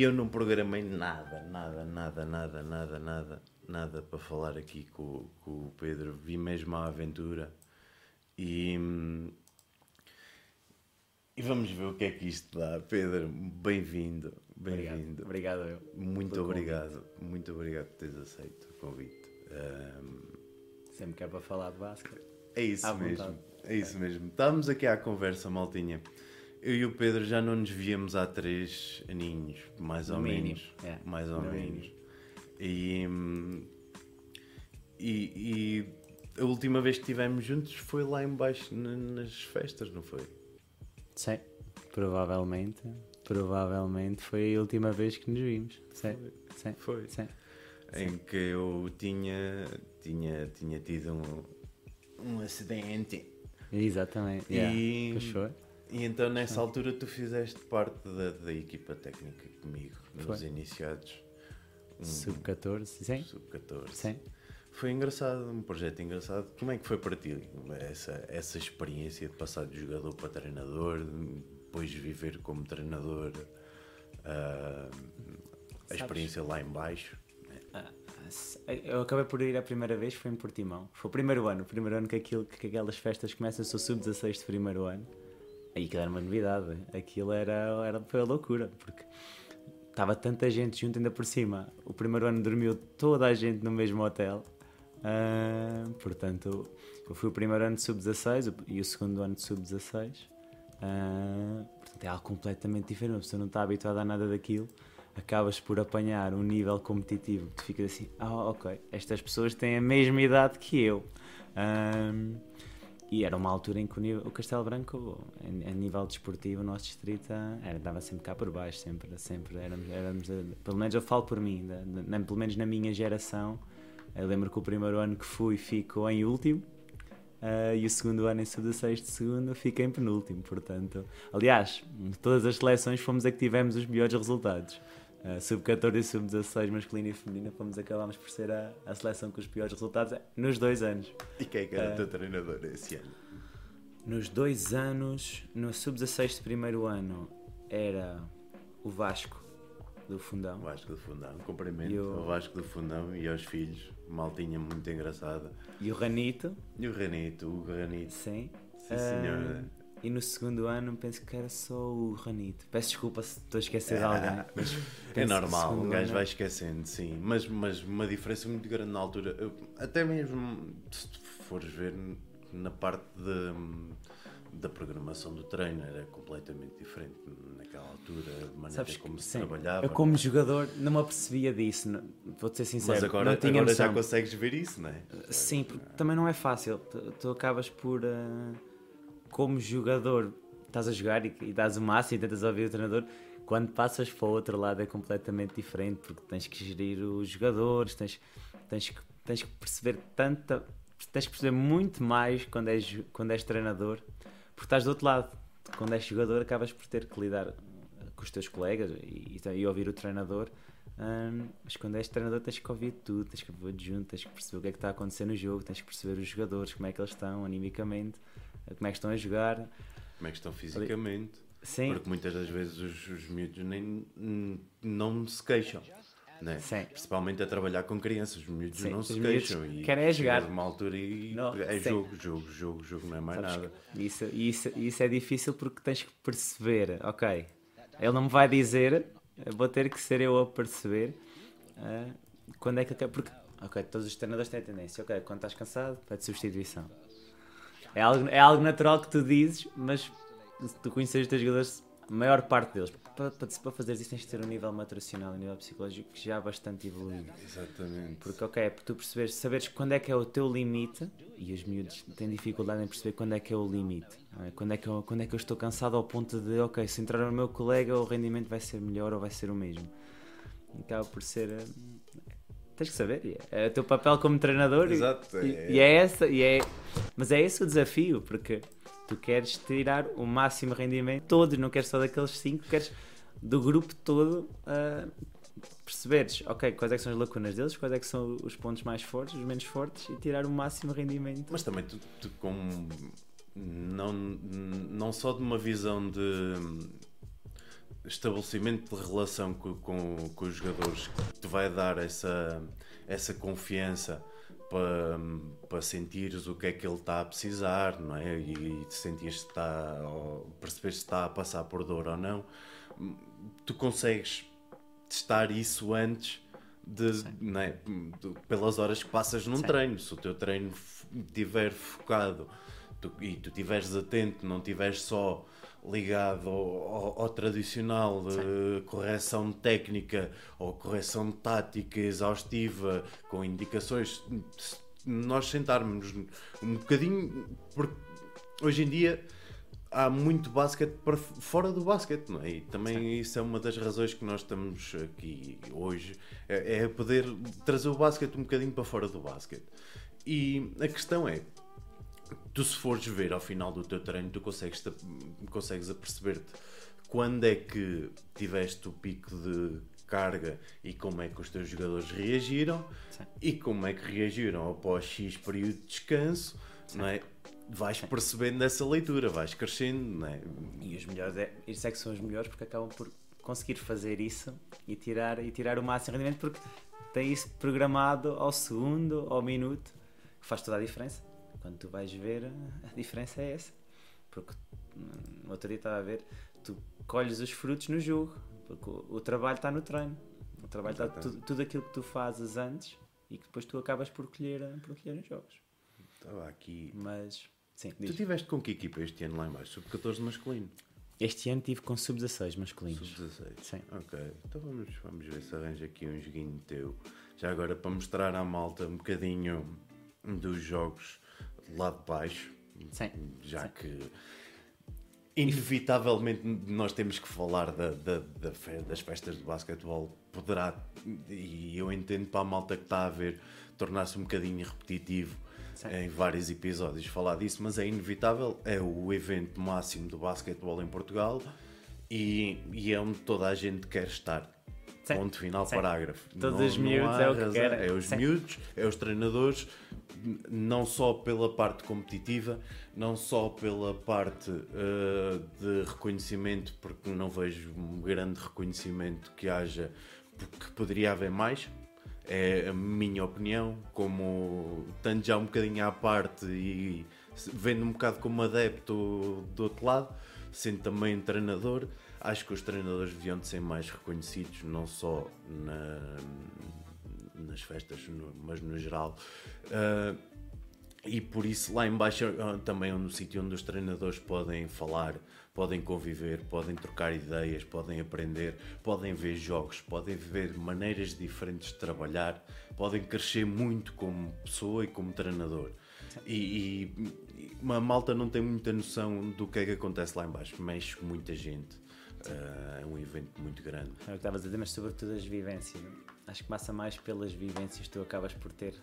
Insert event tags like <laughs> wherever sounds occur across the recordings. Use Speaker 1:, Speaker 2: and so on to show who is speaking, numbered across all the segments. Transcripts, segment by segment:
Speaker 1: E eu não programei nada, nada, nada, nada, nada, nada, nada para falar aqui com, com o Pedro. Vi mesmo a aventura e, e vamos ver o que é que isto dá. Pedro, bem-vindo, bem-vindo.
Speaker 2: Obrigado, eu.
Speaker 1: Muito obrigado, muito obrigado por teres aceito o convite. Ahm,
Speaker 2: Sempre que é para falar de basquete.
Speaker 1: é isso
Speaker 2: À
Speaker 1: mesmo,
Speaker 2: vontade.
Speaker 1: é isso mesmo. Estávamos aqui à conversa, maltinha. Eu e o Pedro já não nos víamos há três aninhos, mais ou
Speaker 2: No
Speaker 1: menos.
Speaker 2: é,
Speaker 1: Mais ou
Speaker 2: no
Speaker 1: menos. E, e, e a última vez que estivemos juntos foi lá embaixo na- nas festas, não foi?
Speaker 2: Sim, provavelmente. Provavelmente foi a última vez que nos vimos. Sim, sim,
Speaker 1: Foi.
Speaker 2: sim.
Speaker 1: Em que eu tinha, tinha, tinha tido um, um acidente.
Speaker 2: Exatamente.
Speaker 1: E-
Speaker 2: Yeah. Foi.
Speaker 1: E então nessa altura tu fizeste parte da, da equipa técnica comigo, nos
Speaker 2: Foi.
Speaker 1: iniciados. Um
Speaker 2: Sub-14, sim?
Speaker 1: Sub-14.
Speaker 2: Sim.
Speaker 1: Foi engraçado, um projeto engraçado. Como é que foi para ti essa, essa experiência de passar de jogador para treinador, depois de viver como treinador, ah, a experiência lá em baixo?
Speaker 2: Ah, Eu acabei por ir a primeira vez, foi em Portimão. Foi o primeiro ano, o primeiro ano que, aquilo, que aquelas festas começam, sou sub-16 de primeiro ano. Aquilo era uma novidade, aquilo era, era foi a loucura, porque estava tanta gente junto ainda por cima. O primeiro ano dormiu toda a gente no mesmo hotel. Ah, portanto, eu fui o primeiro ano de sub-16 e o segundo ano de sub-16. Ah, portanto, é algo completamente diferente. Uma pessoa não está habituada a nada daquilo. Acabas por apanhar um nível competitivo que tu ficas assim: ah, ok, estas pessoas têm a mesma idade que eu. Ah, e era uma altura em que o, nível- o Castelo Branco, a, nível desportivo, o nosso distrito ah, era, dava sempre cá por baixo, sempre, sempre éramos, éramos ah, pelo menos eu falo por mim, da- na- pelo menos na minha geração, eu lembro que o primeiro ano que fui ficou em último, ah, e o segundo ano em sub-16 de segundo fiquei em penúltimo, portanto, aliás, de todas as seleções fomos a que tivemos os melhores resultados. Ah, sub-14 e sub-16 masculino e feminino fomos acabámos por ser a, a seleção com os piores resultados nos dois anos.
Speaker 1: E quem é que era o teu treinador esse ano?
Speaker 2: Nos dois anos, no sub-16 de primeiro ano, era o Vasco do Fundão.
Speaker 1: O Vasco do Fundão. Um cumprimento
Speaker 2: o-
Speaker 1: ao Vasco do Fundão e aos filhos. Maltinha muito engraçada.
Speaker 2: E o Ranito,
Speaker 1: E o Ranito, o Ranito.
Speaker 2: sim.
Speaker 1: Sim,
Speaker 2: Ah,
Speaker 1: senhora.
Speaker 2: E no segundo ano, penso que era só o Ranito. Peço desculpa se estou a esquecer de alguém.
Speaker 1: É
Speaker 2: o
Speaker 1: normal, um gajo
Speaker 2: ano-
Speaker 1: vai esquecendo, sim. Mas, mas uma diferença muito grande na altura. Eu- Até mesmo se fores ver na parte de, da programação do treino, era completamente diferente naquela altura, a maneira
Speaker 2: Sabes
Speaker 1: como
Speaker 2: que,
Speaker 1: se
Speaker 2: sim,
Speaker 1: trabalhava.
Speaker 2: eu como jogador não me apercebia disso, não- vou-te ser sincero.
Speaker 1: mas agora,
Speaker 2: não tinha
Speaker 1: agora já consegues ver isso, não é?
Speaker 2: Sim, porque também não é fácil. Tu, tu acabas por, ah, como jogador, estás a jogar e, e dás o máximo e tentas ouvir o treinador. Quando passas para o outro lado é completamente diferente, porque tens que gerir os jogadores, tens, tens, que, tens que perceber tanta. Tens que perceber muito mais quando és, quando és treinador, porque estás do outro lado. Quando és jogador, acabas por ter que lidar com os teus colegas e, e ouvir o treinador. Ahm, mas quando és treinador tens que ouvir tudo, tens que ouvir junto, tens que perceber o que é que está a acontecer no jogo, tens que perceber os jogadores, como é que eles estão animicamente, como é que estão a jogar.
Speaker 1: Como é que estão fisicamente?
Speaker 2: Sim,
Speaker 1: Porque muitas das vezes os, os miúdos nem, não se queixam. Né? Principalmente a trabalhar com crianças, os miúdos
Speaker 2: Sim,
Speaker 1: não se queixam. E
Speaker 2: querem é jogar.
Speaker 1: uma altura e
Speaker 2: Não,
Speaker 1: é
Speaker 2: sim.
Speaker 1: jogo, jogo, jogo, jogo, não é mais
Speaker 2: Sabes
Speaker 1: nada.
Speaker 2: Isso, isso, isso é difícil porque tens que perceber, ok, ele não me vai dizer, vou ter que ser eu a perceber ah, quando é que até. Porque, ok, todos os treinadores têm a tendência, ok, quando estás cansado, pede substituição. É algo, é algo natural que tu dizes, mas se tu conheces os teus jogadores, a maior parte deles, para, para, para fazeres isso tens de ter um nível maturacional, um nível psicológico que já é bastante evoluído.
Speaker 1: Exatamente.
Speaker 2: Porque, ok, é para tu perceberes, saberes quando é que é o teu limite, e os miúdos têm dificuldade em perceber quando é que é o limite. é? Quando, é que eu, quando é que eu estou cansado ao ponto de, ok, se entrar no meu colega, o rendimento vai ser melhor ou vai ser o mesmo. Acaba por ser. Tens que saber, é o teu papel como treinador.
Speaker 1: Exato,
Speaker 2: E,
Speaker 1: é-
Speaker 2: e é essa, e é, mas é esse o desafio, porque tu queres tirar o máximo rendimento todos, não queres só daqueles cinco, queres do grupo todo ah, perceberes, ok, quais é que são as lacunas deles, quais é que são os pontos mais fortes, os menos fortes e tirar o máximo rendimento.
Speaker 1: Mas também tu, tu com não, não só de uma visão de estabelecimento de relação com, com, com os jogadores que te vai dar essa, essa confiança para, para sentires o que é que ele está a precisar, não é? E, e sentir se está, perceber se está a passar por dor ou não. Tu consegues testar isso antes de, é? De- pelas horas que passas num
Speaker 2: Sim.
Speaker 1: treino. Se o teu treino estiver focado tu- e tu estiveres atento, não estiveres só ligado ao, ao- ao tradicional de correção técnica ou correção tática exaustiva com indicações, se nós sentarmos um bocadinho, porque hoje em dia há muito basquete para fora do basquete, não é? E também isso é uma das razões que nós estamos aqui hoje, é, é poder trazer o basquete um bocadinho para fora do basquete. E a questão é, tu se fores ver ao final do teu treino, tu consegues, consegues aperceber-te quando é que tiveste o pico de carga e como é que os teus jogadores reagiram
Speaker 2: Sim.
Speaker 1: e como é que reagiram após X período de descanso, não é? Vais percebendo essa leitura, vais crescendo, não é?
Speaker 2: E os melhores, é, isso é que são os melhores porque acabam por conseguir fazer isso e tirar, e tirar o máximo rendimento porque tem isso programado ao segundo, ao minuto, que faz toda a diferença. Quando tu vais ver, <laughs> a diferença é essa. Porque hum, no outro dia estava a ver, tu colhes os frutos no jogo, porque o, o trabalho está no treino. O trabalho está tudo, tudo aquilo que tu fazes antes e que depois tu acabas por colher, por colher nos jogos.
Speaker 1: Estava aqui.
Speaker 2: Mas, sim,
Speaker 1: Tu
Speaker 2: diz.
Speaker 1: tiveste com que equipa este ano lá em baixo? Sub-14 masculino?
Speaker 2: Este ano tive com sub-16 masculinos.
Speaker 1: Sub-16.
Speaker 2: Sim.
Speaker 1: Ok, então vamos, vamos ver se arranja aqui um joguinho teu. Já agora para mostrar à malta um bocadinho dos jogos lá de baixo.
Speaker 2: Sim.
Speaker 1: Já
Speaker 2: Sim.
Speaker 1: que inevitavelmente nós temos que falar da, da- da das festas de basquetebol. Poderá, e eu entendo para a malta que está a ver, tornar-se um bocadinho repetitivo
Speaker 2: Sim.
Speaker 1: em vários episódios falar disso, mas é inevitável. É o evento máximo do basquetebol em Portugal e, e é onde toda a gente quer estar.
Speaker 2: Sim.
Speaker 1: Ponto final,
Speaker 2: Sim.
Speaker 1: parágrafo.
Speaker 2: Todos os miúdos é o que
Speaker 1: razão.
Speaker 2: querem.
Speaker 1: É os
Speaker 2: Sim.
Speaker 1: miúdos, é os treinadores, não só pela parte competitiva, não só pela parte eh, de reconhecimento, porque não vejo um grande reconhecimento que haja, porque poderia haver mais. É a minha opinião, como tanto já um bocadinho à parte e vendo um bocado como adepto do outro lado, sendo também treinador, acho que os treinadores deviam de ser mais reconhecidos, não só na- nas festas, no- mas no geral. Ah, e por isso lá embaixo ah, também é um sítio onde os treinadores podem falar, podem conviver, podem trocar ideias, podem aprender, podem ver jogos, podem ver maneiras diferentes de trabalhar, podem crescer muito como pessoa e como treinador. E, e- e uma malta não tem muita noção do que é que acontece lá embaixo, mexe com muita gente. Ah, é um evento muito grande.
Speaker 2: É o que estavas a dizer, mas sobretudo as vivências. Acho que passa mais pelas vivências que tu acabas por ter.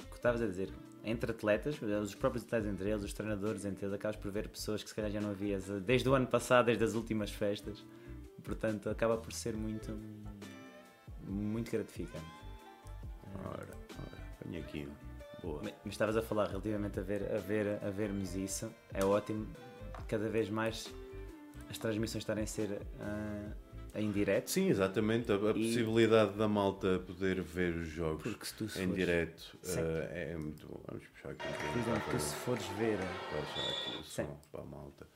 Speaker 2: O que estavas a dizer, entre atletas, os próprios atletas entre eles, os treinadores entre eles, acabas por ver pessoas que se calhar já não havias desde o ano passado, desde as últimas festas. Portanto, acaba por ser muito, muito gratificante.
Speaker 1: Ora, ora, venho aqui. Boa.
Speaker 2: Mas mas estavas a falar relativamente a, ver, a, ver, a vermos isso. É ótimo cada vez mais as transmissões estarem a ser ah, em direto.
Speaker 1: Sim, exatamente. A, a
Speaker 2: E-
Speaker 1: possibilidade da malta poder ver os jogos em direto eh, é muito bom. Vamos puxar aqui um
Speaker 2: Por exemplo, se fores ver.
Speaker 1: Baixar aqui o som para a malta.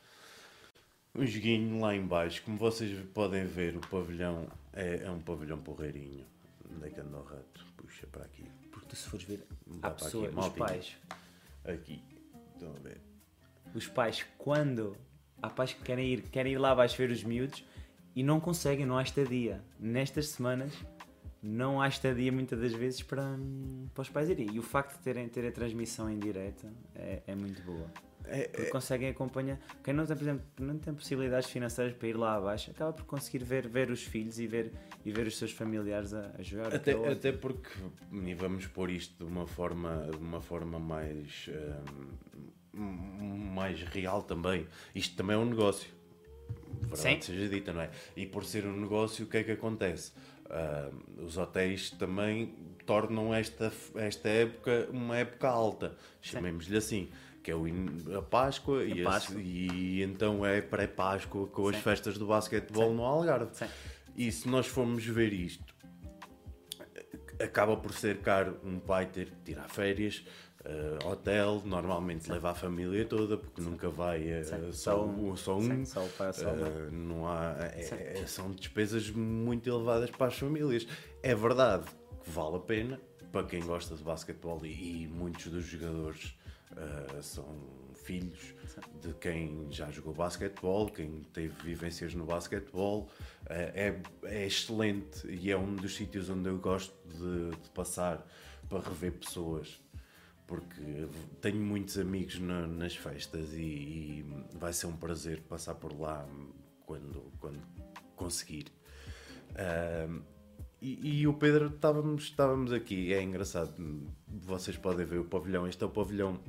Speaker 1: Um joguinho lá em baixo. Como vocês podem ver, o pavilhão é, é um pavilhão porreirinho. Onde é que anda o rato? Puxa para aqui.
Speaker 2: Porque tu se fores ver, há pessoas,
Speaker 1: aqui,
Speaker 2: os pais,
Speaker 1: Aqui. Estão a ver.
Speaker 2: os pais quando há pais que querem ir, querem ir lá abaixo ver os miúdos e não conseguem, não há estadia. Nestas semanas não há estadia muitas das vezes para, para os pais irem. E o facto de terem, terem a transmissão em direto é, é muito boa.
Speaker 1: É,
Speaker 2: Porque conseguem acompanhar. Quem não tem, por exemplo, não tem possibilidades financeiras para ir lá abaixo, acaba por conseguir ver, ver os filhos e ver, e ver os seus familiares a, a jogar.
Speaker 1: Até,
Speaker 2: é ótimo.
Speaker 1: até porque, e vamos pôr isto de uma forma, de uma forma mais, hum, mais real também. Isto também é um negócio. Verdade
Speaker 2: Sim.
Speaker 1: seja dita, não é? E por ser um negócio, o que é que acontece? Ah, os hotéis também tornam esta, esta época uma época alta, chamemos-lhe assim. que é o a Páscoa, e,
Speaker 2: Páscoa.
Speaker 1: e então é pré-Páscoa com as
Speaker 2: Sim.
Speaker 1: festas do basquetebol no Algarve.
Speaker 2: Sim.
Speaker 1: E se nós formos ver isto, acaba por ser caro um pai ter que tirar férias, eh, hotel, normalmente leva a família toda, porque nunca vai
Speaker 2: Sim.
Speaker 1: só, um, só um.
Speaker 2: Sim, só.
Speaker 1: Eh, não há, é- é- são despesas muito elevadas para as famílias. É verdade que vale a pena para quem gosta de basquetebol e, e muitos dos jogadores são filhos de quem já jogou basquetebol, quem teve vivências no basquetebol. É, é excelente e é um dos sítios onde eu gosto de, de passar para rever pessoas porque tenho muitos amigos na- nas festas e, e vai ser um prazer passar por lá quando, quando conseguir. Ahm, e, e o Pedro, estávamos, estávamos aqui, é engraçado, vocês podem ver o pavilhão, este é o pavilhão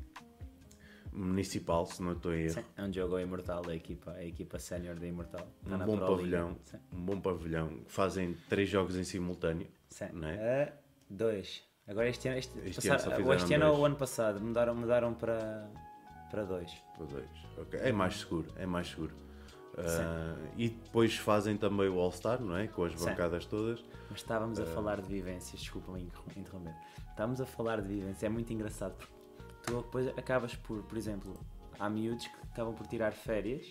Speaker 1: municipal, se não estou a erro.
Speaker 2: Sim, é um jogo Imortal, a equipa, a equipa sénior da Imortal. Está
Speaker 1: Um bom pavilhão, um bom pavilhão, fazem três jogos em simultâneo.
Speaker 2: Sim.
Speaker 1: Não é?
Speaker 2: Ah, dois. Agora este ano, este,
Speaker 1: Este
Speaker 2: passar-
Speaker 1: ano
Speaker 2: ou este ano ou
Speaker 1: dois.
Speaker 2: ano passado, mudaram, mudaram para, para dois.
Speaker 1: Para dois. Ok. É mais seguro, é mais seguro. Ah, e depois fazem também o All-Star, não é? Com as
Speaker 2: Sim.
Speaker 1: bancadas todas.
Speaker 2: Mas estávamos
Speaker 1: Ah.
Speaker 2: a falar de vivências, desculpa-me interrom- interromper. Estávamos a falar de vivências, é muito engraçado porque tu depois acabas por, por exemplo, há miúdos que acabam por tirar férias,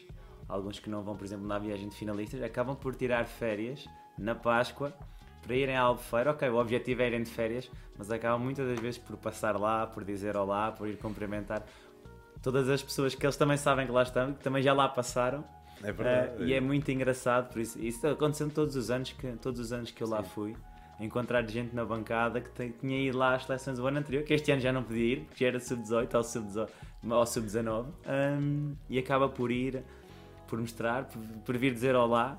Speaker 2: alguns que não vão, por exemplo, na viagem de finalistas, acabam por tirar férias na Páscoa para irem à Albufeira. Ok, o objetivo é irem de férias, mas acabam muitas das vezes por passar lá, por dizer olá, por ir cumprimentar todas as pessoas que eles também sabem que lá estão, que também já lá passaram.
Speaker 1: É verdade.
Speaker 2: Ah, e é muito engraçado, por isso, isso aconteceu todos os anos que, todos os anos que eu lá fui. Encontrar gente na bancada que tinha ido lá às seleções do ano anterior, que este ano já não podia ir, porque já era sub-18 ou sub-19, ou sub-19 hum, e acaba por ir, por mostrar, por, por vir dizer olá.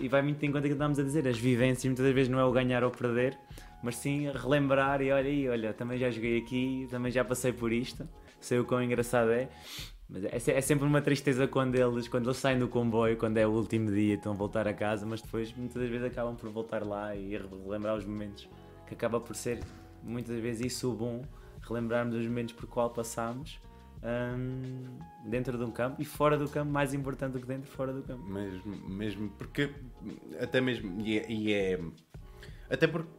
Speaker 2: E vai muito em conta que estamos a dizer, as vivências muitas vezes não é o ganhar ou perder, mas sim relembrar e olha aí, olha, também já joguei aqui, também já passei por isto, sei o quão engraçado é. Mas é, é sempre uma tristeza quando eles, quando eles saem do comboio, quando é o último dia estão a voltar a casa, mas depois muitas das vezes acabam por voltar lá e relembrar os momentos. Que acaba por ser muitas vezes isso o bom, relembrarmos os momentos por qual passámos hum, dentro de um campo e fora do campo, mais importante do que dentro, fora do campo.
Speaker 1: Mesmo, mesmo porque até mesmo e é, e é- até porque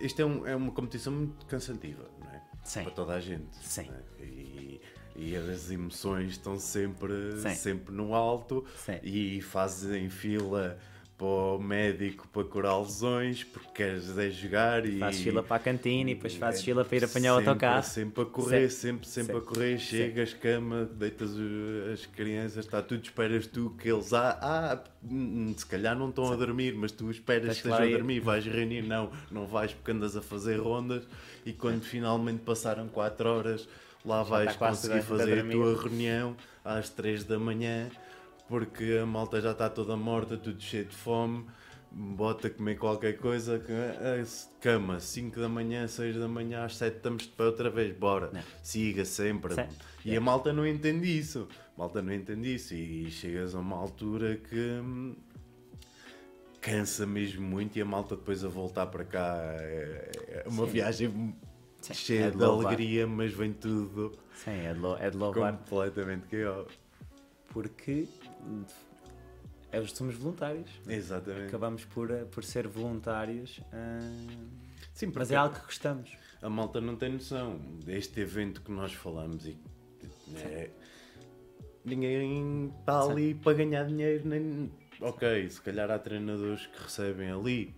Speaker 1: isto é, um- é uma competição muito cansativa, não é?
Speaker 2: Sim.
Speaker 1: Para toda a gente.
Speaker 2: Sim.
Speaker 1: é? E, e as emoções estão sempre,
Speaker 2: Sim.
Speaker 1: sempre no alto
Speaker 2: Sim.
Speaker 1: e fazem fila para o médico para curar lesões porque queres é jogar e
Speaker 2: Fazes fila para a cantina e depois fazes fila para ir apanhar o
Speaker 1: sempre,
Speaker 2: autocarro.
Speaker 1: Sempre a correr, sempre, sempre
Speaker 2: Sim.
Speaker 1: a correr, chegas, cama, deitas o- as crianças, está tudo, esperas tu que eles ah, ah hum, se calhar não estão a dormir, mas tu esperas que estejam a
Speaker 2: ir.
Speaker 1: dormir, vais reunir, não, não vais porque andas a fazer rondas e quando finalmente passaram 4 horas lá vais conseguir fazer a tua reunião às 3 da manhã porque a malta já está toda morta, tudo cheio de fome. Bota a comer qualquer coisa, ah, cama, 5 da manhã, 6 da manhã, às 7 estamos de pé outra vez, bora.
Speaker 2: Não.
Speaker 1: Siga sempre.
Speaker 2: Sim.
Speaker 1: E a malta não entende isso. A malta não entende isso. E chegas a uma altura que hum, cansa mesmo muito e a malta depois a voltar para cá é é uma
Speaker 2: Sim.
Speaker 1: viagem
Speaker 2: Sim,
Speaker 1: cheia
Speaker 2: é de
Speaker 1: de alegria, mas vem tudo
Speaker 2: Sim, é de, é de louvar
Speaker 1: completamente caótico.
Speaker 2: porque é, somos voluntários.
Speaker 1: Exatamente.
Speaker 2: Acabamos por, eh, por ser voluntários, hum,
Speaker 1: Sim,
Speaker 2: mas é algo que gostamos.
Speaker 1: a malta não tem noção deste evento que nós falamos e é, ninguém está
Speaker 2: Sim.
Speaker 1: ali para ganhar dinheiro nem ok, se calhar há treinadores que recebem ali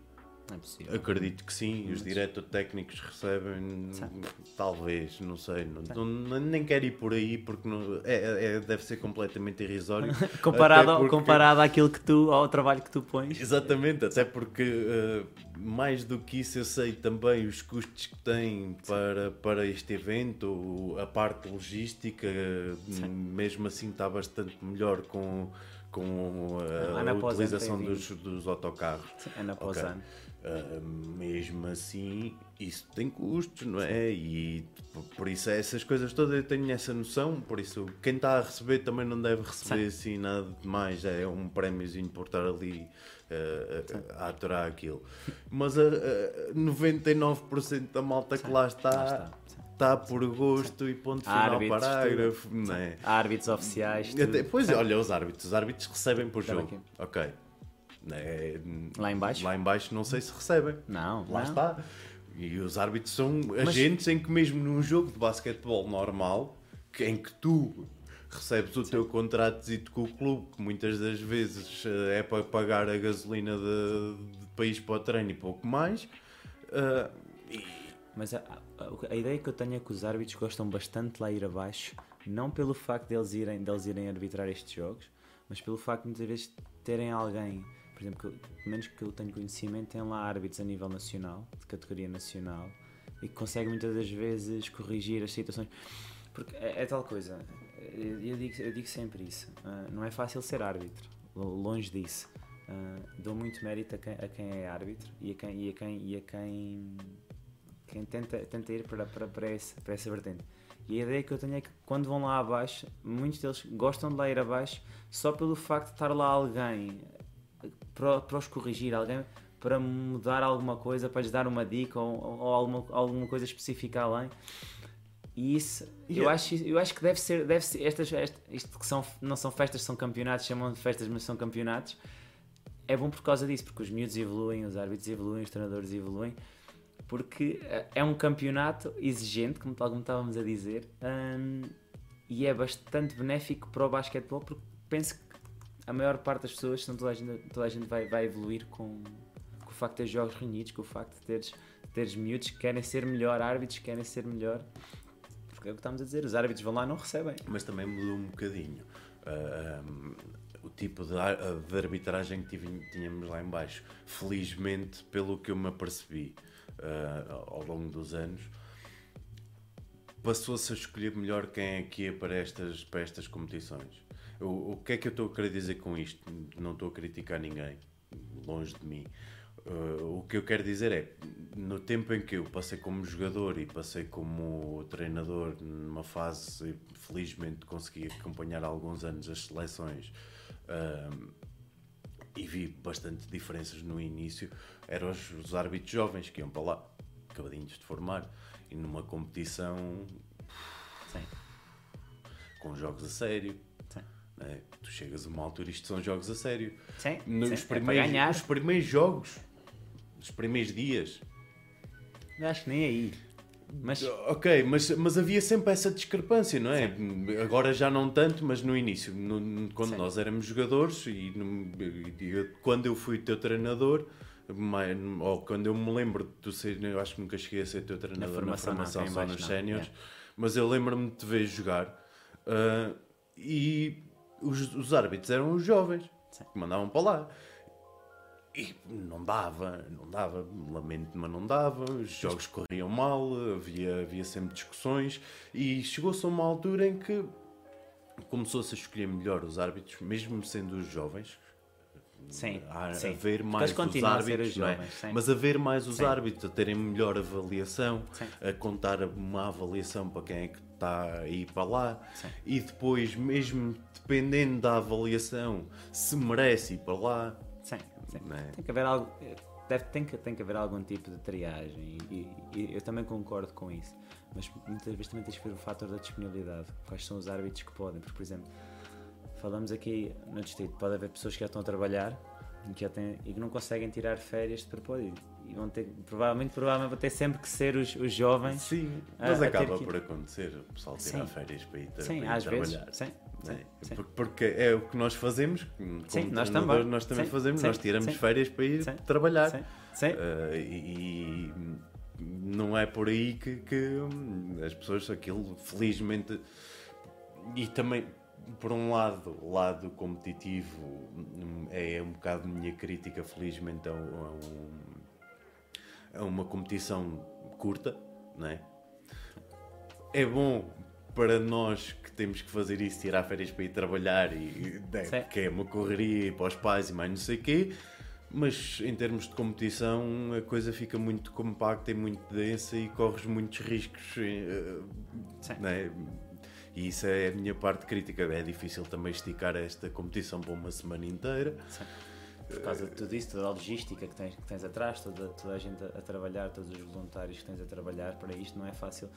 Speaker 2: Não é possível.
Speaker 1: acredito que sim, os técnicos recebem
Speaker 2: Sim.
Speaker 1: talvez, não sei não, não- nem quero ir por aí porque não- é, é- deve ser completamente irrisório <laughs>
Speaker 2: Comparado,
Speaker 1: porque-
Speaker 2: comparado àquilo que tu, ao trabalho que tu pões.
Speaker 1: Exatamente, até porque eh, mais do que isso eu sei também os custos que tem para, para este evento, a parte logística, eh, mesmo assim está bastante melhor com, com eh, a
Speaker 2: ano
Speaker 1: utilização dos, dos autocarros.
Speaker 2: Sim, ano após
Speaker 1: Ok.
Speaker 2: ano.
Speaker 1: Uh, mesmo assim, isso tem custos, não é? E por isso, essas coisas todas eu tenho essa noção. Por isso, quem está a receber também não deve receber assim nada de mais. É um prémiozinho por estar ali uh, a, a aturar aquilo. Mas a, a 99% da malta que lá está,
Speaker 2: Lá está, sim.
Speaker 1: está por gosto e ponto final
Speaker 2: Árbitros,
Speaker 1: parágrafo. Não é?
Speaker 2: Árbitros oficiais. tudo.
Speaker 1: Até, pois, olha, os árbitros. Os árbitros recebem por jogo. Ok. É,
Speaker 2: Lá em baixo?
Speaker 1: Lá em baixo não sei se recebem.
Speaker 2: Não,
Speaker 1: Lá
Speaker 2: não.
Speaker 1: está. E os árbitros são agentes em que mesmo num jogo de basquetebol normal, em que tu recebes o teu contrato com o clube, que muitas das vezes eh, é para pagar a gasolina de, de país para o treino e pouco mais, eh, e-
Speaker 2: Mas a, a- a ideia que eu tenho é que os árbitros gostam bastante de lá ir abaixo, não pelo facto deles irem, deles irem arbitrar estes jogos, mas pelo facto de muitas vezes terem alguém, por exemplo, que, pelo menos que eu tenho conhecimento, tem lá árbitros a nível nacional, de categoria nacional, e que conseguem muitas das vezes corrigir as situações. Porque é, é tal coisa, eu, digo, eu digo sempre isso, ah, não é fácil ser árbitro, lo- longe disso. Ah, dou muito mérito a quem, a quem é árbitro e a quem, e a quem, e a quem quem tenta, tenta ir para, para, para, esse, para essa vertente. E a ideia que eu tenho é que quando vão lá abaixo, muitos deles gostam de lá ir abaixo só pelo facto de estar lá alguém para, para os corrigir, alguém para mudar alguma coisa, para lhes dar uma dica ou, ou alguma, alguma coisa específica além. E isso, eu,
Speaker 1: Yeah.
Speaker 2: acho, eu acho que deve ser, deve ser estas, esta- isto que são, não são festas, são campeonatos, chamam de festas, mas são campeonatos. É bom por causa disso, porque os miúdos evoluem, os árbitros evoluem, os treinadores evoluem porque eh, é um campeonato exigente, como como estávamos a dizer, hum, e é bastante benéfico para o basquetebol, porque penso que a maior parte das pessoas, senão toda a gente, toda a gente vai, vai evoluir com, com o facto de ter jogos reunidos, com o facto de teres, teres miúdos que querem ser melhor, árbitros que querem ser melhor. Porque é o que estamos a dizer, os árbitros vão lá e não recebem.
Speaker 1: mas também mudou um bocadinho. Ah, um, o tipo de, ar- de arbitragem que tínhamos lá em baixo. Felizmente, pelo que eu me apercebi ah, ao longo dos anos, passou-se a escolher melhor quem é que ia para estas, para estas competições. O, o que é que eu estou a querer dizer com isto? Não estou a criticar ninguém, longe de mim. Uh, o que eu quero dizer é, no tempo em que eu passei como jogador e passei como treinador numa fase, felizmente consegui acompanhar há alguns anos as seleções um, e vi bastante diferenças no início, eram os, os árbitros jovens que iam para lá, acabadinhos de formar, e numa competição
Speaker 2: Sim,
Speaker 1: com jogos a sério.
Speaker 2: Sim.
Speaker 1: né? Tu chegas a uma altura, isto são jogos a sério.
Speaker 2: Sim,
Speaker 1: Nos
Speaker 2: sim, é para
Speaker 1: primeiros,
Speaker 2: ganhar.
Speaker 1: os primeiros jogos, os primeiros dias,
Speaker 2: Eu acho que nem aí. Mas
Speaker 1: Ok, mas, mas havia sempre essa discrepância, não é? Agora já não tanto, mas no início, no- quando
Speaker 2: Sim.
Speaker 1: nós éramos jogadores e, no- e quando eu fui teu treinador, ou quando eu me lembro de tu ser, eu acho que nunca cheguei a ser teu treinador na
Speaker 2: formação
Speaker 1: formação,
Speaker 2: não,
Speaker 1: só nos séniores,
Speaker 2: yeah.
Speaker 1: mas eu lembro-me de te ver jogar ah, e os, os árbitros eram os jovens
Speaker 2: Sim.
Speaker 1: que mandavam para lá. E não dava, não dava, lamento, mas não dava. Os jogos corriam mal, havia, havia sempre discussões. E chegou-se a uma altura em que começou-se a escolher melhor os árbitros, mesmo sendo os jovens.
Speaker 2: Sim,
Speaker 1: a,
Speaker 2: sim.
Speaker 1: mais os árbitros,
Speaker 2: os
Speaker 1: não é?
Speaker 2: jovens,
Speaker 1: mas a ver mais os
Speaker 2: Sim.
Speaker 1: árbitros, a terem melhor avaliação,
Speaker 2: Sim.
Speaker 1: a contar uma avaliação para quem é que está a ir para lá
Speaker 2: Sim.
Speaker 1: e depois, mesmo dependendo da avaliação, se merece ir para lá.
Speaker 2: Sim, sim.
Speaker 1: É?
Speaker 2: Tem que haver algo. Deve, tem, que, tem que haver algum tipo de triagem e, e- eu também concordo com isso. Mas muitas vezes também tens que ver o fator da disponibilidade. Quais são os árbitros que podem? Porque, por exemplo, falamos aqui no distrito, pode haver pessoas que já estão a trabalhar e que, já têm, e que não conseguem tirar férias de propósito. E vão ter, provavelmente, provavelmente vão ter sempre que ser os, os jovens.
Speaker 1: Sim,
Speaker 2: a-
Speaker 1: mas acaba
Speaker 2: que-
Speaker 1: por acontecer o pessoal tirar
Speaker 2: Sim.
Speaker 1: férias para ir,
Speaker 2: Sim,
Speaker 1: para ir
Speaker 2: às vezes.
Speaker 1: trabalhar.
Speaker 2: Sim,
Speaker 1: é?
Speaker 2: sim, sim.
Speaker 1: Por- Porque é o que nós fazemos, como
Speaker 2: Sim, nós também.
Speaker 1: nós também
Speaker 2: Sim,
Speaker 1: fazemos,
Speaker 2: sim,
Speaker 1: nós tiramos
Speaker 2: sim.
Speaker 1: férias para ir
Speaker 2: Sim,
Speaker 1: trabalhar.
Speaker 2: Sim, sim.
Speaker 1: Uh, e, e não é por aí que, que, hum, as pessoas, aquilo, felizmente, e também, por um lado, o lado competitivo hum, é um bocado minha crítica, felizmente, a, um- a uma competição curta, não é? É bom para nós que temos que fazer isso, tirar férias para ir trabalhar, e, né, que é uma correria e para os pais e mais não sei o quê, mas em termos de competição a coisa fica muito compacta e muito densa e corres muitos riscos. eh, né? E isso é a minha parte crítica. É difícil também esticar esta competição para uma semana inteira.
Speaker 2: Sim. Por causa de tudo isso, toda a logística que tens, que tens atrás, toda, toda a gente a, a trabalhar, todos os voluntários que tens a trabalhar para isto não é fácil.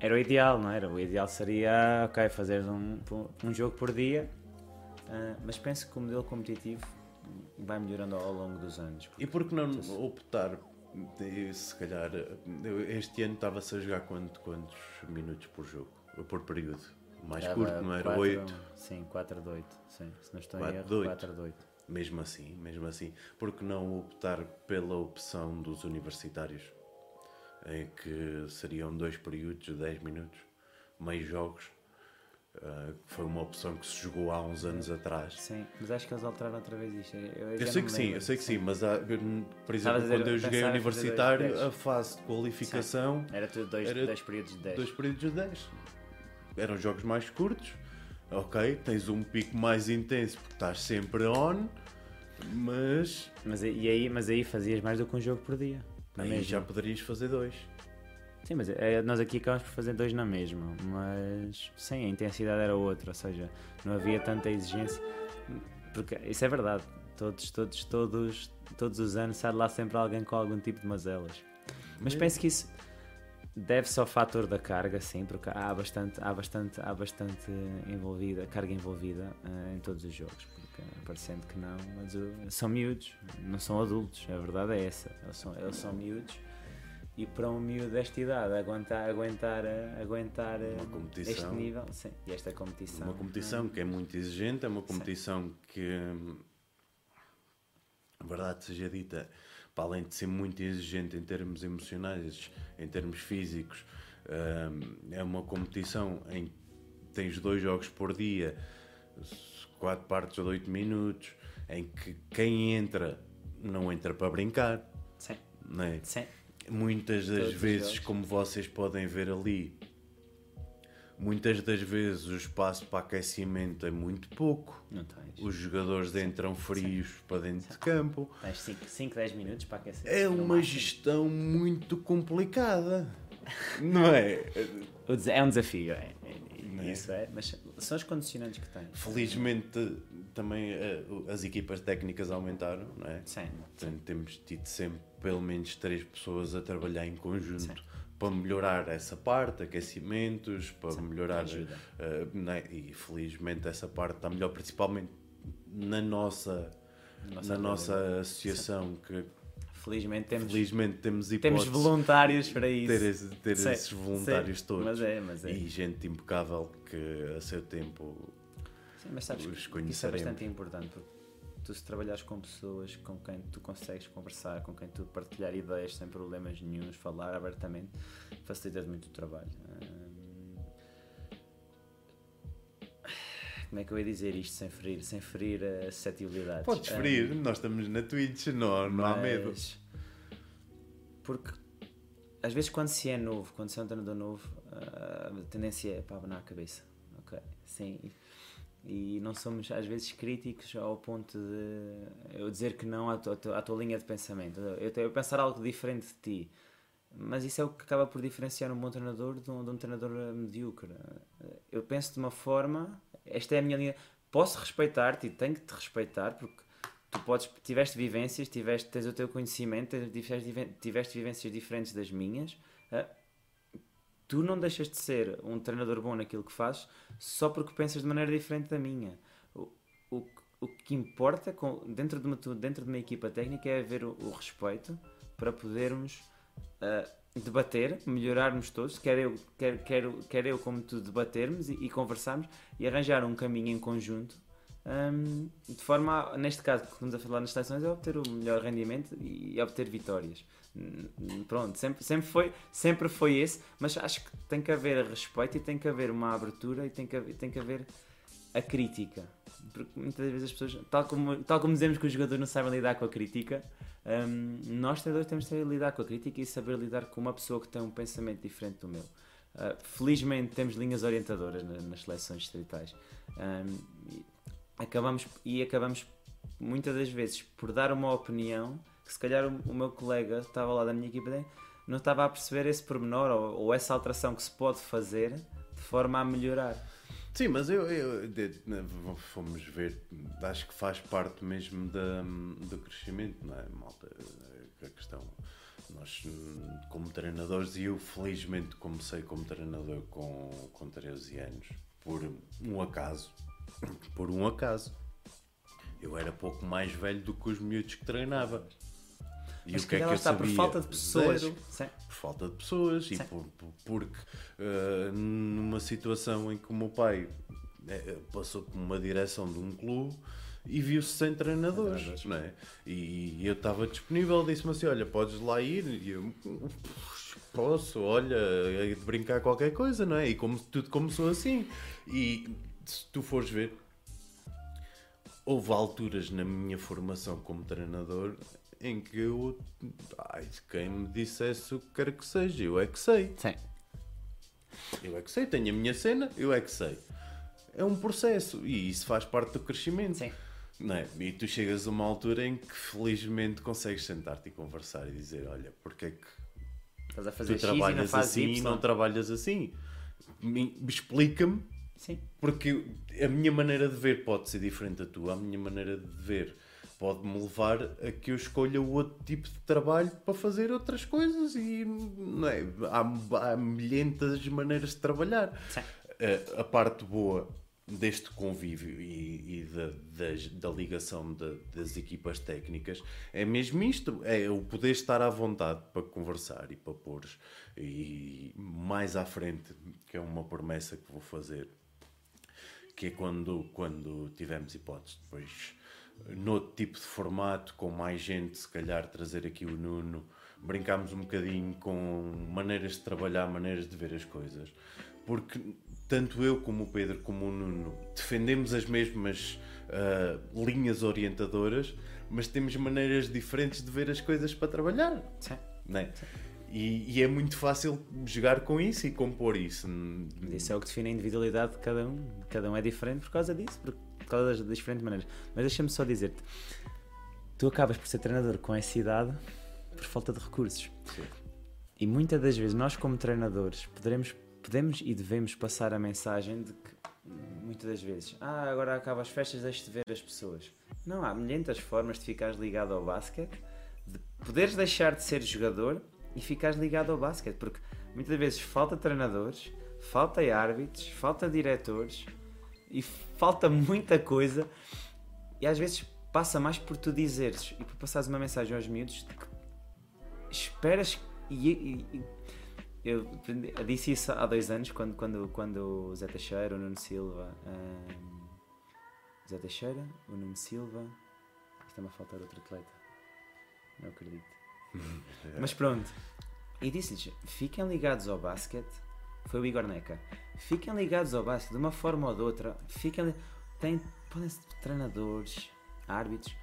Speaker 2: Era o ideal, não era? O ideal seria, ok, fazer um, um jogo por dia, uh, mas penso que o modelo competitivo vai melhorando ao longo dos anos.
Speaker 1: E por que não optar, se calhar, este ano estava-se a jogar quantos, quantos minutos por jogo, por período? Mais Era curto, não era? 4, 8?
Speaker 2: Sim, 4 de 8, sim. Se não estou em erro, 4 de 8.
Speaker 1: Mesmo assim, mesmo assim. Por que não optar pela opção dos universitários? Em que seriam dois períodos de 10 minutos, meio jogos, Uh, foi uma opção que se jogou há uns anos atrás.
Speaker 2: Sim, mas acho que eles alteraram outra vez isto.
Speaker 1: Eu, eu sei que sim, eu sei que sim, sim mas há, por exemplo, dizer, quando eu joguei universitário, dois, a fase de qualificação
Speaker 2: sim. era tudo dois, era dois períodos de 10.
Speaker 1: Dois períodos de 10. Eram jogos mais curtos, ok, tens um pico mais intenso porque estás sempre on, mas.
Speaker 2: Mas, e aí, mas aí fazias mais do que um jogo por dia.
Speaker 1: Aí já poderias fazer dois.
Speaker 2: Sim, mas é, nós aqui acabamos por fazer dois na mesma, mas sim, a intensidade era outra, ou seja, não havia tanta exigência. Porque isso é verdade, todos, todos, todos, todos os anos sai lá sempre alguém com algum tipo de mazelas. Mas penso que isso deve-se ao fator da carga, sim, porque há bastante, há bastante, há bastante envolvida, carga envolvida uh, em todos os jogos. Porque parecendo que não, mas uh, são miúdos, não são adultos, a verdade é essa. Eles são, eles são miúdos e para um miúdo desta idade aguentar, aguentar, aguentar este nível sim, e esta competição.
Speaker 1: Uma competição que é muito exigente, é uma competição sim. que, a verdade seja dita, para além de ser muito exigente em termos emocionais, em termos físicos, é uma competição em que tens dois jogos por dia, quatro partes de oito minutos, em que quem entra não entra para brincar.
Speaker 2: Sim.
Speaker 1: Não é?
Speaker 2: Sim
Speaker 1: muitas das Todos vezes, como vocês podem ver ali, muitas das vezes o espaço para aquecimento é muito pouco.
Speaker 2: Tens.
Speaker 1: Os jogadores entram frios Sim. para dentro Sim. de campo.
Speaker 2: Tens 5, 10 minutos para aquecer.
Speaker 1: É uma gestão muito complicada. não é?
Speaker 2: É um desafio, é. é isso é, mas são os condicionantes que têm.
Speaker 1: Felizmente também eh, as equipas técnicas aumentaram, não é?
Speaker 2: Sim.
Speaker 1: temos tido sempre pelo menos três pessoas a trabalhar em conjunto Sim. Para melhorar essa parte, aquecimentos, para Sim, melhorar. Uh, né? E felizmente essa parte está melhor, principalmente na nossa, nossa na nossa associação Sim. que
Speaker 2: felizmente temos,
Speaker 1: felizmente temos,
Speaker 2: temos voluntários para isso.
Speaker 1: Ter, esse, ter esses voluntários todos.
Speaker 2: Mas é, mas é.
Speaker 1: E gente impecável que a seu tempo
Speaker 2: Sim, mas sabes os que isso é bastante importante porque tu se trabalhares com pessoas com quem tu consegues conversar, com quem tu partilhar ideias sem problemas nenhums, falar abertamente, facilitas muito o trabalho. Como é que eu ia dizer isto sem ferir, sem ferir a suscetibilidade?
Speaker 1: Podes ferir, nós estamos na Twitch, não, não há medo.
Speaker 2: Porque às vezes quando se é novo, quando se é um treinador novo, a tendência é para abanar a cabeça. Ok, sim e não somos às vezes críticos ao ponto de eu dizer que não à tua, à tua linha de pensamento. Eu, eu pensar algo diferente de ti. Mas isso é o que acaba por diferenciar um bom treinador de um, de um treinador medíocre. Eu penso de uma forma, esta é a minha linha. Posso respeitar-te e tenho que te respeitar porque tu podes, tiveste vivências, tiveste, tens o teu conhecimento, tiveste, tiveste vivências diferentes das minhas. Tu não deixas de ser um treinador bom naquilo que fazes só porque pensas de maneira diferente da minha. O, o, o que importa dentro, de uma, dentro de uma equipa técnica é haver o, o respeito para podermos uh, debater, melhorarmos todos, quer eu, quer, quer, quer eu como tu debatermos e, e conversarmos e arranjar um caminho em conjunto um, de forma, a, neste caso que estamos a falar nas seleções, é obter o melhor rendimento e, e obter vitórias. Pronto, sempre, sempre, foi, sempre foi esse, mas acho que tem que haver respeito e tem que haver uma abertura e tem que tem que haver a crítica. Porque muitas vezes as pessoas, tal como, tal como dizemos que os jogadores não sabem lidar com a crítica, um, nós treinadores temos de saber lidar com a crítica e saber lidar com uma pessoa que tem um pensamento diferente do meu. Uh, felizmente temos linhas orientadoras nas, nas seleções distritais. Um, e acabamos, e acabamos muitas das vezes por dar uma opinião que se calhar o, meu colega estava lá da minha equipa não estava a perceber esse pormenor ou, ou essa alteração que se pode fazer de forma a melhorar.
Speaker 1: Sim, mas eu, eu de- fomos ver, acho que faz parte mesmo da, do crescimento, não é, malta? A questão, nós como treinadores, e eu felizmente comecei como treinador com, com 13 anos, por um acaso, por um acaso. Eu era pouco mais velho do que os miúdos que treinava. E o que é que eu
Speaker 2: está por
Speaker 1: sabia?
Speaker 2: falta de pessoas.
Speaker 1: Zero por falta de pessoas e por, por- porque eh, numa situação em que o meu pai eh, passou por uma direção de um clube e viu-se sem treinadores,
Speaker 2: Treinadores.
Speaker 1: não é? E eu estava disponível, disse-me assim, olha, podes lá ir e eu posso, olha, é de brincar qualquer coisa, não é? E como tudo começou assim e se tu fores ver houve alturas na minha formação como treinador em que eu, ai, quem me dissesse o que quer que seja, eu é que sei.
Speaker 2: Sim.
Speaker 1: Eu é que sei, tenho a minha cena, eu é que sei. É um processo e isso faz parte do crescimento.
Speaker 2: Sim.
Speaker 1: Não é? E tu chegas a uma altura em que felizmente consegues sentar-te e conversar e dizer: Olha, porque é que
Speaker 2: Estás a fazer
Speaker 1: tu
Speaker 2: X e
Speaker 1: trabalhas
Speaker 2: fazes
Speaker 1: assim e
Speaker 2: Y.
Speaker 1: não trabalhas assim? Me- Explica-me
Speaker 2: Sim.
Speaker 1: porque a minha maneira de ver pode ser diferente da tua, a minha maneira de ver pode-me levar a que eu escolha outro tipo de trabalho para fazer outras coisas e não é? há, há milhentas maneiras de trabalhar. A, a parte boa deste convívio e, e da, das- da ligação da- das equipas técnicas é mesmo isto, é o poder estar à vontade para conversar e para pôr e mais à frente, que é uma promessa que vou fazer que é quando, quando tivemos hipótese depois noutro tipo de formato, com mais gente, se calhar trazer aqui o Nuno, brincámos um bocadinho com maneiras de trabalhar, maneiras de ver as coisas. Porque tanto eu como o Pedro como o Nuno defendemos as mesmas ah, linhas orientadoras, mas temos maneiras diferentes de ver as coisas para trabalhar
Speaker 2: Sim.
Speaker 1: né? E, e é muito fácil jogar com isso e compor isso.
Speaker 2: Isso é o que define a individualidade de cada um. Cada um é diferente por causa disso, por por causa das diferentes maneiras. Mas deixa-me só dizer-te: tu acabas por ser treinador com essa idade por falta de recursos.
Speaker 1: Sim.
Speaker 2: E muitas das vezes nós, como treinadores, poderemos, podemos e devemos passar a mensagem de que, muitas das vezes, ah, agora acaba as festas, deixe de ver as pessoas. Não, há milhentas formas de ficares ligado ao basquete, de poderes deixar de ser jogador e ficares ligado ao basquete, porque muitas vezes falta treinadores, falta árbitros, falta diretores e falta muita coisa. E às vezes passa mais por tu dizeres e por passares uma mensagem aos miúdos de que esperas e, e- e- eu, disse isso há dois anos quando, quando, quando o Zé Teixeira, o Nuno Silva o Zé Teixeira, o Nuno Silva está-me a faltar outro atleta não acredito. <laughs> Mas pronto. E disse-lhes, fiquem ligados ao basquete foi o Igor Neca fiquem ligados ao basquete de uma forma ou de outra fiquem tem, podem ser treinadores árbitros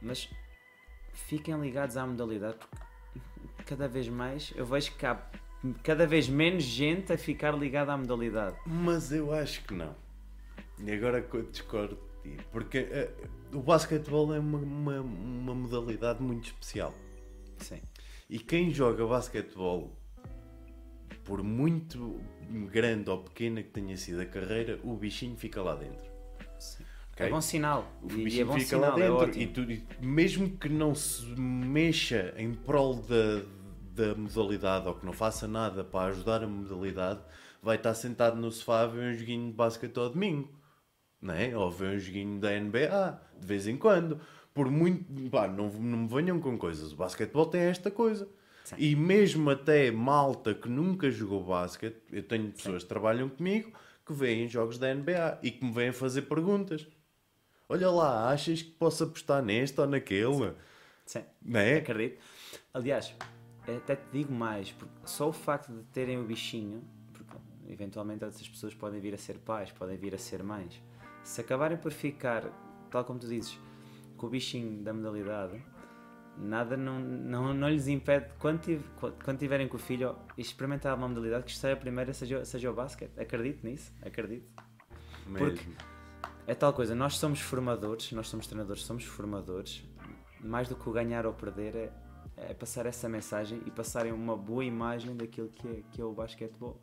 Speaker 2: mas fiquem ligados à modalidade porque cada vez mais eu vejo que há cada vez menos gente a ficar ligada à modalidade.
Speaker 1: Mas eu acho que não. E agora que eu discordo de ti. Porque eh, o basquetebol é uma, uma, uma modalidade muito especial.
Speaker 2: Sim.
Speaker 1: E quem joga basquetebol, por muito grande ou pequena que tenha sido a carreira, o bichinho fica lá dentro.
Speaker 2: sim.
Speaker 1: ok?
Speaker 2: É bom sinal.
Speaker 1: O
Speaker 2: e é
Speaker 1: bichinho
Speaker 2: bom
Speaker 1: fica
Speaker 2: sinal,
Speaker 1: lá
Speaker 2: é
Speaker 1: dentro.
Speaker 2: ótimo.
Speaker 1: e, tu- e mesmo que não se mexa em prol da, da modalidade ou que não faça nada para ajudar a modalidade, vai estar sentado no sofá a ver um joguinho de basquete ao domingo. Não é? Ou ver um joguinho da NBA, de vez em quando. Por muito. Pá, não, não me venham com coisas. O basquetebol tem esta coisa.
Speaker 2: Sim.
Speaker 1: E mesmo até malta que nunca jogou basquete, eu tenho pessoas que trabalham comigo que veem jogos da NBA e que me vêm fazer perguntas. Olha lá, achas que posso apostar neste ou naquele?
Speaker 2: Sim.
Speaker 1: Não é?
Speaker 2: Acredito. Aliás, até te digo mais, porque só o facto de terem o bichinho, porque eventualmente essas pessoas podem vir a ser pais, podem vir a ser mães, se acabarem por ficar, tal como tu dizes, com o bichinho da modalidade, nada não, não, não lhes impede, quando, quando tiverem com o filho, experimentar uma modalidade que seja a primeira, seja, seja o basquete. Acredito nisso, acredito. porque-
Speaker 1: Mesmo.
Speaker 2: É tal coisa, nós somos formadores, nós somos treinadores, somos formadores. Mais do que o ganhar ou perder é, é passar essa mensagem e passarem uma boa imagem daquilo que é, que é o basquetebol.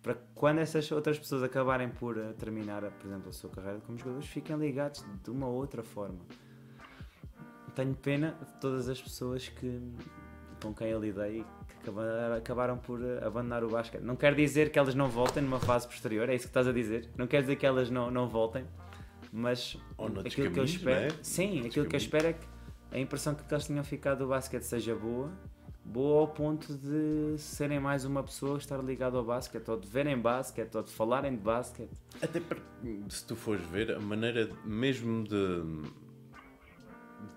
Speaker 2: para quando essas outras pessoas acabarem por uh, terminar, por exemplo, a sua carreira como jogadores, fiquem ligados de uma outra forma. Tenho pena de todas as pessoas que com quem eu lidei que acabaram por uh, abandonar o basquete. Não quer dizer que elas não voltem numa fase posterior, é isso que estás a dizer. Não quer dizer que elas não, não voltem, mas aquilo que eu espero,
Speaker 1: né?
Speaker 2: sim, aquilo que eu espero é que a impressão que eles tinham ficado do basquete seja boa boa ao ponto de serem mais uma pessoa estar ligada ao basquete, ou de verem basquete, ou de falarem de basquete.
Speaker 1: Até porque, se tu fores ver, a maneira mesmo de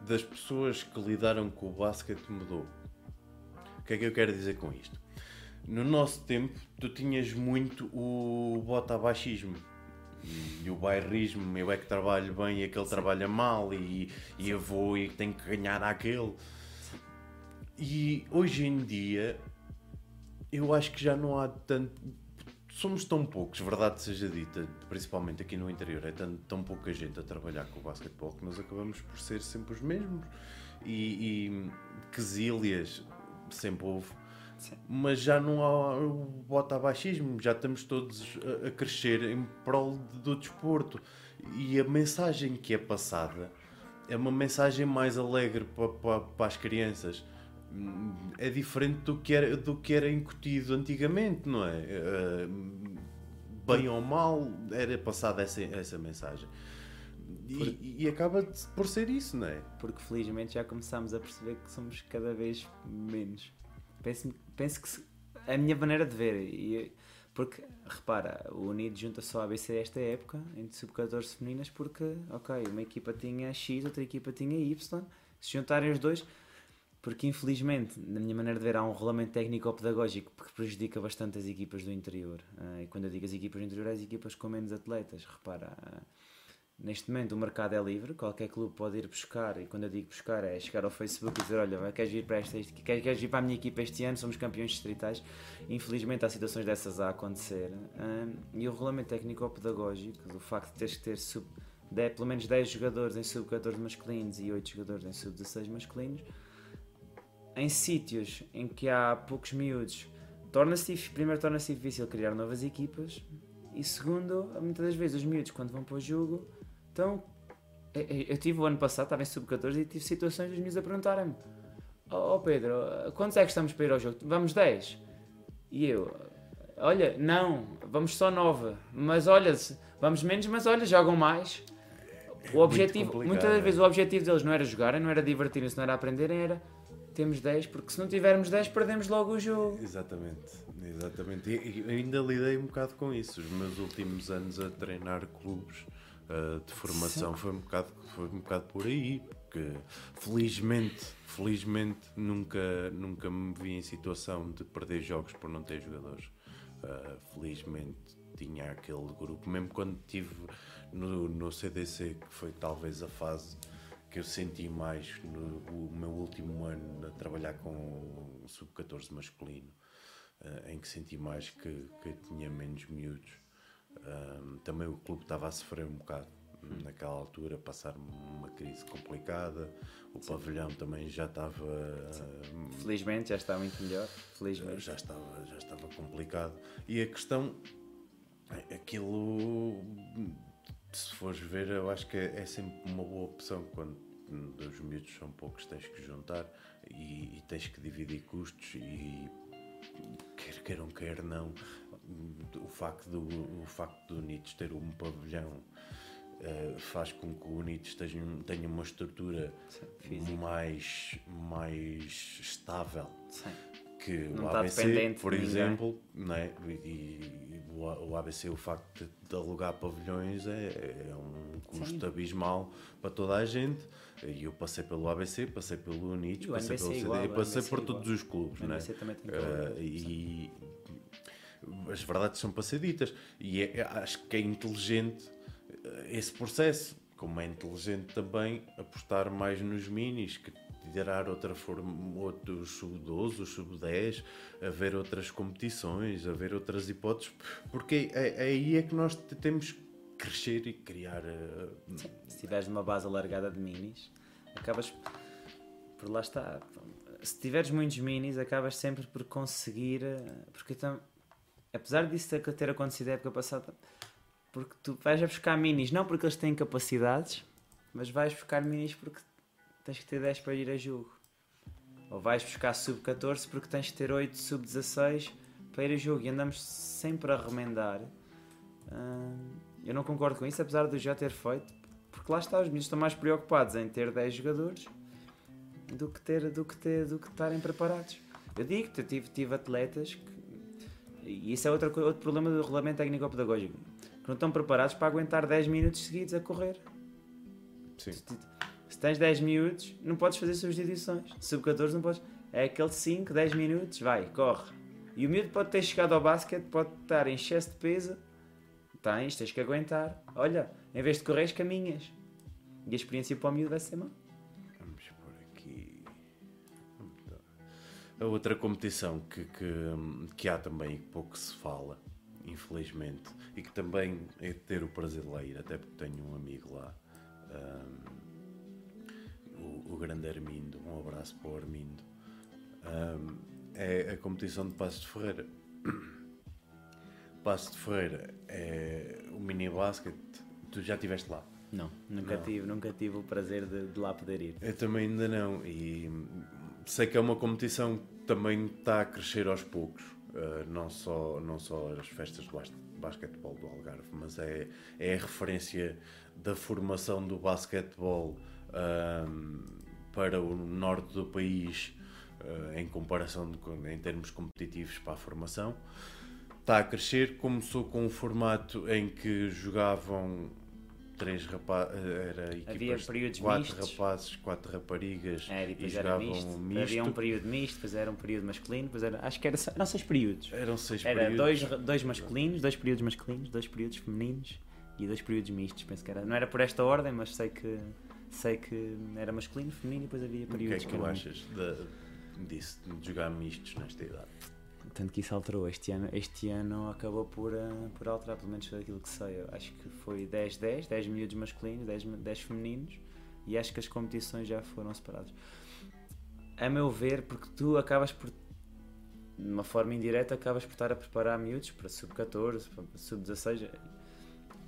Speaker 1: das pessoas que lidaram com o basquete mudou. O que é que eu quero dizer com isto? No nosso tempo, tu tinhas muito o bota-baixismo e o bairrismo, eu é que trabalho bem e aquele Sim. trabalha mal e, e eu vou e tenho que ganhar aquele. E hoje em dia eu acho que já não há tanto. Somos tão poucos, verdade seja dita, principalmente aqui no interior, é tão, tão pouca gente a trabalhar com o basquetebol que nós acabamos por ser sempre os mesmos. E, e quesílias sempre houve. Sim. Mas já não há o bota baixismo, já estamos todos a, a crescer em prol do desporto. E a mensagem que é passada é uma mensagem mais alegre para, para, para as crianças é diferente do que era, do que era incutido antigamente, não é? Uh, bem ou mal, era passada essa, essa mensagem. E, e, acaba por ser isso, não é?
Speaker 2: Porque felizmente já começámos a perceber que somos cada vez menos. Penso, penso que se, a minha maneira de ver, e, porque repara, o Unido junta só a ABC esta época, entre sub-14 femininas, porque, ok, uma equipa tinha X, outra equipa tinha Y, se juntarem os dois porque infelizmente, na minha maneira de ver, há um regulamento técnico-pedagógico que prejudica bastante as equipas do interior. Uh, e quando eu digo as equipas do interior, é as equipas com menos atletas. Repara, uh, neste momento o mercado é livre, qualquer clube pode ir buscar, e quando eu digo buscar é chegar ao Facebook e dizer: Olha, queres ir para, esta, queres, queres ir para a minha equipa este ano? Somos campeões distritais. Infelizmente, há situações dessas a acontecer. Uh, e o regulamento técnico-pedagógico, o facto de teres que ter sub, de, pelo menos 10 jogadores em sub-14 masculinos e 8 jogadores em sub-16 masculinos em sítios em que há poucos miúdos, torna-se primeiro torna-se difícil criar novas equipas e segundo, muitas das vezes os miúdos quando vão para o jogo estão eu tive o ano passado, estava em sub-14 e tive situações dos miúdos a perguntarem-me oh, oh Pedro, quantos é que estamos para ir ao jogo? Vamos 10 e eu, olha, não vamos só 9, mas olha vamos menos, mas olha, jogam mais. O objetivo, muitas das vezes o objetivo deles não era jogarem, não era divertirem-se, não era aprenderem, era temos 10, porque se não tivermos 10 perdemos logo o jogo.
Speaker 1: Exatamente, exatamente. E, ainda lidei um bocado com isso. Os meus últimos anos a treinar clubes uh, de formação foi um, bocado, foi um bocado por aí, porque felizmente, felizmente nunca, nunca me vi em situação de perder jogos por não ter jogadores. Uh, felizmente tinha aquele grupo, mesmo quando estive no, no CDC, que foi talvez a fase que eu senti mais no, meu último ano a trabalhar com o sub-14 masculino, uh, em que senti mais que, que tinha menos miúdos. Um, também o clube estava a sofrer um bocado naquela altura, passar uma crise complicada. O Sim. pavilhão também já estava. Uh,
Speaker 2: Felizmente já está muito melhor. Felizmente.
Speaker 1: Já estava, já estava complicado. E a questão. É, aquilo se fores ver, eu acho que é, é, sempre uma boa opção quando os miúdos são poucos, tens que juntar e, e tens que dividir custos e quer queiram, quer não, o facto do, o facto do Unidos ter um pavilhão uh, faz com que o Unidos tenha, tenha uma estrutura Sim, mais, mais estável. Sim que não o ABC, por exemplo, né? e, e o, ABC, o facto de, de alugar pavilhões é, é um custo Sim. abismal para toda a gente. E eu passei pelo ABC, passei pelo Unidos, passei pelo CD, igual, passei por todos os clubes. né? uh, e as verdades são para ser ditas. E é, acho que é inteligente eh, esse processo. Como é inteligente também apostar mais nos minis, que tirar outra forma, outros sub-12, sub-10, a ver outras competições, a ver outras hipóteses, porque é, é aí é que nós temos que crescer e criar. Uh...
Speaker 2: Se tiveres uma base alargada de minis, acabas por lá está. Se tiveres muitos minis, acabas sempre por conseguir. Eh, porque então, apesar disso ter acontecido a época passada, porque tu vais a buscar minis, não porque eles têm capacidades, mas vais buscar minis porque tens que ter 10 para ir a jogo. Ou vais buscar sub-14 porque tens que ter 8 sub-16 para ir a jogo. E andamos sempre a remendar. Eu não concordo com isso, apesar de eu já ter feito, porque lá está, os miúdos estão mais preocupados em ter 10 jogadores do que ter do que ter do que estarem preparados. Eu digo que eu tive, tive atletas que, e isso é outra, outro problema do regulamento técnico-pedagógico que não estão preparados para aguentar 10 minutos seguidos a correr.
Speaker 1: Sim.
Speaker 2: Se, se tens 10 minutos, não podes fazer substituições. Sub-14 não podes. É aquele 5, 10 minutos, vai, corre. E o miúdo pode ter chegado ao basquete, pode estar em excesso de peso. Tens, tens que aguentar. Olha, em vez de correr, caminhas. E a experiência para o miúdo vai ser má.
Speaker 1: Vamos por aqui. A outra competição que, que, que há também e que pouco se fala, infelizmente, e que também é de ter o prazer de lá ir, até porque tenho um amigo lá, um, o, grande Armindo, um abraço para o Armindo, um, é a competição de Passo de Ferreira. Passo de Ferreira é o mini basket, tu já estiveste lá?
Speaker 2: Não, nunca,
Speaker 1: Não.
Speaker 2: Tive, nunca tive o prazer de, de lá poder ir.
Speaker 1: Eu também ainda não. E sei que é uma competição que também está a crescer aos poucos. Uh, não, só, não só as festas de bas- basquetebol do Algarve, mas é, é a referência da formação do basquetebol um, para o norte do país uh, em comparação de, em termos competitivos para a formação. Está a crescer, começou com um formato em que jogavam três rapazes, era equipas quatro
Speaker 2: mistos.
Speaker 1: rapazes, quatro raparigas
Speaker 2: Era, e
Speaker 1: e jogavam
Speaker 2: misto.
Speaker 1: misto.
Speaker 2: Havia um período misto, depois era um período masculino, depois era, acho que era, eram seis períodos.
Speaker 1: Eram seis
Speaker 2: Era
Speaker 1: períodos.
Speaker 2: dois, dois masculinos, dois períodos masculinos, dois períodos femininos e dois períodos mistos. Penso que era. Não era por esta ordem, mas sei que sei que era masculino, feminino e depois havia
Speaker 1: O que é
Speaker 2: períodos
Speaker 1: que
Speaker 2: que
Speaker 1: tu achas de, disso, de jogar mistos nesta idade?
Speaker 2: Tanto que isso alterou. Este ano, este ano acabou por, eh, por alterar, pelo menos daquilo que sei. Eu acho que foi 10-10, 10 miúdos masculinos, 10, ma- 10 femininos e acho que as competições já foram separadas. A meu ver, porque tu acabas por, de uma forma indireta, acabas por estar a preparar miúdos para sub-14, para sub-16.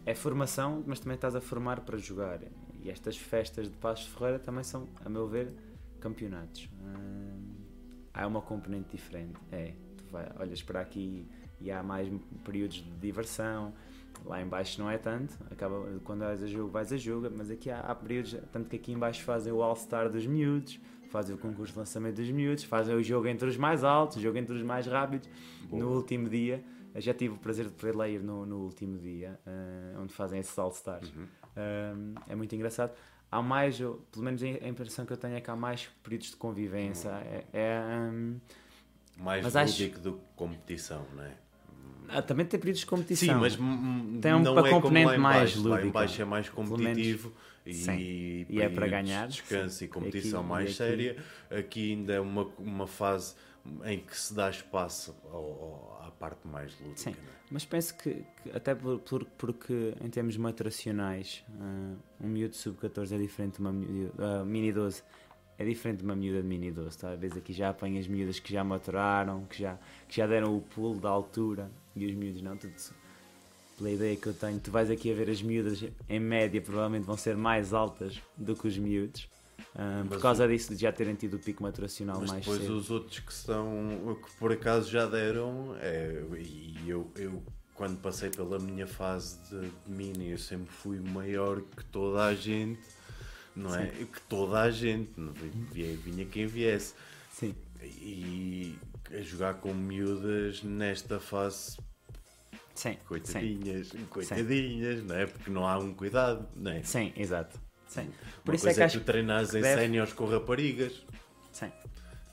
Speaker 2: É formação, mas também estás a formar para jogar. E estas festas de Passos Ferreira também são, a meu ver, campeonatos. Hum, há uma componente diferente. É, tu vai, olhas para aqui e há mais períodos de diversão. Lá em baixo não é tanto, acaba, quando vais a jogo, vais a jogo, mas aqui há, há períodos, tanto que aqui em baixo fazem o All-Star dos miúdos, fazem o concurso de lançamento dos miúdos, fazem o jogo entre os mais altos, o jogo entre os mais rápidos.
Speaker 1: Boa.
Speaker 2: No último dia, já tive o prazer de poder lá ir no, no último dia, eh, onde fazem esses All-Stars.
Speaker 1: Uhum.
Speaker 2: Um, é muito engraçado. Há mais, eu- pelo menos a impressão que eu tenho é que há mais períodos de convivência. É, é, um,
Speaker 1: Mais
Speaker 2: Mas acho-
Speaker 1: lúdico do que competição, não é?
Speaker 2: ah, também tem períodos de competição.
Speaker 1: Sim, mas
Speaker 2: Tem um-
Speaker 1: não é
Speaker 2: componente mais
Speaker 1: baixo. Lá em
Speaker 2: lúdica.
Speaker 1: baixo é mais competitivo e,
Speaker 2: E é para ganhar,
Speaker 1: de descanso e competição
Speaker 2: Aqui-
Speaker 1: mais
Speaker 2: aqui-
Speaker 1: séria. Aqui ainda é uma, uma fase em que se dá espaço ao- ao- parte mais lúdica.
Speaker 2: Sim.
Speaker 1: é?
Speaker 2: Mas penso que, que até por, por- porque em termos maturacionais, ah, um miúdo sub-14 é diferente de uma miúda, ah, mini 12 é diferente de uma miúda de mini 12. Talvez aqui já apanhas miúdas que já maturaram, que já, que já deram o pulo da altura e os miúdos não. Tudo, pela ideia que eu tenho, tu vais aqui a ver as miúdas, em média, provavelmente vão ser mais altas do que os miúdos. Ah, por causa disso, de já terem tido o pico maturacional
Speaker 1: Mas
Speaker 2: mais
Speaker 1: depois
Speaker 2: cedo.
Speaker 1: os outros que são que por acaso já deram é, e eu, eu quando passei pela minha fase de, de mini eu sempre fui maior que toda a gente não é? Que toda a gente vinha, vinha quem viesse.
Speaker 2: Sim,
Speaker 1: e a jogar com miúdas nesta fase
Speaker 2: sim, sim.
Speaker 1: coitadinhas coitadinhas não é? Porque não há um cuidado não é?
Speaker 2: Sim, exato. Sim.
Speaker 1: Por
Speaker 2: isso
Speaker 1: coisa
Speaker 2: é que
Speaker 1: é
Speaker 2: acho
Speaker 1: tu treinas em
Speaker 2: deve-
Speaker 1: séniores com raparigas
Speaker 2: Sim.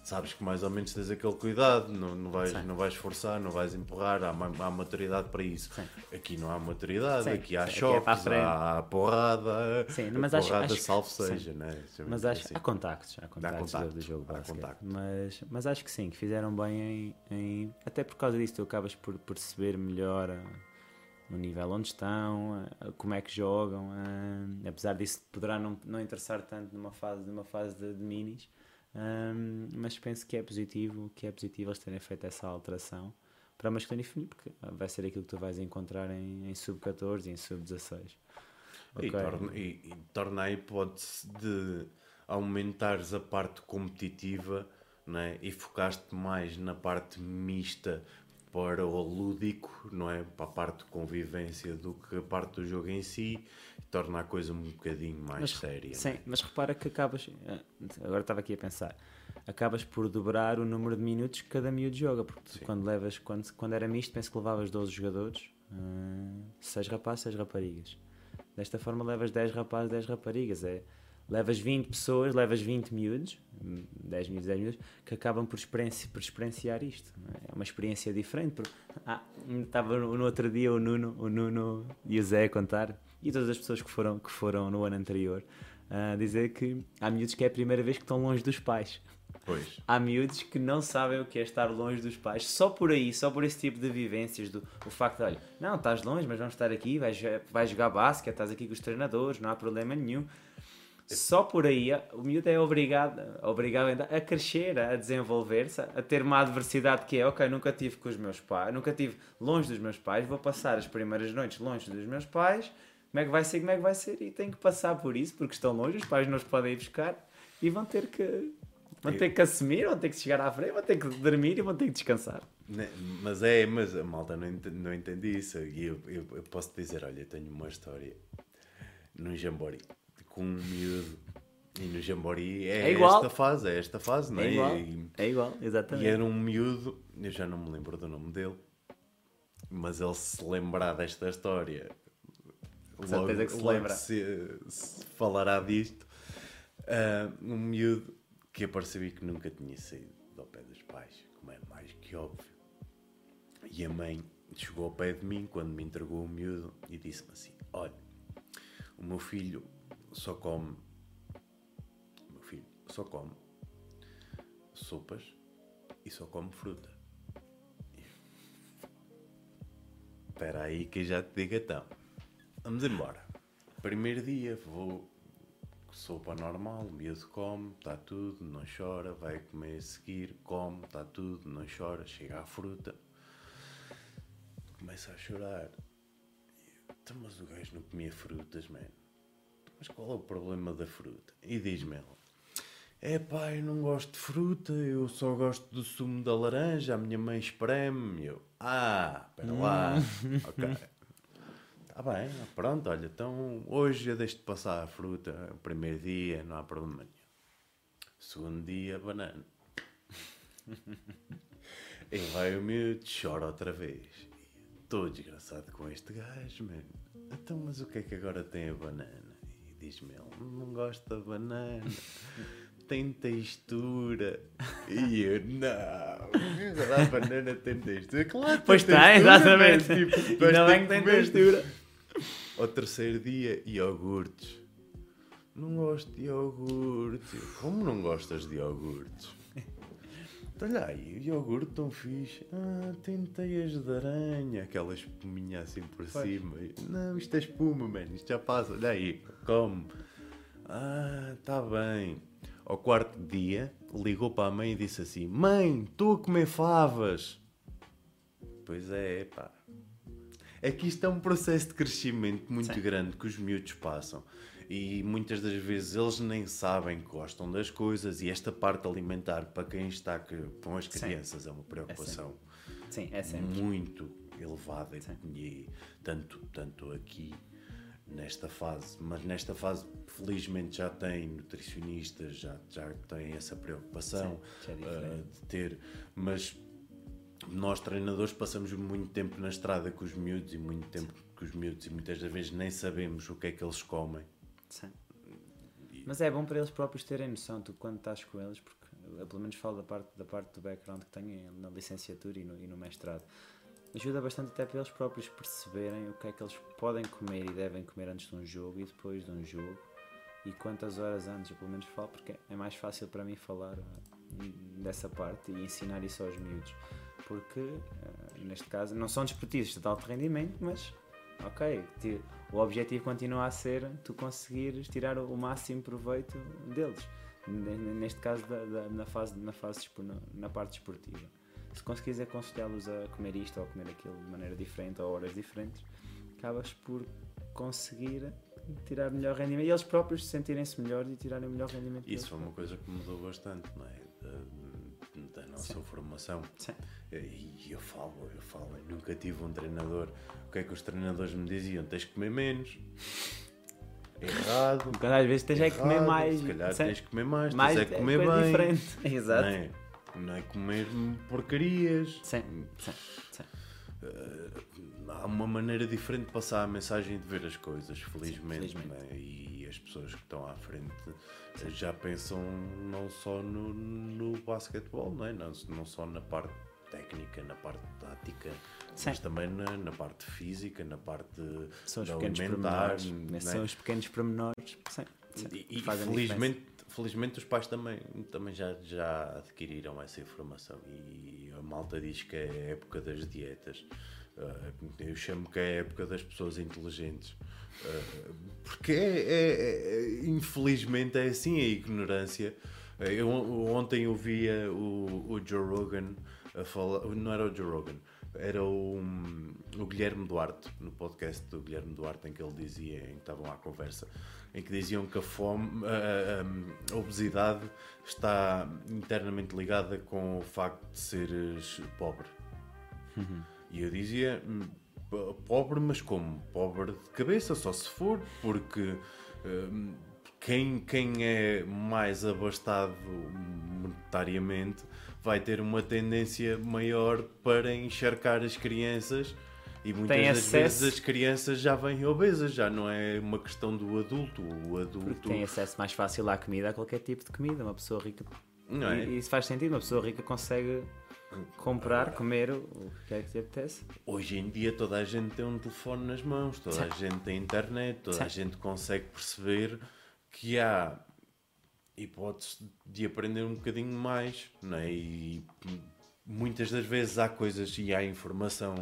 Speaker 1: sabes que mais ou menos tens aquele cuidado, não, não, vais,
Speaker 2: Sim.
Speaker 1: não vais forçar, não vais empurrar, há, há maturidade para isso.
Speaker 2: Sim.
Speaker 1: Aqui não há maturidade,
Speaker 2: Sim,
Speaker 1: aqui há
Speaker 2: sim, é a
Speaker 1: choques,
Speaker 2: frente.
Speaker 1: há porrada,
Speaker 2: Sim,
Speaker 1: a
Speaker 2: mas acho-
Speaker 1: porrada
Speaker 2: acho-
Speaker 1: salvo seja, né?
Speaker 2: Mas acho
Speaker 1: assim.
Speaker 2: há contactos, há contactos
Speaker 1: contacto,
Speaker 2: do jogo
Speaker 1: há
Speaker 2: basquete.
Speaker 1: contacto.
Speaker 2: Mas, mas acho que sim, que fizeram bem em, em- até por causa disso tu acabas por perceber melhor ah, o nível onde estão, como é que jogam, ah, apesar disso poderá não, não interessar tanto numa fase, numa fase de, de minis, ah, mas penso que é positivo, que é positivo eles terem feito essa alteração, para masculino e feminino, porque vai ser aquilo que tu vais encontrar em, em sub-14 e em sub-16.
Speaker 1: Okay. E, torna, e, e torna a hipótese de aumentares a parte competitiva né? e focaste mais na parte mista para o lúdico, não é? Para a parte de convivência do que a parte do jogo em si, torna a coisa um bocadinho mais
Speaker 2: mas,
Speaker 1: séria.
Speaker 2: Sim, é? mas repara que acabas, eh, agora estava aqui a pensar, acabas por dobrar o número de minutos que cada miúdo joga, porque quando levas, quando, quando era misto, penso que levavas 12 jogadores, uh, 6 rapazes, 6 raparigas. Desta forma levas 10 rapazes, 10 raparigas, é levas 20 pessoas, levas 20 miúdos, 10 miúdos, 10 miúdos, que acabam por, experienci por experienciar isto. É? é uma experiência diferente. Porque, ah, estava no, no, outro dia o Nuno, o Nuno e o Zé a contar, e todas as pessoas que foram, que foram no ano anterior, a dizer que há miúdos que é a primeira vez que estão longe dos pais.
Speaker 1: Pois.
Speaker 2: Há miúdos que não sabem o que é estar longe dos pais, só por aí, só por esse tipo de vivências, do, o facto de, olha, não, estás longe, mas vamos estar aqui, vais, vais jogar basquete, estás aqui com os treinadores, não há problema nenhum. Só por aí o miúdo é obrigado, obrigado a crescer, a desenvolver-se, a ter uma adversidade que é, ok, nunca tive com os meus pais, nunca tive longe dos meus pais, vou passar as primeiras noites longe dos meus pais, como é que vai ser, como é que vai ser, e tenho que passar por isso, porque estão longe, os pais não os podem ir buscar, e vão ter que, vão ter que assumir, vão ter que chegar à frente, vão ter que dormir e vão ter que descansar.
Speaker 1: Né, mas é, mas a malta não entende, não entende isso, e eu, eu, eu posso dizer, olha, tenho uma história num Jambori com um miúdo. E no Jambori é, é esta fase, é esta fase, não é?
Speaker 2: É igual, e, é igual exatamente.
Speaker 1: E era um miúdo, eu já não me lembro do nome dele, mas ele se lembrar desta história,
Speaker 2: logo, que se lembra.
Speaker 1: Se, se falará disto. Uh, um miúdo que eu percebi que nunca tinha saído do pé dos pais, como é mais que óbvio. E a mãe chegou ao pé de mim quando me entregou o miúdo e disse-me assim: Olha, o meu filho só come. Meu filho só come sopas e só come fruta. Espera aí que já te digo então. Vamos embora. Primeiro dia vou sopa normal, o miúdo come, está tudo, não chora, vai comer a seguir, come, está tudo, não chora, chega à fruta, começa a chorar. Então, mas o gajo não comia frutas, mano. Mas qual é o problema da fruta? E diz-me ela: É pá, eu não gosto de fruta, eu só gosto do sumo da laranja, a minha mãe espreme. Eu, ah, espera lá, hum. ok. Está bem, pronto, olha, então hoje eu deixo de passar a fruta, o primeiro dia, não há problema nenhum. Segundo dia, banana. <laughs> e vai o miúdo, chora outra vez. Estou desgraçado com este gajo, mano. Então, mas o que é que agora tem a banana? Diz-me ele, não gosta de banana, <laughs> tem textura. E eu, não, a banana tem textura. Claro,
Speaker 2: pois tem, exatamente. Tipo, não é que tem textura.
Speaker 1: Ao terceiro dia, iogurtes. Não gosto de iogurte. Como não gostas de iogurtes? Olha aí, o iogurte tão fixe. Ah, tem teias de aranha. Aquela espuminha assim por pois. cima. Não, isto é espuma, mano. Isto já passa. Olha aí, come. Ah, tá bem. Ao quarto dia, ligou para a mãe e disse assim: Mãe, estou a comer favas. Pois é, pá. É que isto é um processo de crescimento muito Sim. grande que os miúdos passam e muitas das vezes eles nem sabem que gostam das coisas e esta parte alimentar para quem está com as crianças Sim. é uma preocupação
Speaker 2: é Sim, é
Speaker 1: muito elevada e tanto, tanto aqui nesta fase, mas nesta fase felizmente já tem nutricionistas, já, já tem essa preocupação Sim, uh, de ter, mas nós treinadores passamos muito tempo na estrada com os miúdos e muito tempo Sim. com os miúdos e muitas das vezes nem sabemos o que é que eles comem
Speaker 2: Sim. Mas é bom para eles próprios terem noção, tu quando estás com eles, porque eu pelo menos falo da parte, da parte do background que tenho na licenciatura e no, e no mestrado, ajuda bastante até para eles próprios perceberem o que é que eles podem comer e devem comer antes de um jogo e depois de um jogo. E quantas horas antes, eu pelo menos falo porque é mais fácil para mim falar uh, dessa parte e ensinar isso aos miúdos. Porque uh, neste caso não são desportistas de alto rendimento mas ok, o objetivo continua a ser tu conseguires tirar o máximo proveito deles. Neste caso, da, da, na, fase, na, fase, na, parte esportiva. se conseguires aconselhá-los a comer isto ou a comer aquilo de maneira diferente ou horas diferentes, acabas por conseguir tirar melhor rendimento e eles próprios sentirem-se melhor e tirarem melhor rendimento.
Speaker 1: Isso foi uma coisa que mudou bastante, não é? Da, nossa
Speaker 2: Sim.
Speaker 1: formação.
Speaker 2: Sim.
Speaker 1: E eu falo, eu falo, eu nunca tive um treinador. O que é que os treinadores me diziam? Tens de comer menos. Errado.
Speaker 2: Quando às vezes tens é que comer mais.
Speaker 1: Se calhar
Speaker 2: Sim.
Speaker 1: tens de comer mais,
Speaker 2: mais
Speaker 1: tens é que comer
Speaker 2: coisa
Speaker 1: bem.
Speaker 2: diferente. <laughs> Exato.
Speaker 1: Não é, não é comer porcarias.
Speaker 2: Sim, sim, sim.
Speaker 1: Há uma maneira diferente de passar a mensagem e de ver as coisas, felizmente.
Speaker 2: felizmente.
Speaker 1: não é? E as pessoas que estão à frente eh, já pensam não só no, no basquetebol, não, é? não, não só na parte técnica, na parte tática,
Speaker 2: Sim.
Speaker 1: mas também na, na parte física, na parte
Speaker 2: São os pequenos
Speaker 1: alimentar.
Speaker 2: pormenores.
Speaker 1: não é?
Speaker 2: São os pequenos pormenores. Sim, sim,
Speaker 1: E, e felizmente, felizmente os pais também, também já, já adquiriram essa informação e a malta diz que é a época das dietas. Ah, eu chamo que é a época das pessoas inteligentes. Ah, porque é, é- é- infelizmente é assim a ignorância. Ah, Eu ontem ouvia o, o Joe Rogan a falar, não era o Joe Rogan, era o, o Guilherme Duarte, no podcast do Guilherme Duarte, em que ele dizia, em que estavam à conversa, em que diziam que a fome, a, a- a obesidade está internamente ligada com o facto de seres pobre. E eu dizia, "Hum, po- pobre, mas como? Pobre de cabeça, só se for, porque hum, quem, quem é mais abastado monetariamente vai ter uma tendência maior para encharcar as crianças e muitas
Speaker 2: Tem
Speaker 1: das
Speaker 2: acesso-
Speaker 1: vezes as crianças já vêm obesas, já não é uma questão do adulto. O
Speaker 2: Porque
Speaker 1: adulto
Speaker 2: tem acesso mais fácil à comida, a qualquer tipo de comida. Uma pessoa rica.
Speaker 1: não é?
Speaker 2: E, isso faz sentido. Uma pessoa rica consegue comprar, comer o que quer que lhe apetece.
Speaker 1: Hoje em dia toda a gente tem um telefone nas mãos, toda a gente tem internet, toda a gente consegue perceber que há hipótese de aprender um bocadinho mais, não é? E muitas das vezes há coisas e há informação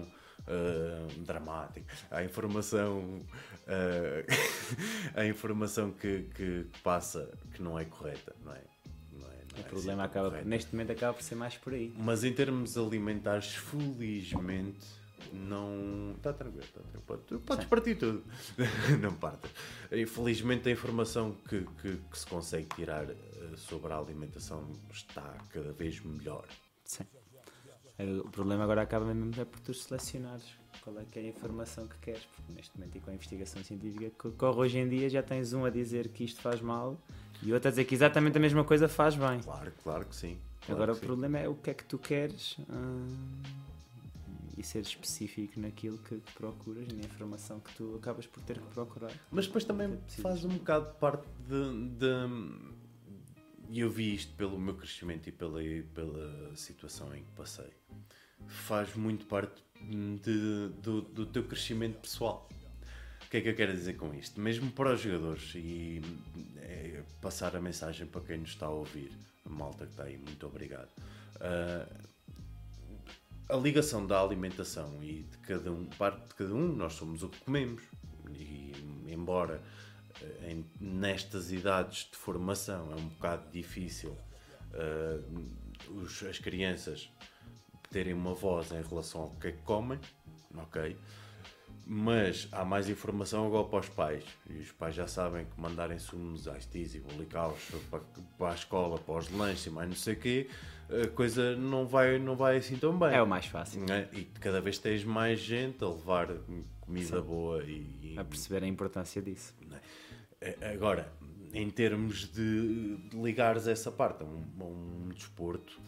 Speaker 1: ah, dramática, há informação, ah, <laughs> há informação que, que passa que não é correta, não é? Não é- não
Speaker 2: O
Speaker 1: é
Speaker 2: problema
Speaker 1: assim
Speaker 2: acaba,
Speaker 1: correta.
Speaker 2: neste momento acaba por ser mais por aí.
Speaker 1: Mas em termos alimentares, felizmente, não. Está tranquilo, está tranquilo. Podes- Podes partir tudo. <laughs> não partas. Infelizmente, a informação que, que, que se consegue tirar eh, sobre a alimentação está cada vez melhor.
Speaker 2: Sim. O problema agora acaba mesmo é por tu selecionares qual é que é a informação que queres, porque neste momento e com a investigação científica que corre hoje em dia já tens um a dizer que isto faz mal e outro a dizer que exatamente a mesma coisa faz bem.
Speaker 1: Claro, claro que sim. claro
Speaker 2: Agora
Speaker 1: que
Speaker 2: o
Speaker 1: sim.
Speaker 2: problema é o que é que tu queres hum, e ser específico naquilo que procuras e na informação que tu acabas por ter que procurar.
Speaker 1: Mas depois também
Speaker 2: É
Speaker 1: faz um bocado parte de. de- e eu vi isto pelo meu crescimento e pela, pela situação em que passei. Faz muito parte de- do, do teu crescimento pessoal. O que é que eu quero dizer com isto? Mesmo para os jogadores e é, passar a mensagem para quem nos está a ouvir, a malta que está aí, muito obrigado. Ah, a ligação da alimentação e de cada um, parte de cada um, nós somos o que comemos. E embora eh, em- nestas idades de formação é um bocado difícil eh, os- as crianças terem uma voz em relação ao que é que comem, ok? Mas há mais informação agora para os pais. E os pais já sabem que mandarem sumos, iced e bolicaus para, para a escola, para os lanches e mais não sei o quê, a coisa não vai, não vai assim tão bem.
Speaker 2: É o mais fácil.
Speaker 1: É? E cada vez tens mais gente a levar comida boa e, e-
Speaker 2: A perceber a importância disso.
Speaker 1: é? Eh, Agora, em termos de de ligares essa parte a um, a um desporto,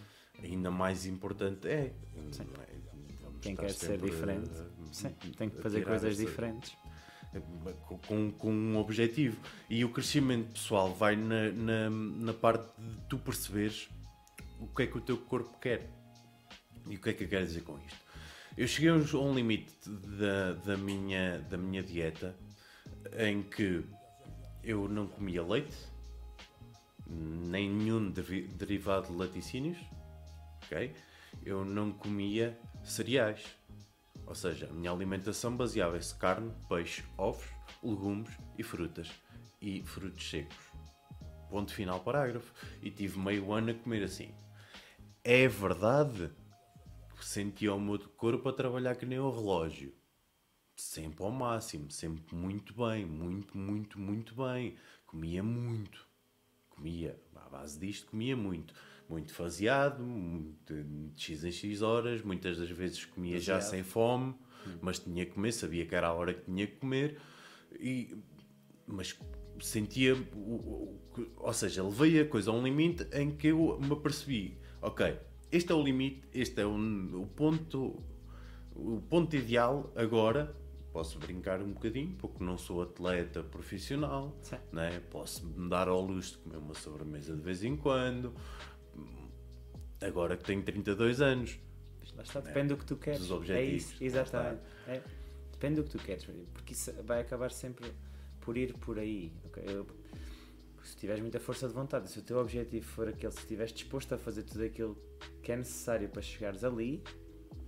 Speaker 1: ainda mais importante é. é? Vamos
Speaker 2: Quem
Speaker 1: estar
Speaker 2: quer ser
Speaker 1: sempre
Speaker 2: diferente,
Speaker 1: a-
Speaker 2: sim, tem que fazer coisas
Speaker 1: essa-
Speaker 2: diferentes.
Speaker 1: com- com, com um objetivo. E o crescimento pessoal vai na, na, na parte de tu perceberes o que é que o teu corpo quer. E o que é que eu quero dizer com isto? Eu cheguei a um, limite da, da, minha, da minha dieta em que eu não comia leite, nem nenhum deri- derivado de laticínios, ok? Eu não comia cereais. Ou seja, a minha alimentação baseava-se em carne, peixe, ovos, legumes e frutas. E frutos secos. Ponto final, parágrafo. E tive meio ano a comer assim. É verdade sentia o meu corpo a trabalhar que nem o relógio. Sempre ao máximo, sempre muito bem, muito, muito, muito bem. Comia muito. Comia, à base disto, comia muito. Muito faseado, muito, de X em X horas, muitas das vezes comia já sem fome, mas tinha que comer, sabia que era a hora que tinha que comer. E, mas sentia, ou seja, levei a coisa a um limite em que eu me apercebi, ok, este é o limite, este é o, o ponto, o ponto ideal agora. Posso brincar um bocadinho, porque não sou atleta profissional,
Speaker 2: Sim.
Speaker 1: né? posso me dar ao luxo de comer uma sobremesa de vez em quando. Agora que tenho 32 anos,
Speaker 2: Lá está, depende do que tu queres.
Speaker 1: Dos
Speaker 2: é
Speaker 1: objetivos,
Speaker 2: isso,
Speaker 1: lá
Speaker 2: exatamente. É, depende do que tu queres, porque isso vai acabar sempre por ir por aí. ok? Eu- se tiveres muita força de vontade, se o teu objetivo for aquele, se estiveres disposto a fazer tudo aquilo que é necessário para chegares ali,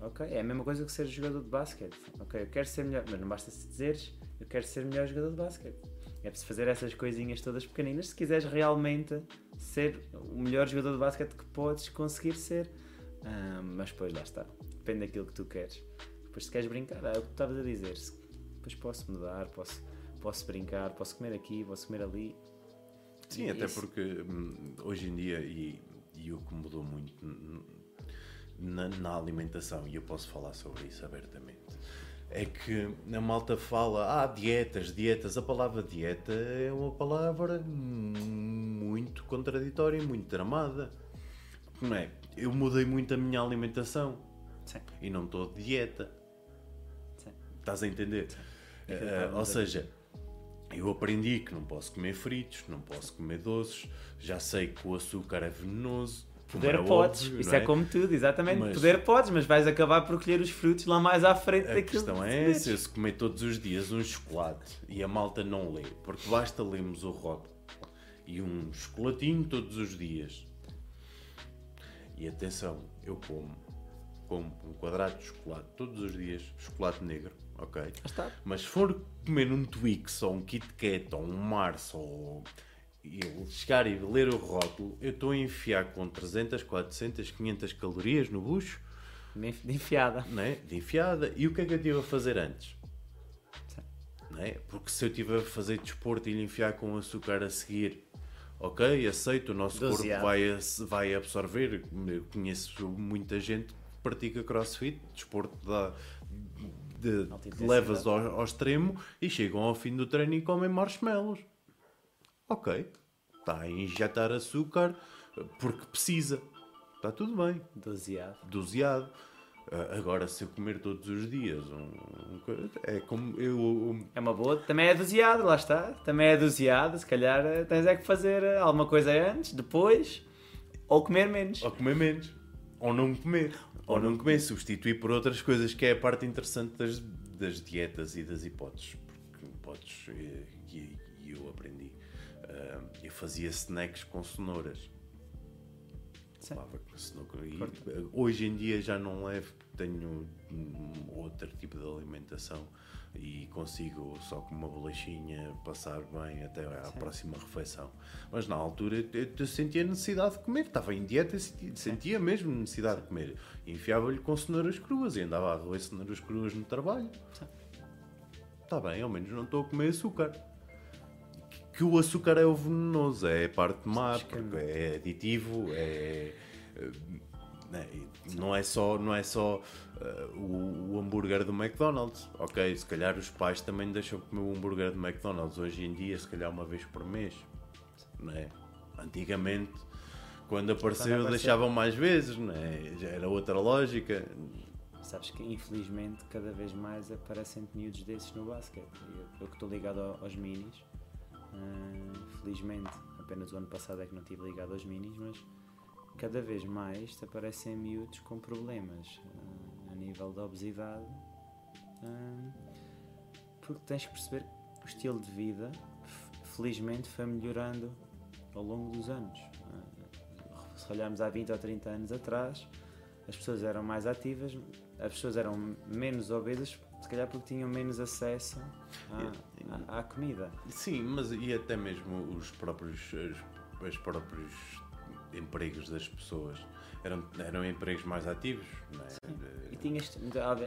Speaker 2: ok? É a mesma coisa que ser jogador de basquete. Ok, eu quero ser melhor, mas não basta se dizeres eu quero ser melhor jogador de basquete. É preciso fazer essas coisinhas todas pequeninas se quiseres realmente ser o melhor jogador de basquete que podes conseguir ser. Mas depois lá está. Depende daquilo que tu queres. Depois se queres brincar, é o que tu estavas a dizer. Depois posso mudar, posso, posso brincar, posso comer aqui, posso comer ali.
Speaker 1: Sim,
Speaker 2: E
Speaker 1: até
Speaker 2: isso-
Speaker 1: porque hum, hoje em dia, e, e o que mudou muito na, na alimentação, e eu posso falar sobre isso abertamente, é que a malta fala, ah, dietas, dietas. A palavra dieta é uma palavra muito contraditória e muito tramada. Não é? Eu mudei muito a minha alimentação
Speaker 2: Sim.
Speaker 1: e não estou de dieta.
Speaker 2: Sim.
Speaker 1: Estás a entender?
Speaker 2: A
Speaker 1: ou seja, eu aprendi que não posso comer fritos, não posso comer doces, já sei que o açúcar é venenoso.
Speaker 2: Poder
Speaker 1: é
Speaker 2: podes,
Speaker 1: óbvio,
Speaker 2: isso
Speaker 1: não
Speaker 2: é? como tudo, exatamente.
Speaker 1: Mas-
Speaker 2: Poder podes, mas vais acabar por colher os frutos lá mais à frente
Speaker 1: A
Speaker 2: daquilo
Speaker 1: questão
Speaker 2: que
Speaker 1: é
Speaker 2: poderes.
Speaker 1: essa, eu se comer todos os dias um chocolate e a malta não lê, porque basta lermos o rótulo e um chocolatinho todos os dias. E atenção, eu como, como um quadrado de chocolate todos os dias, chocolate negro, ok? Mas se for comer um Twix ou um Kit Kat ou um Mars ou eu chegar e ler o rótulo, eu estou a enfiar com 300, 400, 500 calorias no bucho,
Speaker 2: De enfiada.
Speaker 1: né? de enfiada. E o que é que eu estive a fazer antes?
Speaker 2: Sim.
Speaker 1: Né? Porque se eu estiver a fazer desporto e lhe enfiar com açúcar a seguir, ok, aceito, o nosso corpo vai, vai absorver. Eu conheço muita gente que pratica crossfit, desporto da, de, que levas ao, ao extremo e chegam ao fim do treino e comem marshmallows. Ok, está a injetar açúcar porque precisa. Está tudo bem
Speaker 2: Doseado.
Speaker 1: doseado. Ah, agora, se eu comer todos os dias, um, um é como eu. um-
Speaker 2: É uma boa, também é doseado, lá está. Também é doseado, se calhar eh, tens é que fazer eh, alguma coisa antes, depois, ou comer menos.
Speaker 1: ou comer menos, ou não comer, ou não comer, substituir por outras coisas, que é a parte interessante das, das dietas e das hipóteses. Porque podes, e, e- e eu aprendi, ah, eu fazia snacks com cenouras. Eh, hoje em dia já não levo, tenho outro tipo de alimentação e consigo só com uma bolachinha passar bem até à
Speaker 2: Sim.
Speaker 1: próxima refeição. Mas na altura eu, eu sentia necessidade de comer, estava em dieta e sentia, sentia mesmo necessidade de comer. Enfiava-lhe com cenouras cruas e andava a roer cenouras cruas no trabalho.
Speaker 2: Sim.
Speaker 1: Está bem, ao menos não estou a comer açúcar. Que- Que o açúcar é o venenoso, é parte má, porque é aditivo, é. Né, Não é só, não é só eh, o, o hambúrguer do McDonald's. Ok, se calhar os pais também deixam comer o hambúrguer do McDonald's hoje em dia, se calhar uma vez por mês. Não é? Antigamente, quando apareceu, deixavam mais vezes, não é? já era outra lógica.
Speaker 2: Sabes que infelizmente cada vez mais aparecem miúdos desses no basquete. Eu, eu que estou ligado ao- aos minis, hum, felizmente, apenas o ano passado é que não estive ligado aos minis, mas cada vez mais te aparecem miúdos com problemas hum, a nível da obesidade. hum, porque tens que perceber que o estilo de vida, felizmente, foi melhorando ao longo dos anos. Hum, se olharmos há 20 ou 30 anos atrás, as pessoas eram mais ativas, as pessoas eram menos obesas, se calhar porque tinham menos acesso à, à- à comida.
Speaker 1: Sim, mas e até mesmo os próprios, os, os próprios empregos das pessoas eram, eram empregos mais ativos, não é?
Speaker 2: E tinhas,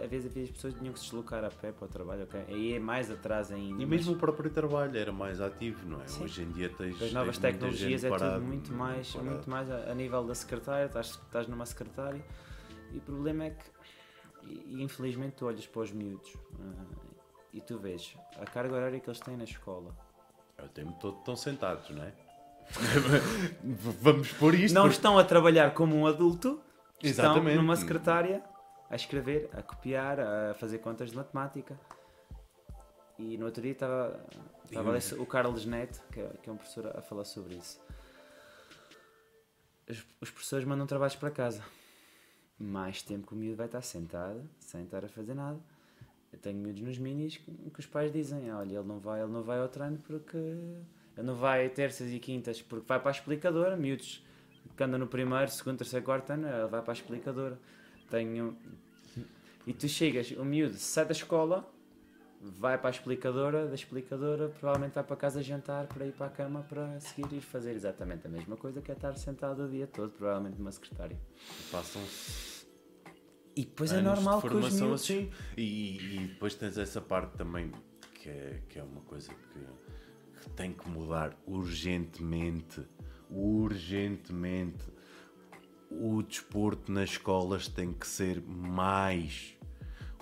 Speaker 2: às vezes havia as pessoas que tinham que se deslocar a pé para o trabalho, ok? Aí é mais atrás ainda.
Speaker 1: E
Speaker 2: mas
Speaker 1: mesmo o próprio trabalho era mais ativo, não é?
Speaker 2: Sim.
Speaker 1: Hoje em dia tens.
Speaker 2: as novas
Speaker 1: tens
Speaker 2: tecnologias é
Speaker 1: parado-
Speaker 2: tudo muito mais,
Speaker 1: parado.
Speaker 2: muito mais a, a nível da secretária, estás, estás numa secretária e o problema é que, e, infelizmente tu olhas para os miúdos ah, e tu vês a carga horária que eles têm na escola.
Speaker 1: É o tempo todo estão sentados, não é? <laughs> Vamos pôr isto.
Speaker 2: não
Speaker 1: porque-
Speaker 2: estão a trabalhar como um adulto, estão
Speaker 1: Exatamente.
Speaker 2: numa secretária a escrever, a copiar, a fazer contas de matemática. E no outro dia estava, estava ler o Carlos Neto, que é, que é um professor, a falar sobre isso. Os, os professores mandam trabalhos para casa. Mais tempo que o miúdo vai estar sentado, sem estar a fazer nada. Eu tenho miúdos nos minis que, que os pais dizem, olha, ele não vai, ele não vai ao treino porque não vai terças e quintas porque vai para a explicadora, miúdos que andam no primeiro, segundo, terceiro, quarto ano, vai para a explicadora. Tenho... E tu chegas, o miúdo sai da escola, vai para a explicadora, da explicadora provavelmente vai para casa jantar para ir para a cama para seguir e fazer exatamente a mesma coisa que é estar sentado o dia todo, provavelmente numa secretária.
Speaker 1: Passam-se
Speaker 2: E depois é normal
Speaker 1: de
Speaker 2: que os miúdos...
Speaker 1: assim. E, e depois tens essa parte também que é, que é uma coisa que tem que mudar urgentemente. Urgentemente. O desporto nas escolas tem que ser mais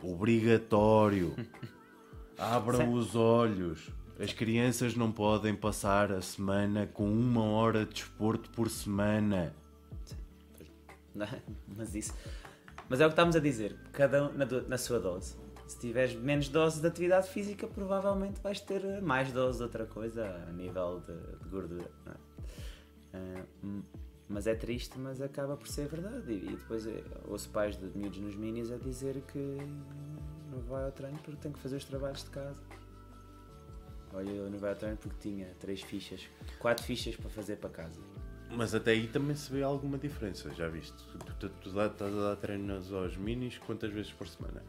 Speaker 1: obrigatório. <laughs> Abram os olhos. As crianças não podem passar a semana com uma hora de desporto por semana.
Speaker 2: Não, mas isso. Mas é o que estamos a dizer, cada um na, na sua dose. Se tiveres menos dose de atividade física, provavelmente vais ter eh, mais dose de outra coisa a nível de, de gordura. é? Hum, mas é triste, mas acaba por ser verdade. E, e depois eh, ouço pais de miúdos nos minis a dizer que não vai ao treino porque tem que fazer os trabalhos de casa. Olha, eu não vai ao treino porque tinha três fichas, quatro fichas para fazer para casa.
Speaker 1: Mas até aí também se vê alguma diferença, já viste? Tu, tu, tu dá- estás a dar treinos aos minis quantas vezes por semana?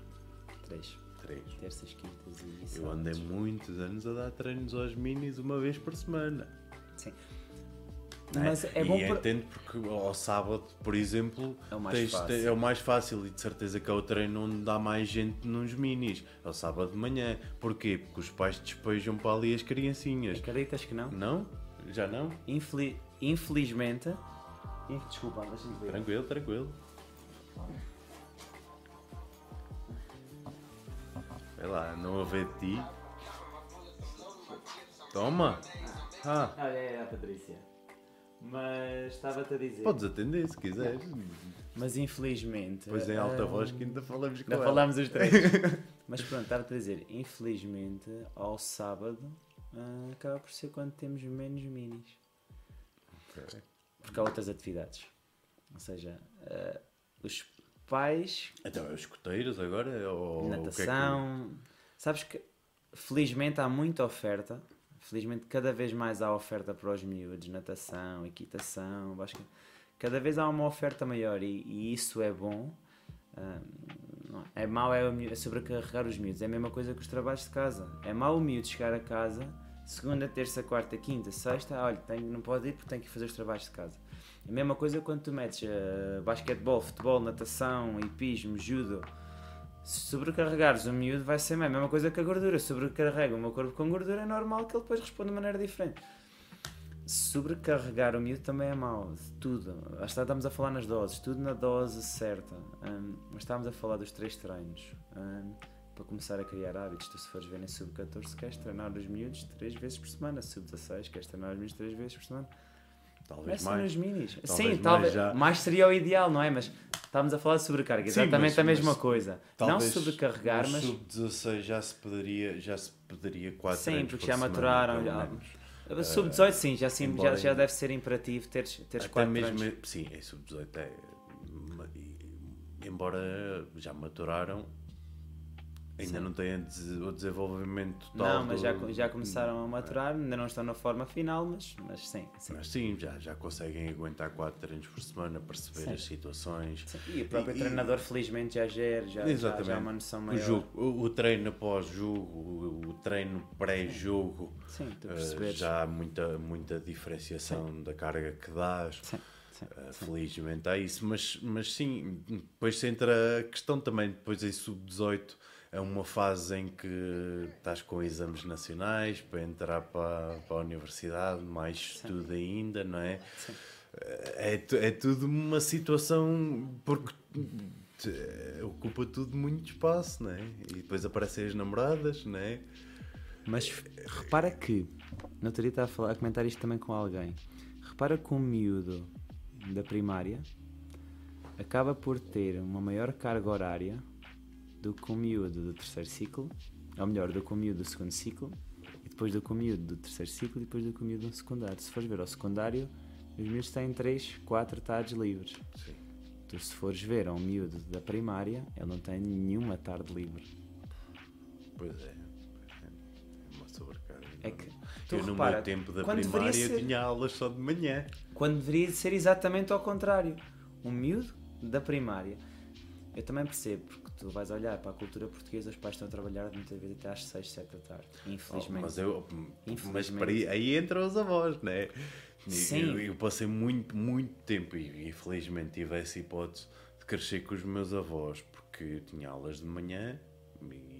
Speaker 2: Três.
Speaker 1: Três.
Speaker 2: Terças, quintas e
Speaker 1: Eu
Speaker 2: sábados.
Speaker 1: andei muitos anos a dar treinos aos minis uma vez por semana.
Speaker 2: Sim.
Speaker 1: não
Speaker 2: Mas é
Speaker 1: e
Speaker 2: bom por...
Speaker 1: entendo porque ao sábado, por exemplo,
Speaker 2: É o mais
Speaker 1: tens-
Speaker 2: fácil.
Speaker 1: é o mais fácil e de certeza que é o treino onde dá mais gente nos minis. É o sábado de manhã. Porquê? Porque os pais despejam para ali as criancinhas.
Speaker 2: Acreditas que não?
Speaker 1: Não? Já não?
Speaker 2: Infeli- Infelizmente. Inf- Desculpa, deixa-me ver.
Speaker 1: Tranquilo, tranquilo. Vai lá, não a ver de ti. Toma! Ah,
Speaker 2: Olha, é a Patrícia. Mas estava-te a dizer.
Speaker 1: podes atender se quiseres.
Speaker 2: Mas infelizmente.
Speaker 1: Depois em alta
Speaker 2: ah,
Speaker 1: voz que ainda falamos com
Speaker 2: Ainda
Speaker 1: ela.
Speaker 2: falámos os três. <laughs> Mas pronto, estava-te a dizer. Infelizmente, ao sábado, ah, acaba por ser quando temos menos minis.
Speaker 1: Ok.
Speaker 2: Porque há outras atividades. Ou seja, ah, os pais
Speaker 1: Então é os escoteiros agora? Ou o que é que-
Speaker 2: natação. Sabes que felizmente há muita oferta. Felizmente cada vez mais há oferta para os miúdos, natação, equitação, basquete. Cada vez há uma oferta maior e, e isso é bom. Não é mau é, é sobrecarregar os miúdos. É a mesma coisa que os trabalhos de casa. É mau o miúdo chegar a casa, segunda, terça, quarta, quinta, sexta, olha, tenho, não pode ir porque tem que fazer os trabalhos de casa. A mesma coisa quando tu metes ah, basquetebol, futebol, natação, hipismo, judo. Se sobrecarregares o miúdo vai ser a mesma coisa que a gordura. Sobrecarrega o meu corpo com gordura é normal que ele depois responda de maneira diferente. Sobrecarregar o miúdo também é mau. Tudo. Está, estamos a falar nas doses. Tudo na dose certa. Hum, mas estávamos a falar dos três treinos. Hum, para começar a criar hábitos. Tu se fores ver em sub-14 queres treinar os miúdos três vezes por semana. Sub-16 queres treinar os miúdos três vezes por semana.
Speaker 1: Talvez
Speaker 2: Começa
Speaker 1: mais.
Speaker 2: nos minis.
Speaker 1: Talvez
Speaker 2: Sim,
Speaker 1: mais
Speaker 2: talvez.
Speaker 1: já.
Speaker 2: Mais seria o ideal, não é? Mas estávamos a falar de sobrecarga.
Speaker 1: Sim,
Speaker 2: Exatamente
Speaker 1: mas-
Speaker 2: a mesma
Speaker 1: mas
Speaker 2: coisa. Não sobrecarregar, mas.
Speaker 1: sub-16 já se poderia, já se poderia quatro
Speaker 2: Sim,
Speaker 1: treinos
Speaker 2: porque
Speaker 1: por
Speaker 2: já
Speaker 1: semana,
Speaker 2: maturaram, já.
Speaker 1: menos.
Speaker 2: Sub-18, sim, já, sim já, já deve ser imperativo teres, teres
Speaker 1: Até
Speaker 2: quatro
Speaker 1: mesmo,
Speaker 2: treinos.
Speaker 1: sim, em sub-18 é. Embora já maturaram, ainda
Speaker 2: Sim.
Speaker 1: não têm o desenvolvimento total.
Speaker 2: Não, mas já, já começaram a maturar, ainda não estão na forma final, mas, mas sim. sim.
Speaker 1: Mas sim, já, já conseguem aguentar quatro treinos por semana, perceber
Speaker 2: Sim.
Speaker 1: as situações.
Speaker 2: Sim, E o próprio
Speaker 1: E-
Speaker 2: treinador, felizmente, já gera, já, já, já há uma noção
Speaker 1: O,
Speaker 2: maior.
Speaker 1: jogo, o, o treino após-jogo, o, o treino pré-jogo,
Speaker 2: perceberes.
Speaker 1: já há muita, muita diferenciação da carga que dás.
Speaker 2: Sim,
Speaker 1: Uh, felizmente há isso, mas, mas sim, depois entra a questão também, depois em sub-18 é uma fase em que estás com exames nacionais para entrar para, para a universidade, mais estudo ainda, não é? É, é tudo uma situação porque te- ocupa tudo muito espaço, não é? E depois aparecem as namoradas, não é?
Speaker 2: Mas repara que, dia estava a, falar, a comentar isto também com alguém. Repara que um miúdo da primária acaba por ter uma maior carga horária do que um miúdo do terceiro ciclo, ou melhor, do que um miúdo do segundo ciclo, e depois do que um miúdo do terceiro ciclo e depois do que um miúdo do secundário. Se fores ver ao secundário, os miúdos têm 3, 4 tardes livres.
Speaker 1: Sim.
Speaker 2: Tu, se fores ver a um miúdo da primária, ele não tem nenhuma tarde livre.
Speaker 1: Pois é. É uma sobrecarga.
Speaker 2: É que, tu
Speaker 1: Eu no
Speaker 2: repara,
Speaker 1: meu tempo da
Speaker 2: quando deveria
Speaker 1: primária
Speaker 2: ser-
Speaker 1: tinha aulas só de manhã.
Speaker 2: Quando deveria ser exatamente ao contrário. Um miúdo da primária. Eu também percebo, porque tu vais olhar para a cultura portuguesa, os pais estão a trabalhar muitas vezes até às 6, 7 da tarde. Infelizmente.
Speaker 1: Oh, mas eu, mas
Speaker 2: Infelizmente.
Speaker 1: para aí, aí entram os avós, não é?
Speaker 2: Sim.
Speaker 1: Eu, eu passei muito, muito tempo e infelizmente tive essa hipótese de crescer com os meus avós, porque eu tinha aulas de manhã e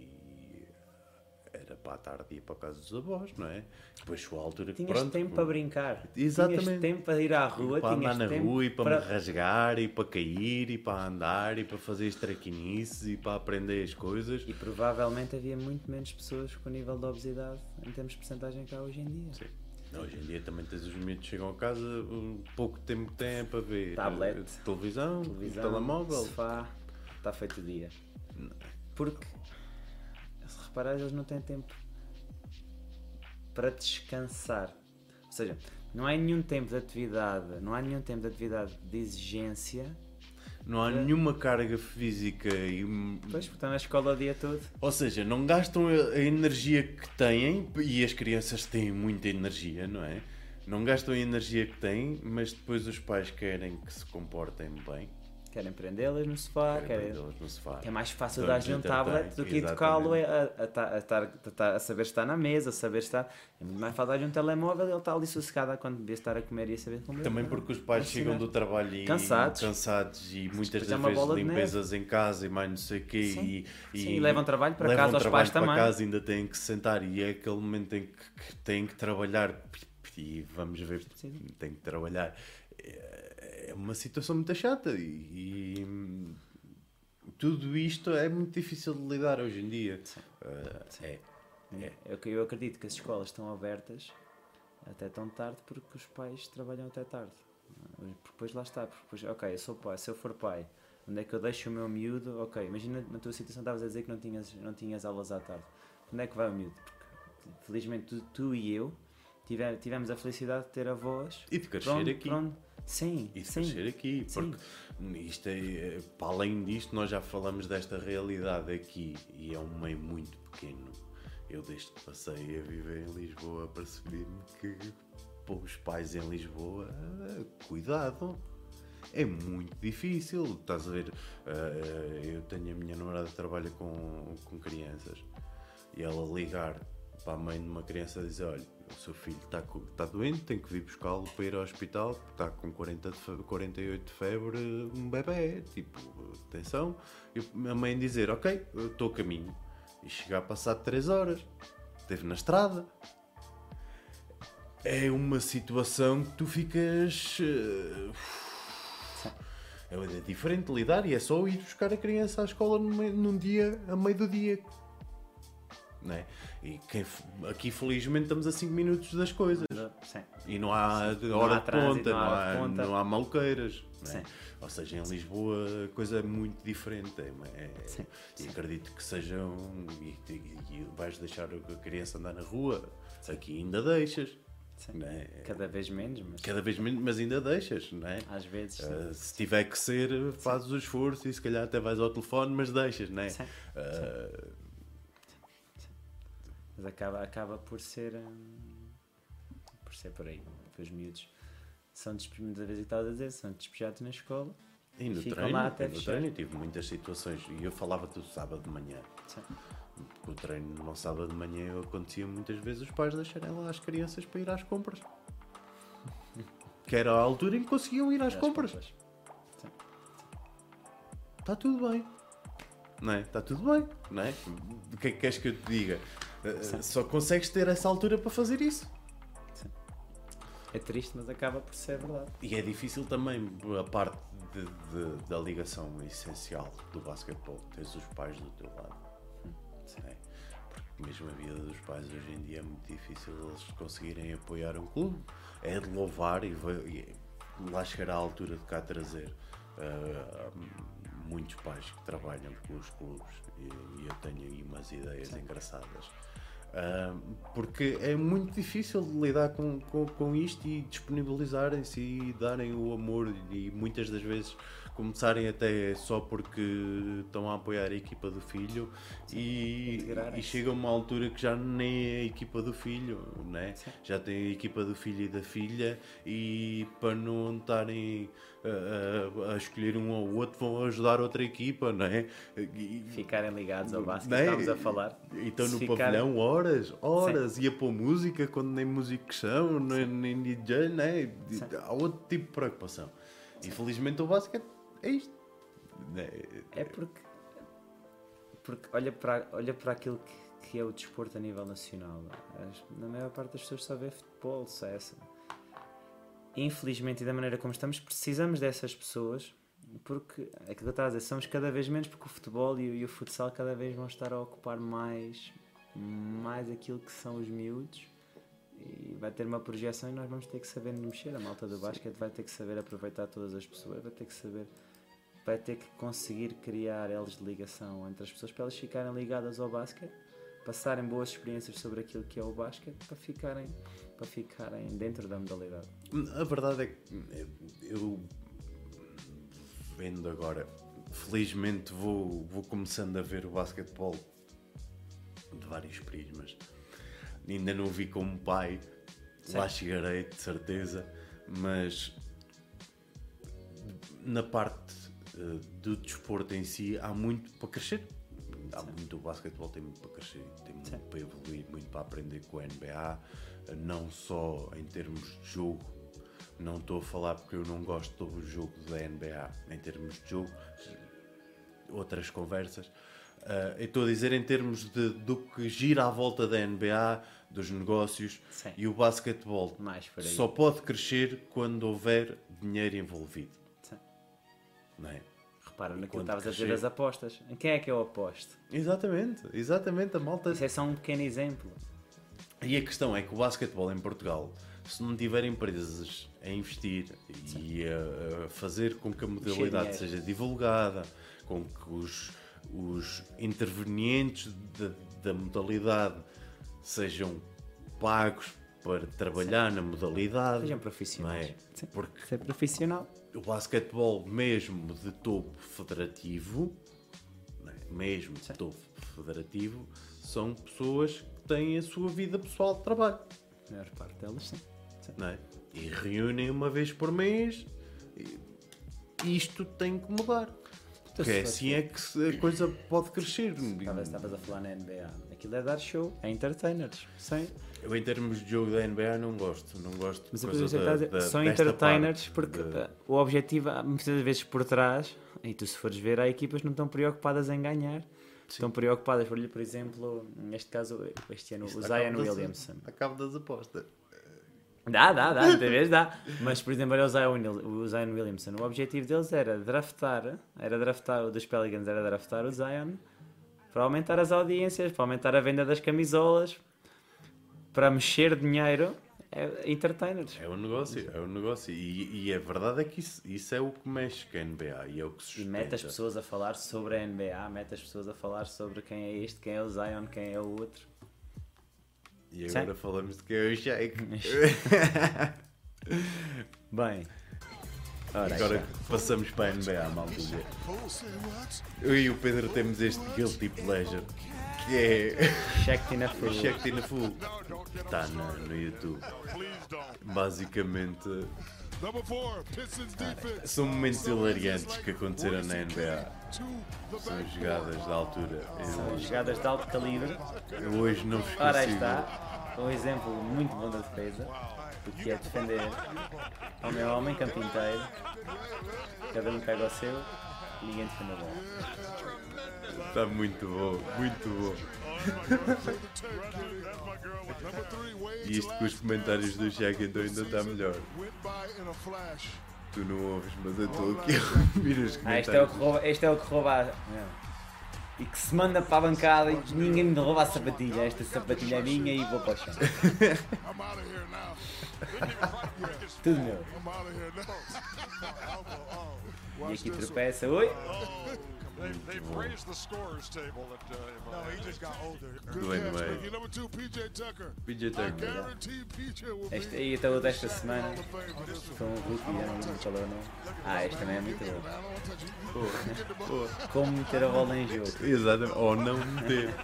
Speaker 1: para a tarde e ia para a casa dos avós, não é? Depois chegou a altura que
Speaker 2: Tinhas
Speaker 1: pronto,
Speaker 2: tempo para brincar.
Speaker 1: Exatamente.
Speaker 2: Tinhas tempo para ir à rua,
Speaker 1: para
Speaker 2: tinhas
Speaker 1: andar na
Speaker 2: tempo
Speaker 1: rua e para,
Speaker 2: para...
Speaker 1: me rasgar e para cair e para andar e para fazer estraquinices e para aprender as coisas.
Speaker 2: E provavelmente havia muito menos pessoas com nível de obesidade em termos de porcentagem cá hoje em dia.
Speaker 1: Sim. Hoje em dia também tens os miúdos que chegam a casa, um pouco tempo que têm é para ver
Speaker 2: Tablet.
Speaker 1: eh, televisão,
Speaker 2: Televisão,
Speaker 1: telemóvel.
Speaker 2: sofá, está feito o dia. Porque, se reparares, eles não têm tempo para descansar. Ou seja, não há nenhum tempo de atividade, não há nenhum tempo de atividade de exigência.
Speaker 1: Não há nenhuma carga física e
Speaker 2: Pois, porque estão na escola o dia todo.
Speaker 1: Ou seja, não gastam a energia que têm e as crianças têm muita energia, não é? Não gastam a energia que têm, mas depois os pais querem que se comportem bem.
Speaker 2: Querem prendê-las no sofá, querem...
Speaker 1: no sofá.
Speaker 2: É mais fácil
Speaker 1: Então,
Speaker 2: dar-lhe um tablet do que educá-lo a, a, a, ta- a estar- a saber estar na mesa, a saber estar. É muito mais fácil dar-lhe um telemóvel e ele está ali sossegado quando devia estar a comer e a saber comer.
Speaker 1: Também porque os pais
Speaker 2: Ensinar.
Speaker 1: chegam do trabalho e
Speaker 2: Cansados.
Speaker 1: cansados e muitas
Speaker 2: é
Speaker 1: das vezes limpezas em casa e mais não sei o quê
Speaker 2: Sim.
Speaker 1: e,
Speaker 2: Sim, e levam trabalho para casa aos pais também.
Speaker 1: casa ainda têm que se sentar e é aquele momento em que, que têm que trabalhar e vamos ver, têm que trabalhar. É uma situação muito chata e, e, tudo isto é muito difícil de lidar hoje em dia. Ah, é, é.
Speaker 2: Eu, eu acredito que as escolas estão abertas até tão tarde porque os pais trabalham até tarde. Porque depois lá está, depois, ok, eu sou pai, se eu for pai, onde é que eu deixo o meu miúdo? Ok, imagina na tua situação estavas a dizer que não tinhas, não tinhas aulas à tarde. Onde é que vai o miúdo? Porque felizmente tu, tu e eu tive- tivemos a felicidade de ter avós.
Speaker 1: E de crescer
Speaker 2: Pronto,
Speaker 1: aqui.
Speaker 2: pronto. Sim,
Speaker 1: E de
Speaker 2: sim.
Speaker 1: crescer aqui,
Speaker 2: Sim.
Speaker 1: porque isto é, para além disto, nós já falamos desta realidade aqui e é um meio muito pequeno. Eu, desde que passei a viver em Lisboa, percebi-me que pô, os pais em Lisboa, ah, cuidado, é muito difícil. Estás a ver, ah, eu tenho a minha namorada que trabalha com, com crianças e ela ligar para a mãe de uma criança e dizer: Olha, o seu filho está, está doente, tem que vir buscá-lo para ir ao hospital, está com 40 de fe- 48 de febre, um bebê. Tipo, atenção. E a mãe dizer: Ok, estou a caminho. E chegar a passar 3 horas. Esteve na estrada. É uma situação que tu ficas. eh, É diferente lidar e é só ir buscar a criança à escola num dia, a meio do dia. Não é? E quem aqui felizmente estamos a 5 minutos das coisas.
Speaker 2: Sim.
Speaker 1: E não há
Speaker 2: Não
Speaker 1: hora
Speaker 2: há
Speaker 1: de
Speaker 2: trânsito,
Speaker 1: ponta,
Speaker 2: não
Speaker 1: não
Speaker 2: há
Speaker 1: há,
Speaker 2: de ponta.
Speaker 1: não há malqueiras. não é?
Speaker 2: Sim.
Speaker 1: Ou seja, em Lisboa a coisa é muito diferente. É, é-
Speaker 2: Sim,
Speaker 1: E acredito que sejam. E, e- e vais deixar a criança andar na rua. Aqui ainda deixas.
Speaker 2: Sim.
Speaker 1: é?
Speaker 2: Cada vez menos, mas
Speaker 1: Cada vez menos, mas ainda deixas, não é?
Speaker 2: às vezes. sim.
Speaker 1: Uh, se tiver que ser, fazes o esforço e se calhar até vais ao telefone, mas deixas, não é?
Speaker 2: Sim.
Speaker 1: Uh,
Speaker 2: Mas acaba, acaba por ser. hum, por ser por aí. Porque os miúdos são despejados, da vez que a dizer, são despejados na escola.
Speaker 1: e no
Speaker 2: Ficam
Speaker 1: treino,
Speaker 2: lá até
Speaker 1: no
Speaker 2: fechar.
Speaker 1: treino eu tive muitas situações e eu falava do sábado de manhã.
Speaker 2: Sim.
Speaker 1: O treino no sábado de manhã eu acontecia muitas vezes os pais deixarem lá as crianças para ir às compras. <laughs> que era a altura em que conseguiam ir às
Speaker 2: Às
Speaker 1: compras. Está tudo bem. Não é? Está tudo bem. Não é? O que é que queres que eu te diga? Uh, só consegues ter essa altura para fazer isso.
Speaker 2: É triste, mas acaba por ser verdade.
Speaker 1: E é difícil também a parte de- de- da ligação essencial do basquetebol. Tens os pais do teu lado. É. Porque mesmo a vida dos pais hoje em dia é muito difícil eles conseguirem apoiar um clube. É de louvar e, vai- e lá chegará a altura de cá trazer ah, muitos pais que trabalham pelos clubes e, e eu tenho aí umas ideias engraçadas. Ah, porque é muito difícil lidar com, com, com isto e disponibilizarem-se e darem o amor e muitas das vezes começarem até só porque estão a apoiar a equipa do filho e, e chega uma altura que já nem é a equipa do filho, né?
Speaker 2: Sim.
Speaker 1: já tem a equipa do filho e da filha e para não estarem a, escolher um ou outro vão ajudar outra equipa, não é? E-
Speaker 2: Ficarem ligados ao basquete,
Speaker 1: não é?
Speaker 2: estamos a falar.
Speaker 1: e estão
Speaker 2: Se
Speaker 1: no
Speaker 2: ficar-
Speaker 1: pavilhão horas, horas, ia pôr música quando nem músicos são, nem, nem DJ, né?
Speaker 2: Sim.
Speaker 1: Há outro tipo de preocupação. Infelizmente o basquete é isto. Né?
Speaker 2: É porque, porque olha, para, olha para aquilo que, que é o desporto a nível nacional. Na maior parte das pessoas só vê futebol, só essa. Infelizmente, e da maneira como estamos, precisamos dessas pessoas porque é aquilo que eu estava a dizer, somos cada vez menos porque o futebol e, o- e o futsal cada vez vão estar a ocupar mais, mais aquilo que são os miúdos e vai ter uma projeção e nós vamos ter que saber mexer. A malta do basquete vai ter que saber aproveitar todas as pessoas, vai ter que saber vai ter que conseguir criar elos de ligação entre as pessoas para elas ficarem ligadas ao basquete, passarem boas experiências sobre aquilo que é o basquete para ficarem, para ficarem dentro da modalidade.
Speaker 1: A verdade é que eu vendo agora, felizmente vou, vou começando a ver o basquetebol de vários prismas. Ainda não vi como pai, lá chegarei de certeza, mas na parte eh, do desporto em si há muito para crescer. Há muito, o basquetebol tem muito para crescer, tem muito
Speaker 2: Sim.
Speaker 1: para evoluir, muito para aprender com a NBA, não só em termos de jogo, não estou a falar porque eu não gosto do jogo da NBA, em termos de jogo, outras conversas. Eu estou a dizer em termos de, do que gira à volta da NBA, dos negócios
Speaker 2: Sim.
Speaker 1: e o basquetebol só pode crescer quando houver dinheiro envolvido.
Speaker 2: Sim.
Speaker 1: Não é?
Speaker 2: Repara naquilo que estavas a dizer das apostas. Em quem é que eu aposto?
Speaker 1: Exatamente, exatamente. A malta
Speaker 2: Isso é só um pequeno exemplo.
Speaker 1: E a questão é que o basquetebol em Portugal, se não tiver empresas a investir e a, a fazer com que a modalidade seja divulgada, com que os, os intervenientes da- da modalidade sejam pagos para trabalhar na modalidade,
Speaker 2: Sejam
Speaker 1: não
Speaker 2: profissionais.
Speaker 1: é?
Speaker 2: Sim.
Speaker 1: Porque
Speaker 2: Ser profissional.
Speaker 1: o basquetebol mesmo de topo federativo, né, mesmo de
Speaker 2: Sim.
Speaker 1: topo federativo, são pessoas que têm a sua vida pessoal de trabalho.
Speaker 2: A maior parte delas, sim. Sim.
Speaker 1: não é? E reúnem uma vez por mês. E isto tem que mudar. Porque
Speaker 2: se
Speaker 1: é assim é que a coisa pode crescer.
Speaker 2: Estavas estavas a falar na NBA. Aquilo é dar show, é entertainers. Sim.
Speaker 1: Eu, em termos de jogo da NBA, não gosto. Não gosto
Speaker 2: Mas
Speaker 1: por
Speaker 2: eu
Speaker 1: causa
Speaker 2: estou a
Speaker 1: da, da,
Speaker 2: são entertainers porque
Speaker 1: de-
Speaker 2: o objetivo, muitas vezes por trás, e tu se fores ver, há equipas que não estão preocupadas em ganhar. Estão preocupadas, por, por exemplo, neste caso, este ano, o
Speaker 1: Isto
Speaker 2: Zion
Speaker 1: acaba das-
Speaker 2: Williamson.
Speaker 1: Acabo das apostas.
Speaker 2: Dá, dá, dá, <laughs> vezes dá. Mas, por exemplo, olha o Zion, o Zion Williamson. O objetivo deles era draftar, era draftar, o dos Pelicans era draftar o Zion para aumentar as audiências, para aumentar a venda das camisolas, para mexer dinheiro. É, entertainers.
Speaker 1: É um negócio, é um negócio. E, e a verdade é que isso, isso é o que mexe com a NBA e é o que
Speaker 2: E
Speaker 1: sustenta.
Speaker 2: mete as pessoas a falar sobre a NBA, mete as pessoas a falar sobre quem é este, quem é o Zion, quem é o outro.
Speaker 1: E agora falamos de que é o Shake. <laughs>
Speaker 2: Bem, ora,
Speaker 1: Agora
Speaker 2: já.
Speaker 1: passamos para a NBA, maltinha. Eu e o Pedro temos este guilty pleasure que é o
Speaker 2: Full.
Speaker 1: Check Tina Full que está na- no YouTube. Basicamente,
Speaker 3: defense.
Speaker 1: são momentos hilariantes que aconteceram na NBA. São jogadas da altura. Eu,
Speaker 2: Jogadas de alto calibre.
Speaker 1: eu hoje não vos
Speaker 2: Ora, aí
Speaker 1: consigo.
Speaker 2: está. Um exemplo muito bom da defesa. o que é defender homem a homem, campo inteiro. Cada um pega o seu ninguém defende a bola.
Speaker 1: Está muito bom, muito bom. E isto com os comentários do Shaq então ainda está melhor. Tu não ouves, mas eu estou aqui a ouvir os
Speaker 2: Ah, este é o
Speaker 1: comentários.
Speaker 2: que rouba, este é o que rouba não. E que se manda para a bancada e ninguém me rouba a sapatilha. Esta sapatilha é minha e vou para o chão. <laughs>
Speaker 3: I'm out of here now.
Speaker 2: Tudo meu. E aqui tropeça.
Speaker 4: Scores table at uh,
Speaker 3: two, PJ Tucker.
Speaker 1: PJ
Speaker 3: I
Speaker 1: Tucker.
Speaker 3: guarantee PJ will be
Speaker 2: Este aí então o desta
Speaker 3: Hall
Speaker 2: semana foi um rookie, já não lembro qual é o nome. Ah, este também é muito
Speaker 3: you.
Speaker 2: Como meter a bola em jogo.
Speaker 1: Exatamente, ou não meter.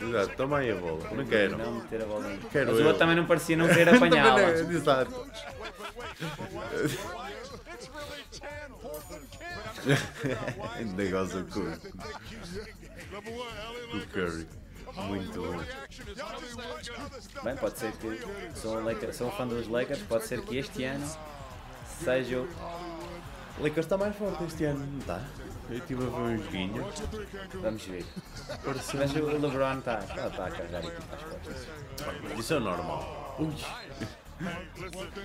Speaker 1: Exato, toma aí a bola. Não quero.
Speaker 2: Não meter a bola em jogo.
Speaker 1: Quero
Speaker 2: Mas o outro também não parecia não querer <laughs> apanhá-la.
Speaker 1: Não- Exato. <laughs> Negócio com o Curry. Muito bom.
Speaker 2: Bem, pode ser que sou um, Laker, sou um fã dos Lakers, pode ser que este ano seja o.
Speaker 1: O Lakers está mais forte este ano, não está? Eu estive a ver um joguinho.
Speaker 2: Vamos ver. Mas o LeBron está tá, tá a carregar a equipa às costas.
Speaker 1: Isso é normal. Ui,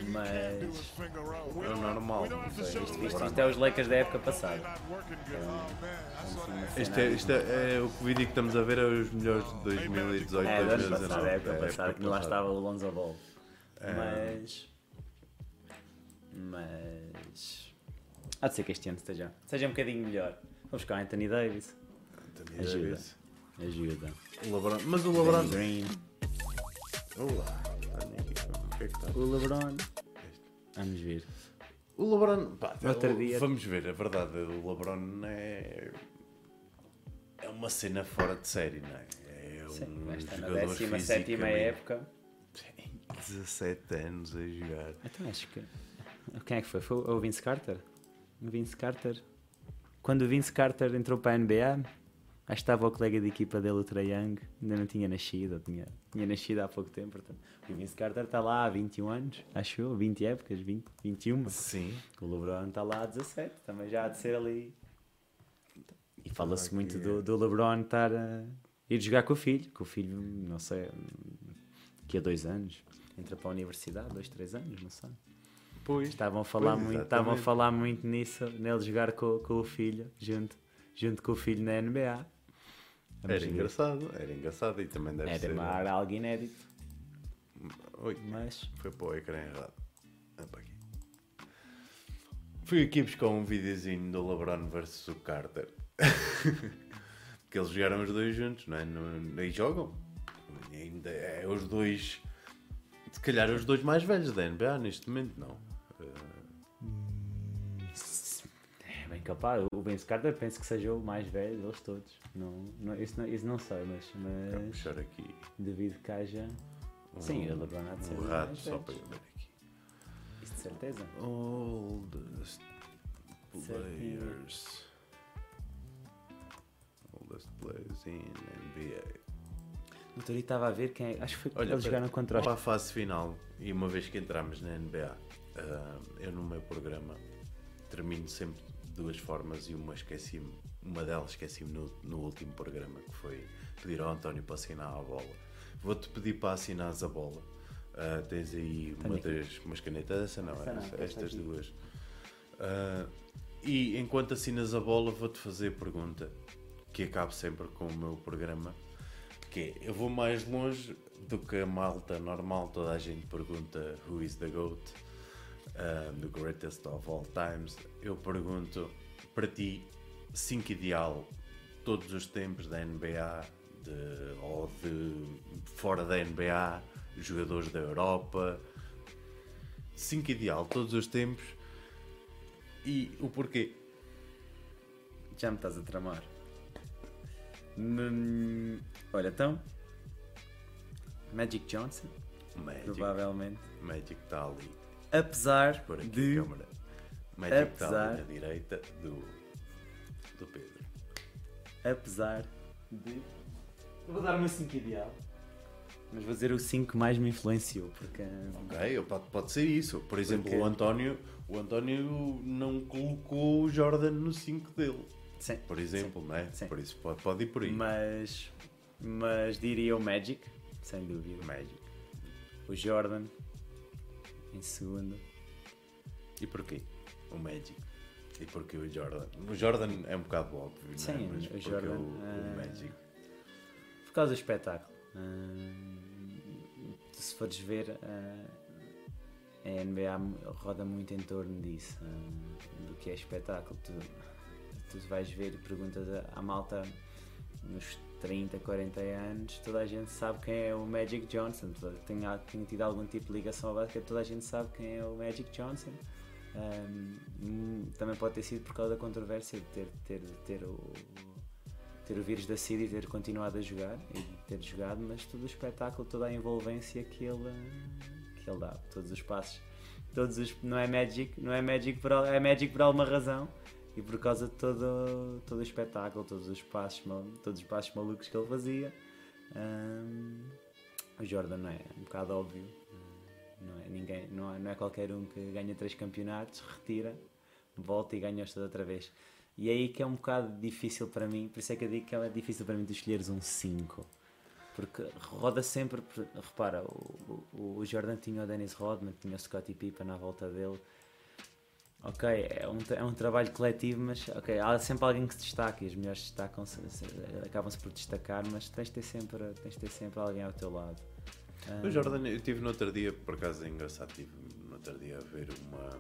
Speaker 2: Mas
Speaker 1: é o normal.
Speaker 2: isto, isto, isto é os Lakers da época passada.
Speaker 3: Man.
Speaker 1: Isto é, isto é, é o que vídeo que estamos a ver é os melhores de 2018,
Speaker 2: É, do ano
Speaker 1: 2019.
Speaker 2: passado, é época
Speaker 1: É,
Speaker 2: passada, que lá estava o Lonzo Ball.
Speaker 1: É.
Speaker 2: Mas. Mas. Há de ser que este ano esteja, seja um bocadinho melhor. Vamos buscar Anthony Davis.
Speaker 1: Anthony
Speaker 2: Ajuda.
Speaker 1: Davis.
Speaker 2: Ajuda.
Speaker 1: O LeBron. Mas o LeBron.
Speaker 2: Green.
Speaker 1: Olá. Que é que está?
Speaker 2: O LeBron. Vamos ver.
Speaker 1: O LeBron. Pá,
Speaker 2: Outro dia-
Speaker 1: Vamos ver, a verdade. O LeBron é. É uma cena fora de série, não é? É um
Speaker 2: Sim, esta na
Speaker 1: jogador
Speaker 2: 17
Speaker 1: fisicamente-
Speaker 2: época.
Speaker 1: Tem 17 anos a jogar.
Speaker 2: Então acho que. Quem é que foi? Foi o Vince Carter? O Vince Carter. Quando o Vince Carter entrou para a NBA, acho que estava o colega de equipa dele, o Trae Young, ainda não tinha nascido, tinha, tinha nascido há pouco tempo. Portanto, o Vince Carter está lá há 21 anos, acho eu, 20 épocas, 20, 21.
Speaker 1: Sim.
Speaker 2: O LeBron está lá há 17, também já há de ser ali. E fala-se
Speaker 1: aqui
Speaker 2: muito
Speaker 1: é-
Speaker 2: do, do LeBron estar a ir jogar com o filho, que o filho, não sei, daqui a dois anos, entra para a universidade, dois, três anos, não sei.
Speaker 1: Pois.
Speaker 2: Estavam a falar,
Speaker 1: Pois,
Speaker 2: muito, estavam a falar muito nisso, nele jogar com, com o filho, junto, junto com o filho na NBA. Vamos
Speaker 1: Era
Speaker 2: ver.
Speaker 1: engraçado, era engraçado e também deve
Speaker 2: Era,
Speaker 1: ser.
Speaker 2: era algo inédito,
Speaker 1: Oi,
Speaker 2: mas
Speaker 1: foi para o ecrã errado. Ah, para aqui. Fui aqui buscar um videozinho do LeBron versus o Carter. <laughs> Porque eles jogaram os dois juntos, não é? No, e jogam. E ainda é os dois. Se calhar os dois mais velhos da NBA neste momento, não.
Speaker 2: é capaz. O Vince Carter penso que seja o mais velho deles todos. Não, não, isso, não, isso não sei, mas,
Speaker 1: Vou
Speaker 2: mas
Speaker 1: puxar aqui
Speaker 2: devido que haja. Sim, o LeBron há de ser
Speaker 1: um
Speaker 2: um
Speaker 1: rato só para eu ver aqui.
Speaker 2: Isso de certeza.
Speaker 1: Oldest players. Oldest players in NBA.
Speaker 2: O Tori estava a ver quem é. Acho que foi
Speaker 1: Olha,
Speaker 2: eles jogaram contra os.
Speaker 1: Para a fase final, e uma vez que entramos na NBA, ah, eu no meu programa termino sempre de duas formas e uma esqueci-me, uma delas esqueci-me no, no último programa, que foi pedir ao António para assinar a bola. Vou-te pedir para assinares a bola. Ah, tens aí uma das umas canetas, essa não,
Speaker 2: Essa não,
Speaker 1: essa- estas duas. Ah, e enquanto assinas a bola, vou-te fazer a pergunta que acabo sempre com o meu programa, que é, eu vou mais longe do que a malta normal, toda a gente pergunta who is the GOAT, um, the greatest of all times. Eu pergunto para ti, 5 ideal, todos os tempos da NBA, de, ou de fora da NBA, jogadores da Europa, 5 ideal, todos os tempos, e o porquê?
Speaker 2: Já me estás a tramar. Hum, olha, então. Magic Johnson,
Speaker 1: Magic,
Speaker 2: provavelmente.
Speaker 1: Magic está ali.
Speaker 2: Apesar
Speaker 1: Por aqui
Speaker 2: de.
Speaker 1: a câmara. Magic está
Speaker 2: Apesar-
Speaker 1: na direita do, do Pedro.
Speaker 2: Apesar de. Eu vou dar uma 5 ideal. Mas vou dizer o 5 que mais me influenciou, porque.
Speaker 1: Ok, pode, pode ser isso. Por exemplo,
Speaker 2: Porque-
Speaker 1: o António, o António não colocou o Jordan no 5 dele.
Speaker 2: Sim.
Speaker 1: Por exemplo, não é?
Speaker 2: Sim.
Speaker 1: Por isso pode, pode ir por aí.
Speaker 2: Mas. Mas diria o Magic, sem dúvida.
Speaker 1: Magic.
Speaker 2: O Jordan, em segundo.
Speaker 1: E porquê? O Magic. E porquê o Jordan? O Jordan é um bocado óbvio, não é?
Speaker 2: Sim,
Speaker 1: Mas
Speaker 2: o Jordan,
Speaker 1: o, o
Speaker 2: ah,
Speaker 1: Magic?
Speaker 2: Por causa do espetáculo. Hum, se fores ver, ah, a NBA roda muito em torno disso, hum, do que é espetáculo. Tu, tu vais ver e perguntas à malta nos 30, 40 anos, toda a gente sabe quem é o Magic Johnson. Tenha, tenha tido algum tipo de ligação ao basquete, toda a gente sabe quem é o Magic Johnson. Hum, também pode ter sido por causa da controvérsia de ter, ter, ter o, ter o vírus da SIDA e ter continuado a jogar e ter jogado, mas todo o espetáculo, toda a envolvência que ele, que ele dá, todos os passos, todos os, não é Magic, não é Magic por, é Magic por alguma razão e por causa de todo, todo o espetáculo, todos os passos, todos os passos malucos que ele fazia. hum, o Jordan não é um bocado óbvio, não é, ninguém, não, é, não é qualquer um que ganha três campeonatos, retira, volta e ganha esta outra vez. E é aí que é um bocado difícil para mim, por isso é que eu digo que é difícil para mim tu escolheres um 5. Porque roda sempre, repara, o, o, Jordan tinha o Dennis Rodman, tinha o Scottie Pippen à volta dele. Ok, é um, é um trabalho coletivo, mas ok, há sempre alguém que se destaca e os melhores destacam-se, se- acabam-se por destacar, mas tens de ter sempre, tens de ter sempre alguém ao teu lado.
Speaker 1: O
Speaker 2: Ah,
Speaker 1: Jordan, eu estive no outro dia, por acaso é engraçado, estive no outro dia a ver uma,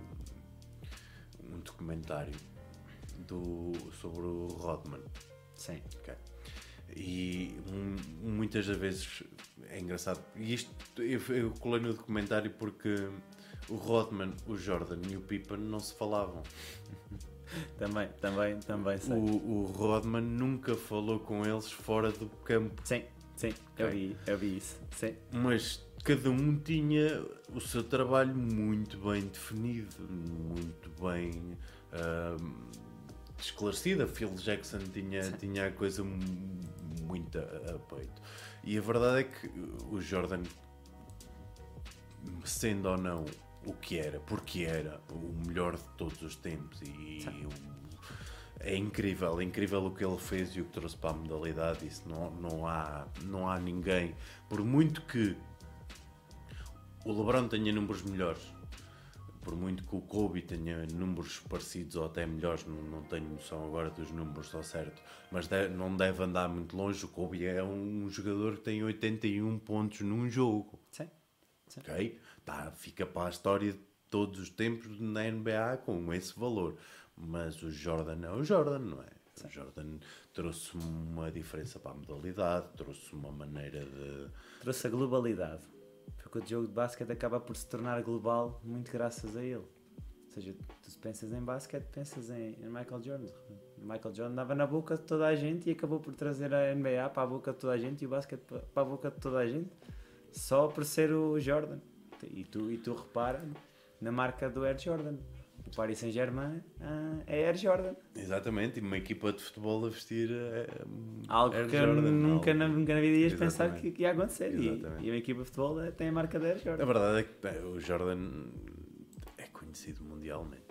Speaker 1: um documentário do, sobre o Rodman.
Speaker 2: Sim,
Speaker 1: Ok. E hum, muitas das vezes é engraçado. E isto eu, eu colei no documentário porque o Rodman, o Jordan e o Pippen não se falavam. <laughs>
Speaker 2: também, também, também sei.
Speaker 1: O, o Rodman nunca falou com eles fora do campo.
Speaker 2: Sim, sim, eu vi, eu vi isso. Sim,
Speaker 1: Mas cada um tinha o seu trabalho muito bem definido, muito bem ahm, esclarecido. A Phil Jackson tinha, tinha a coisa mu- muito a, a peito. E a verdade é que o Jordan, sendo ou não o que era, porque era o melhor de todos os tempos e o- é incrível, é incrível o que ele fez e o que trouxe para a modalidade. Isso não, não, há, não há ninguém, por muito que o LeBron tenha números melhores, por muito que o Kobe tenha números parecidos ou até melhores, não, não tenho noção agora dos números ao certo, mas de- não deve andar muito longe. O Kobe é um jogador que tem 81 pontos num jogo.
Speaker 2: sim.
Speaker 1: Ok? Tá, fica para a história de todos os tempos na NBA com esse valor. Mas o Jordan é o Jordan, não é? O Jordan trouxe uma diferença para a modalidade, trouxe uma maneira de.
Speaker 2: Trouxe a globalidade. Porque o jogo de basquete acaba por se tornar global muito graças a ele. Ou seja, tu pensas em basquete, pensas em, em Michael Jordan. Michael Jordan dava na boca de toda a gente e acabou por trazer a NBA para a boca de toda a gente e o basquete pa- para a boca de toda a gente só por ser o Jordan. E tu, e tu repara na marca do Air Jordan. O Paris Saint-Germain ah, é Air Jordan.
Speaker 1: Exatamente, e uma equipa de futebol a vestir. eh,
Speaker 2: Algo
Speaker 1: Air
Speaker 2: que
Speaker 1: Jordan,
Speaker 2: nunca,
Speaker 1: algo-
Speaker 2: na, nunca na vida ias pensar
Speaker 1: Exatamente.
Speaker 2: que, que ia acontecer. E,
Speaker 1: Exatamente.
Speaker 2: e a equipa de futebol eh, tem a marca da Air Jordan.
Speaker 1: A verdade é que bem, o Jordan é conhecido mundialmente.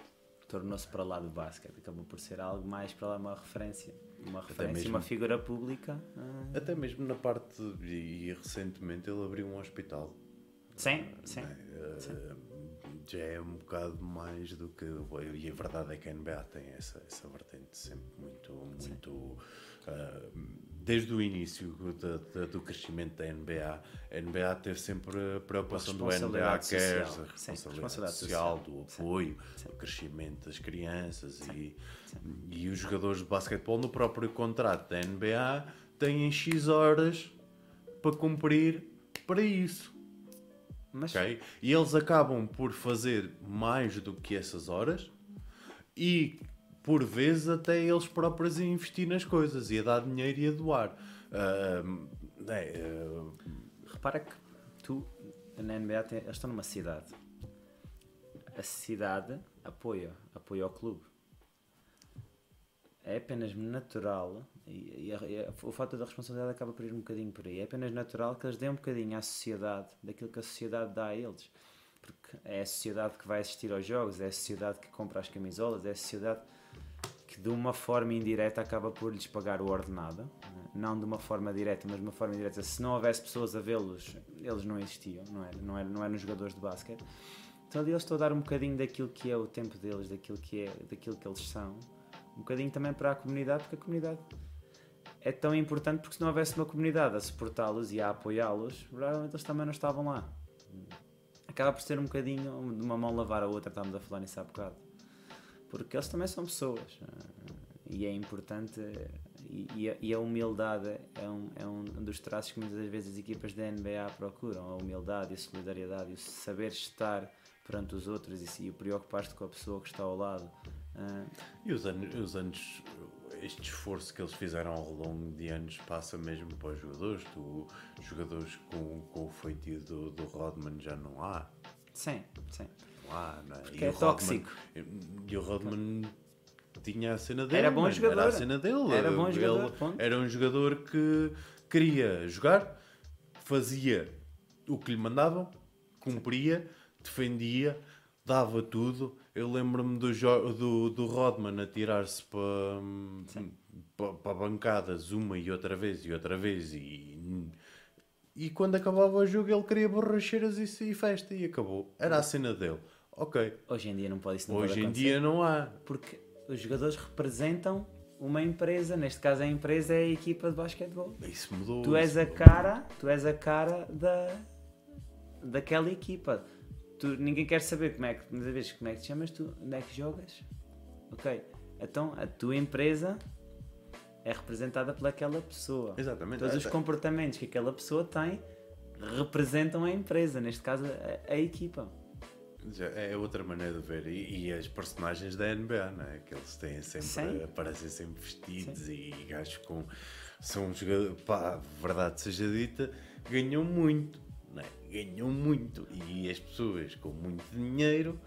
Speaker 2: tornou-se para lá do basquete, acabou por ser algo mais para lá uma referência, uma referência,
Speaker 1: mesmo-
Speaker 2: uma figura pública. ah,
Speaker 1: Até mesmo na parte. E, e recentemente ele abriu um hospital.
Speaker 2: Sim, sim.
Speaker 1: Eh, já é um bocado mais do que. E a verdade é que a NBA tem essa, essa vertente sempre muito. muito ah, desde o início da- da- do crescimento da NBA, a NBA teve sempre a preocupação do NBA Cares,
Speaker 2: social.
Speaker 1: a
Speaker 2: Sim,
Speaker 1: responsabilidade
Speaker 2: responsabilidade
Speaker 1: social,
Speaker 2: social.
Speaker 1: do
Speaker 2: Sim.
Speaker 1: apoio, do crescimento das crianças e, e os jogadores de basquetebol no próprio contrato da NBA têm X horas para cumprir para isso.
Speaker 2: Mas
Speaker 1: Ok? E eles acabam por fazer mais do que essas horas e por vezes até eles próprios a investir nas coisas e a dar dinheiro e a doar. Ahm, é, ah,
Speaker 2: repara que tu, na NBA, eles estão numa cidade. A cidade apoia, apoia o clube. É apenas natural, e, e a- e a- o fato da responsabilidade acaba por ir um bocadinho por aí, é apenas natural que eles deem um bocadinho à sociedade daquilo que a sociedade dá a eles. Porque é a sociedade que vai assistir aos jogos, é a sociedade que compra as camisolas, é a sociedade que de uma forma indireta acaba por lhes pagar o ordenado. Não de uma forma direta, mas de uma forma indireta. Se não houvesse pessoas a vê-los, eles não existiam, não eram, não eram, não eram jogadores de basquete. Então ali eles estão a dar um bocadinho daquilo que é o tempo deles, daquilo que é, daquilo que eles são. Um bocadinho também para a comunidade, porque a comunidade é tão importante porque se não houvesse uma comunidade a suportá-los e a apoiá-los, provavelmente eles também não estavam lá. Acaba por ser um bocadinho de uma mão lavar a outra, estávamos a falar nisso há bocado. Porque eles também são pessoas eh, e é importante e, a, humildade é um, é um dos traços que muitas vezes as equipas da NBA procuram, a humildade e a solidariedade e o saber estar perante os outros e, se- preocupar-te com a pessoa que está ao lado. Ah,
Speaker 1: E os anos, os anos, este esforço que eles fizeram ao longo de anos passa mesmo para os jogadores. Tu, jogadores com, com o feitio do, do Rodman já não há.
Speaker 2: sim, sim.
Speaker 1: Não há, não é?
Speaker 2: Porque é tóxico.
Speaker 1: Rodman, e o Rodman tinha a cena dele.
Speaker 2: Era bom jogador.
Speaker 1: Era a cena dele.
Speaker 2: Era bom
Speaker 1: Ele
Speaker 2: jogador, ponto.
Speaker 1: Era um jogador que queria jogar, fazia o que lhe mandavam, cumpria, defendia, dava tudo. Eu lembro-me do, do, do Rodman a tirar-se para, para, para bancadas uma e outra vez e outra vez e, e quando acabava o jogo ele queria borracheiras e, e festa e acabou. Era a cena dele. Ok.
Speaker 2: Hoje em dia não pode isso não
Speaker 1: Hoje em dia não há.
Speaker 2: Porque os jogadores representam uma empresa, neste caso a empresa é a equipa de basquetebol.
Speaker 1: Isso mudou.
Speaker 2: Tu és a
Speaker 1: mudou.
Speaker 2: cara, tu és a cara da daquela equipa. Tu, ninguém quer saber como é que, muitas vezes, como é que te chamas, tu, onde é que jogas. Ok, então a tua empresa é representada pelaquela pessoa.
Speaker 1: Exatamente.
Speaker 2: Todos os
Speaker 1: Até-
Speaker 2: comportamentos que aquela pessoa tem representam a empresa, neste caso a, a equipa.
Speaker 1: Já É outra maneira de ver. E, e as personagens da NBA, não é? Que eles têm sempre,
Speaker 2: Sim.
Speaker 1: aparecem sempre vestidos e gajos com. São jogadores. Pá, verdade seja dita, ganham muito. Não é? Ganham muito. E as pessoas com muito dinheiro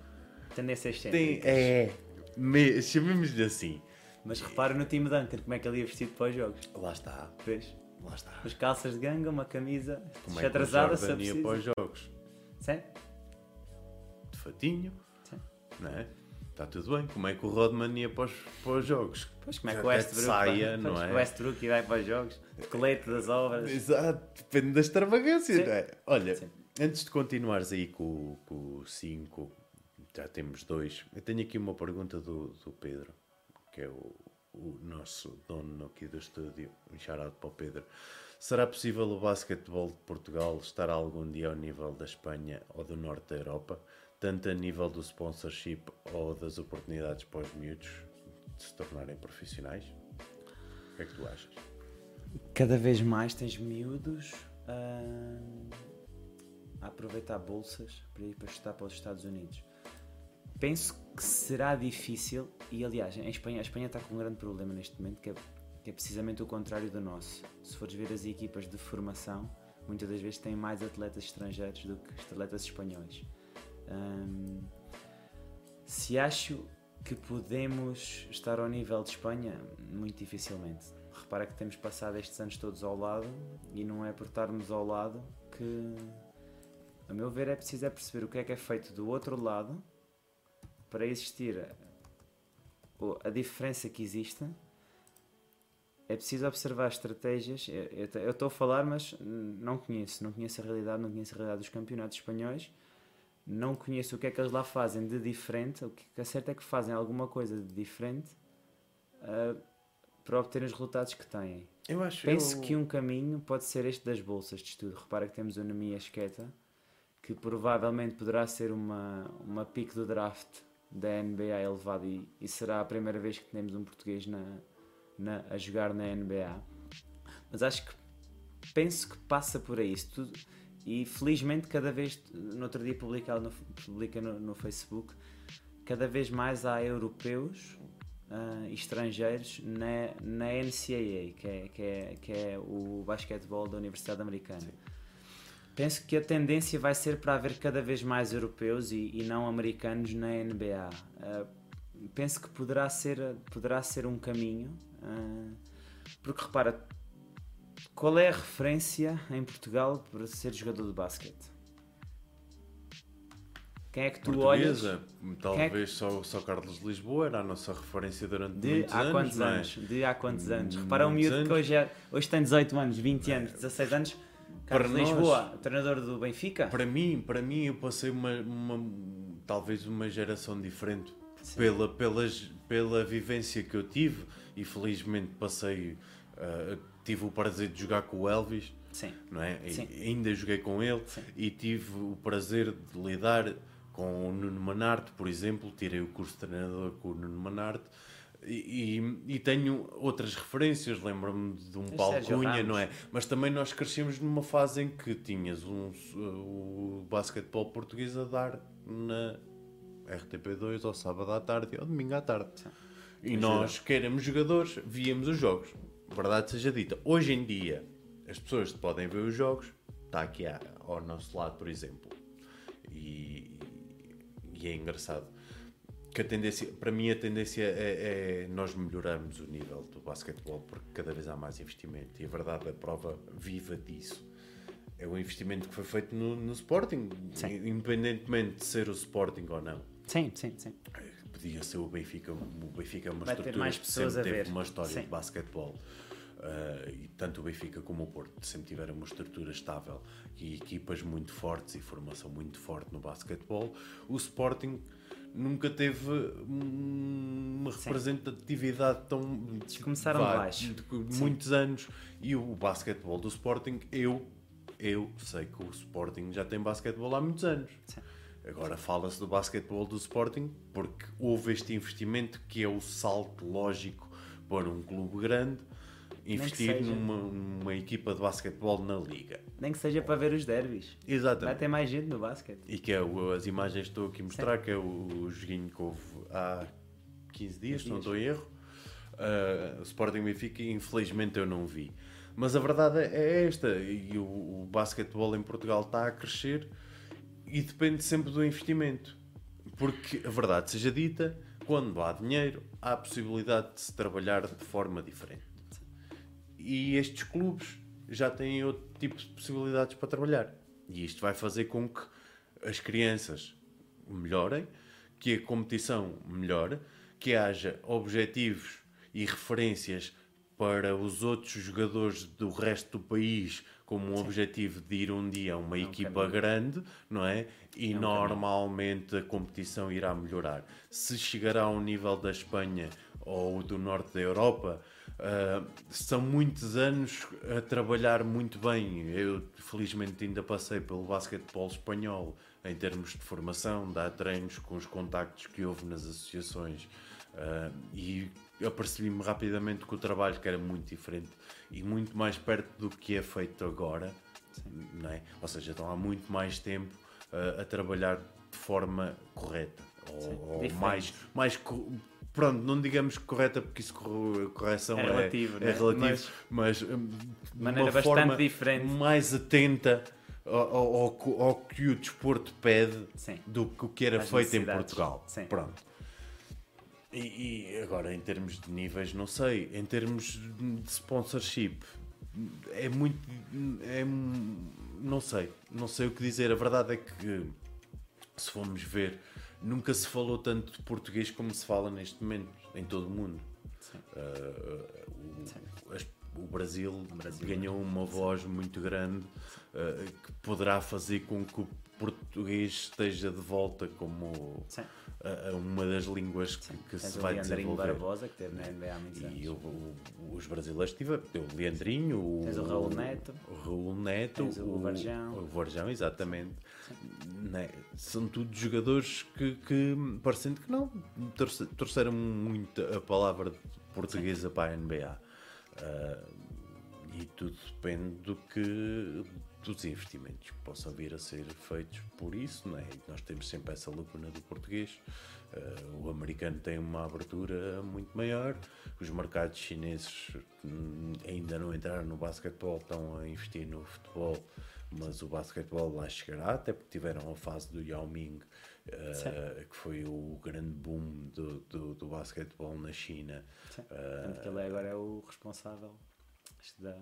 Speaker 2: Tendências
Speaker 1: têm. É. Me, chamemos-lhe assim.
Speaker 2: Mas repara no time Duncan, como é que ele ia vestido para os jogos.
Speaker 1: Lá está.
Speaker 2: Vês?
Speaker 1: Lá está.
Speaker 2: As calças de ganga, uma camisa
Speaker 1: Como é
Speaker 2: atrasada, se
Speaker 1: ia para os jogos?
Speaker 2: Sim?
Speaker 1: De fatinho.
Speaker 2: Sim.
Speaker 1: Não é? Está tudo bem. Como é que o Rodman ia para os, para os jogos?
Speaker 2: Pois como é que o Westbrook,
Speaker 1: saia, não é?
Speaker 2: o Westbrook vai para os jogos, colete das obras.
Speaker 1: Exato, depende da extravagância,
Speaker 2: Sim.
Speaker 1: não é? Olha,
Speaker 2: Sim.
Speaker 1: antes de continuares aí com o 5, já temos dois. Eu tenho aqui uma pergunta do, do Pedro, que é o, o nosso dono aqui do estúdio. Um shout para o Pedro. Será possível o basquetebol de Portugal estar algum dia ao nível da Espanha ou do norte da Europa? Tanto a nível do sponsorship ou das oportunidades para os miúdos de se tornarem profissionais? O que é que tu achas?
Speaker 2: Cada vez mais tens miúdos ah, a aproveitar bolsas para ir para estudar para os Estados Unidos. Penso que será difícil, e aliás, em Espanha, a Espanha está com um grande problema neste momento, que é, que é precisamente o contrário do nosso. Se fores ver as equipas de formação, muitas das vezes têm mais atletas estrangeiros do que atletas espanhóis. Ahm, se acho que podemos estar ao nível de Espanha, muito dificilmente. Repara que temos passado estes anos todos ao lado e não é por estarmos ao lado que, a meu ver, é preciso é perceber o que é que é feito do outro lado para existir a, diferença que existe. É preciso observar estratégias. Eu- estou a falar, mas não conheço. Não conheço a realidade, não conheço a realidade dos campeonatos espanhóis não conheço o que é que eles lá fazem de diferente. O que é certo é que fazem alguma coisa de diferente ah, para obter os resultados que têm.
Speaker 1: Eu acho
Speaker 2: Penso
Speaker 1: eu-
Speaker 2: que um caminho pode ser este das bolsas de estudo. Repara que temos o Nemi Esqueta, que provavelmente poderá ser uma, uma pique do draft da NBA elevado e, e será a primeira vez que temos um português na, na- a jogar na NBA. Mas acho que penso que passa por aí. Se tudo- e felizmente cada vez, no outro dia publicado no, publica no, no Facebook, cada vez mais há europeus e estrangeiros na, na NCAA, que é, que, é, que é o basquetebol da Universidade Americana. Penso que a tendência vai ser para haver cada vez mais europeus e, e não americanos na NBA. Ah, penso que poderá ser, poderá ser um caminho. ah, porque repara, qual é a referência em Portugal para ser jogador de basquete? Quem é que tu olhas?
Speaker 1: Portuguesa, talvez só, só Carlos de Lisboa era a nossa referência durante
Speaker 2: De
Speaker 1: muitos
Speaker 2: há
Speaker 1: anos,
Speaker 2: quantos
Speaker 1: é?
Speaker 2: anos? De há quantos anos?
Speaker 1: Hum,
Speaker 2: Repara um miúdo que
Speaker 1: anos.
Speaker 2: hoje, é, hoje tem 18 anos, 20 anos, 16 anos. Carlos
Speaker 1: Para nós-
Speaker 2: Lisboa, treinador do Benfica.
Speaker 1: Para mim, para mim eu passei uma, uma- talvez uma geração diferente pela, pelas, pela vivência que eu tive e felizmente passei, ah, tive o prazer de jogar com o Elvis,
Speaker 2: Sim.
Speaker 1: não é?
Speaker 2: Sim.
Speaker 1: ainda joguei com ele
Speaker 2: Sim.
Speaker 1: e tive o prazer de lidar com o Nuno Manarte, por exemplo, tirei o curso de treinador com o Nuno Manarte. E, e- e tenho outras referências, lembro-me de um Paulo Cunha, não é? Mas também nós crescemos numa fase em que tinhas um, o basquetebol português a dar na RTP2 ao sábado à tarde ao domingo à tarde. E nós, que éramos jogadores, víamos os jogos. Verdade seja dita. Hoje em dia, as pessoas podem ver os jogos, está aqui ao nosso lado, por exemplo. E, e é engraçado. Que a tendência, para mim a tendência é, é nós melhorarmos o nível do basquetebol porque cada vez há mais investimento e a verdade é a prova viva disso. É o investimento que foi feito no, no Sporting,
Speaker 2: Sim.
Speaker 1: independentemente de ser o Sporting ou não.
Speaker 2: Sim, sim, sim.
Speaker 1: Ser o Benfica, o Benfica é uma
Speaker 2: Vai
Speaker 1: estrutura
Speaker 2: mais pessoas
Speaker 1: sempre
Speaker 2: a
Speaker 1: teve
Speaker 2: ver.
Speaker 1: uma história
Speaker 2: Sim.
Speaker 1: de basquetebol. Uh, e tanto o Benfica como o Porto sempre tiveram uma estrutura estável e equipas muito fortes e formação muito forte no basquetebol. O Sporting nunca teve uma representatividade tão
Speaker 2: Eles começaram
Speaker 1: vá,
Speaker 2: de baixo.
Speaker 1: de muitos anos e o basquetebol do Sporting eu eu sei que o Sporting já tem basquetebol há muitos anos
Speaker 2: Sim.
Speaker 1: Agora fala-se do basquetebol do Sporting porque houve este investimento que é o salto lógico para um clube grande investir numa, numa equipa de basquetebol na liga
Speaker 2: Nem que seja para ver os derbys. Vai
Speaker 1: exatamente
Speaker 2: ter mais gente no basquete.
Speaker 1: e que é o- as imagens que estou aqui a mostrar, que é o, o joguinho que houve há 15 dias, se não estou em erro. Uh, Sporting Benfica, infelizmente eu não vi. Mas a verdade é esta, e o, o basquetebol em Portugal está a crescer e depende sempre do investimento. Porque a verdade seja dita, quando há dinheiro, há a possibilidade de se trabalhar de forma diferente. E estes clubes já têm outro tipo de possibilidades para trabalhar. E isto vai fazer com que as crianças melhorem, que a competição melhore, que haja objetivos e referências para os outros jogadores do resto do país como um objetivo de ir um dia a uma equipa
Speaker 2: caminho.
Speaker 1: grande, não é? E normalmente a competição irá melhorar. Se chegará ao nível da Espanha ou do norte da Europa, ah, são muitos anos a trabalhar muito bem. Eu, felizmente, ainda passei pelo basquetebol espanhol em termos de formação, dar treinos com os contactos que houve nas associações ah, e apercebi-me rapidamente que o trabalho que era muito diferente e muito mais perto do que é feito agora, não é? Ou seja, estão há muito mais tempo ah, a trabalhar de forma correta ou, ou mais, mais pronto, não digamos correta porque isso corre- correção
Speaker 2: É
Speaker 1: é,
Speaker 2: relativo,
Speaker 1: é
Speaker 2: né?
Speaker 1: relativo, mas, hum, de
Speaker 2: maneira
Speaker 1: uma
Speaker 2: bastante
Speaker 1: forma
Speaker 2: diferente.
Speaker 1: mais atenta ao, ao- ao que- o desporto pede
Speaker 2: Sim.
Speaker 1: do que o que era
Speaker 2: Às
Speaker 1: feito em. Portugal.
Speaker 2: Sim.
Speaker 1: Pronto. E, e agora, em termos de níveis, não sei. Em termos de sponsorship, é muito. É, não sei. Não sei o que dizer. A verdade é que, se formos ver, nunca se falou tanto de português como se fala neste momento, em todo o mundo. Uh, o,
Speaker 2: Sim.
Speaker 1: as- o Brasil,
Speaker 2: Brasil.
Speaker 1: ganhou uma voz muito grande uh, que poderá fazer com que o português esteja de volta como
Speaker 2: Sim.
Speaker 1: A- a uma das línguas que, que
Speaker 2: Tens
Speaker 1: se
Speaker 2: o
Speaker 1: vai desenvolver.
Speaker 2: Barbosa, que teve na NBA há muitos anos.
Speaker 1: E o- o- os brasileiros tiveram o Leandrinho, o,
Speaker 2: Tens o Raul Neto.
Speaker 1: o Raul Neto,
Speaker 2: Tens o Varjão.
Speaker 1: o Varjão, exatamente. Né? São tudo jogadores que, que parecendo que não torce- torceram muito a palavra portuguesa para a NBA. Ah, e tudo depende do que dos investimentos que possam vir a ser feitos por isso, não é? Nós temos sempre essa lacuna do português. Ah, o americano tem uma abertura muito maior, os mercados chineses hum, ainda não entraram no basquetebol, estão a investir no futebol, mas o basquetebol lá chegará, até porque tiveram a fase do Yao Ming uh, que foi o grande boom do, do, do basquetebol na China.
Speaker 2: Sim. Tanto que ele é agora é o responsável da,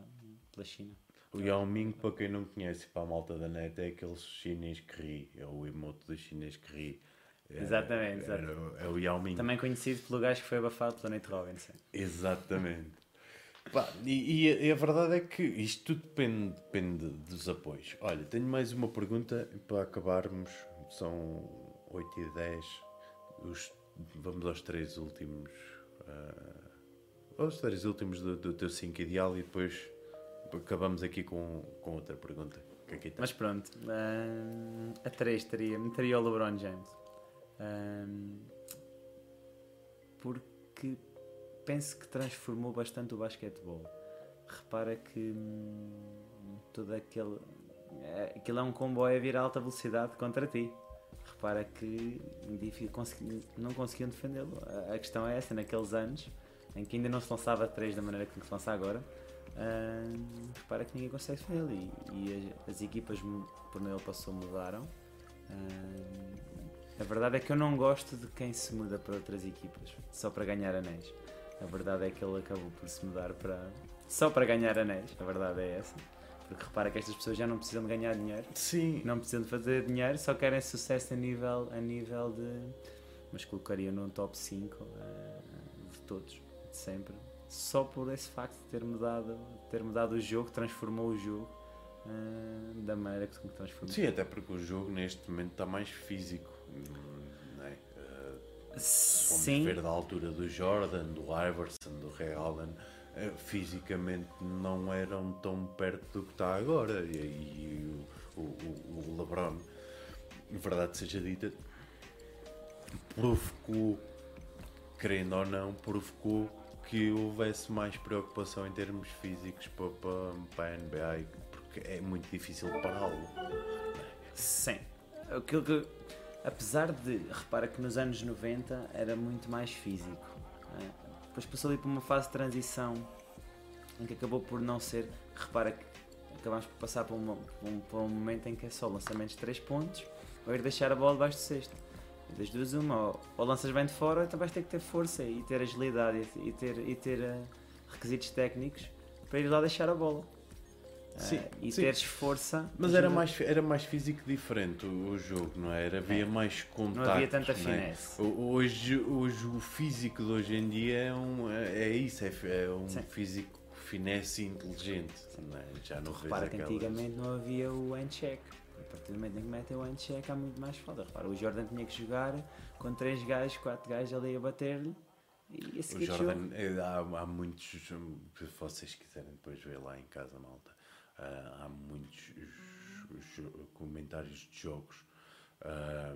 Speaker 2: pela China.
Speaker 1: O Yao Ming, para quem não conhece, para a malta da net, é aquele chinês que ri, é o emote do chinês que ri. É-
Speaker 2: Exatamente,
Speaker 1: é, é o Yao Ming.
Speaker 2: Também conhecido pelo gajo que foi abafado pela Nate Robinson.
Speaker 1: Exatamente. <laughs> Pá, e, e a, e a verdade é que isto tudo depende, depende dos apoios. Olha, tenho mais uma pergunta para acabarmos. São 8 e 10. Os, vamos aos três últimos. ah, aos três últimos do, do teu 5 ideal e depois acabamos aqui com, com outra pergunta. Que aqui está.
Speaker 2: Mas pronto, hum, a 3 teria, meteria o LeBron James. Hum, porque penso que transformou bastante o basquetebol. Repara que hum, todo aquele. é- Aquilo é um comboio a vir a alta velocidade contra ti. Repara que não conseguiam defendê-lo. A- A questão é essa, naqueles anos em que ainda não se lançava 3 da maneira que se lança agora, repara que ninguém consegue defendê-lo. E, e as, as equipas por onde ele passou mudaram. Hum, a verdade é que eu não gosto de quem se muda para outras equipas só para ganhar anéis. A verdade é que ele acabou por se mudar para só para ganhar anéis. A verdade é essa. Porque repara que estas pessoas já não precisam de ganhar dinheiro,
Speaker 1: Sim,
Speaker 2: não precisam de fazer dinheiro, só querem sucesso a nível, a nível de. Mas colocaria num top 5 eh, de todos, de sempre. Só por esse facto de ter mudado, ter mudado o jogo, transformou o jogo eh, da maneira que transformou.
Speaker 1: sim, até porque o jogo neste momento está mais físico. não é? Formos
Speaker 2: Sim,
Speaker 1: ver da altura do Jordan, do Iverson, do Ray Allen, eh, fisicamente não eram tão perto do que está agora. E, e o, o, o LeBron, verdade seja dita, provocou, querendo ou não, provocou que houvesse mais preocupação em termos físicos para, para, para a NBA, porque é muito difícil pará-lo.
Speaker 2: Sim. Aquilo que, apesar de, repara que nos anos 90 era muito mais físico. é? Depois passou ali por uma fase de transição em que acabou por não ser. Repara que acabámos por passar por, um, um momento em que é só lançamentos de 3 pontos ou ir deixar a bola debaixo do cesto. Das duas, uma, ou, ou lanças bem de fora, então vais ter que ter força e ter agilidade e, ter, e ter eh, requisitos técnicos para ir lá deixar a bola.
Speaker 1: Sim,
Speaker 2: Eh, e
Speaker 1: sim.
Speaker 2: teres força.
Speaker 1: Mas era mais, era mais físico diferente o, o jogo, não é? Era, havia
Speaker 2: É.
Speaker 1: mais contacto.
Speaker 2: Não havia tanta
Speaker 1: é?
Speaker 2: finesse.
Speaker 1: O- Hoje, hoje o físico de hoje em dia é, um, é, é isso, é, é um
Speaker 2: Sim.
Speaker 1: físico finesse e inteligente. Não é? Já não
Speaker 2: Repara que
Speaker 1: aquelas-
Speaker 2: antigamente não havia o handcheck. A partir do momento em que metem o handcheck há muito mais falta. Repara, o Jordan tinha que jogar com 3 gajos, 4 gajos ali a bater-lhe e a
Speaker 1: O
Speaker 2: seguir
Speaker 1: Jordan,
Speaker 2: jogo.
Speaker 1: é, há, há muitos, se vocês quiserem depois ver lá em casa, malta, ah, há muitos comentários de jogos ah,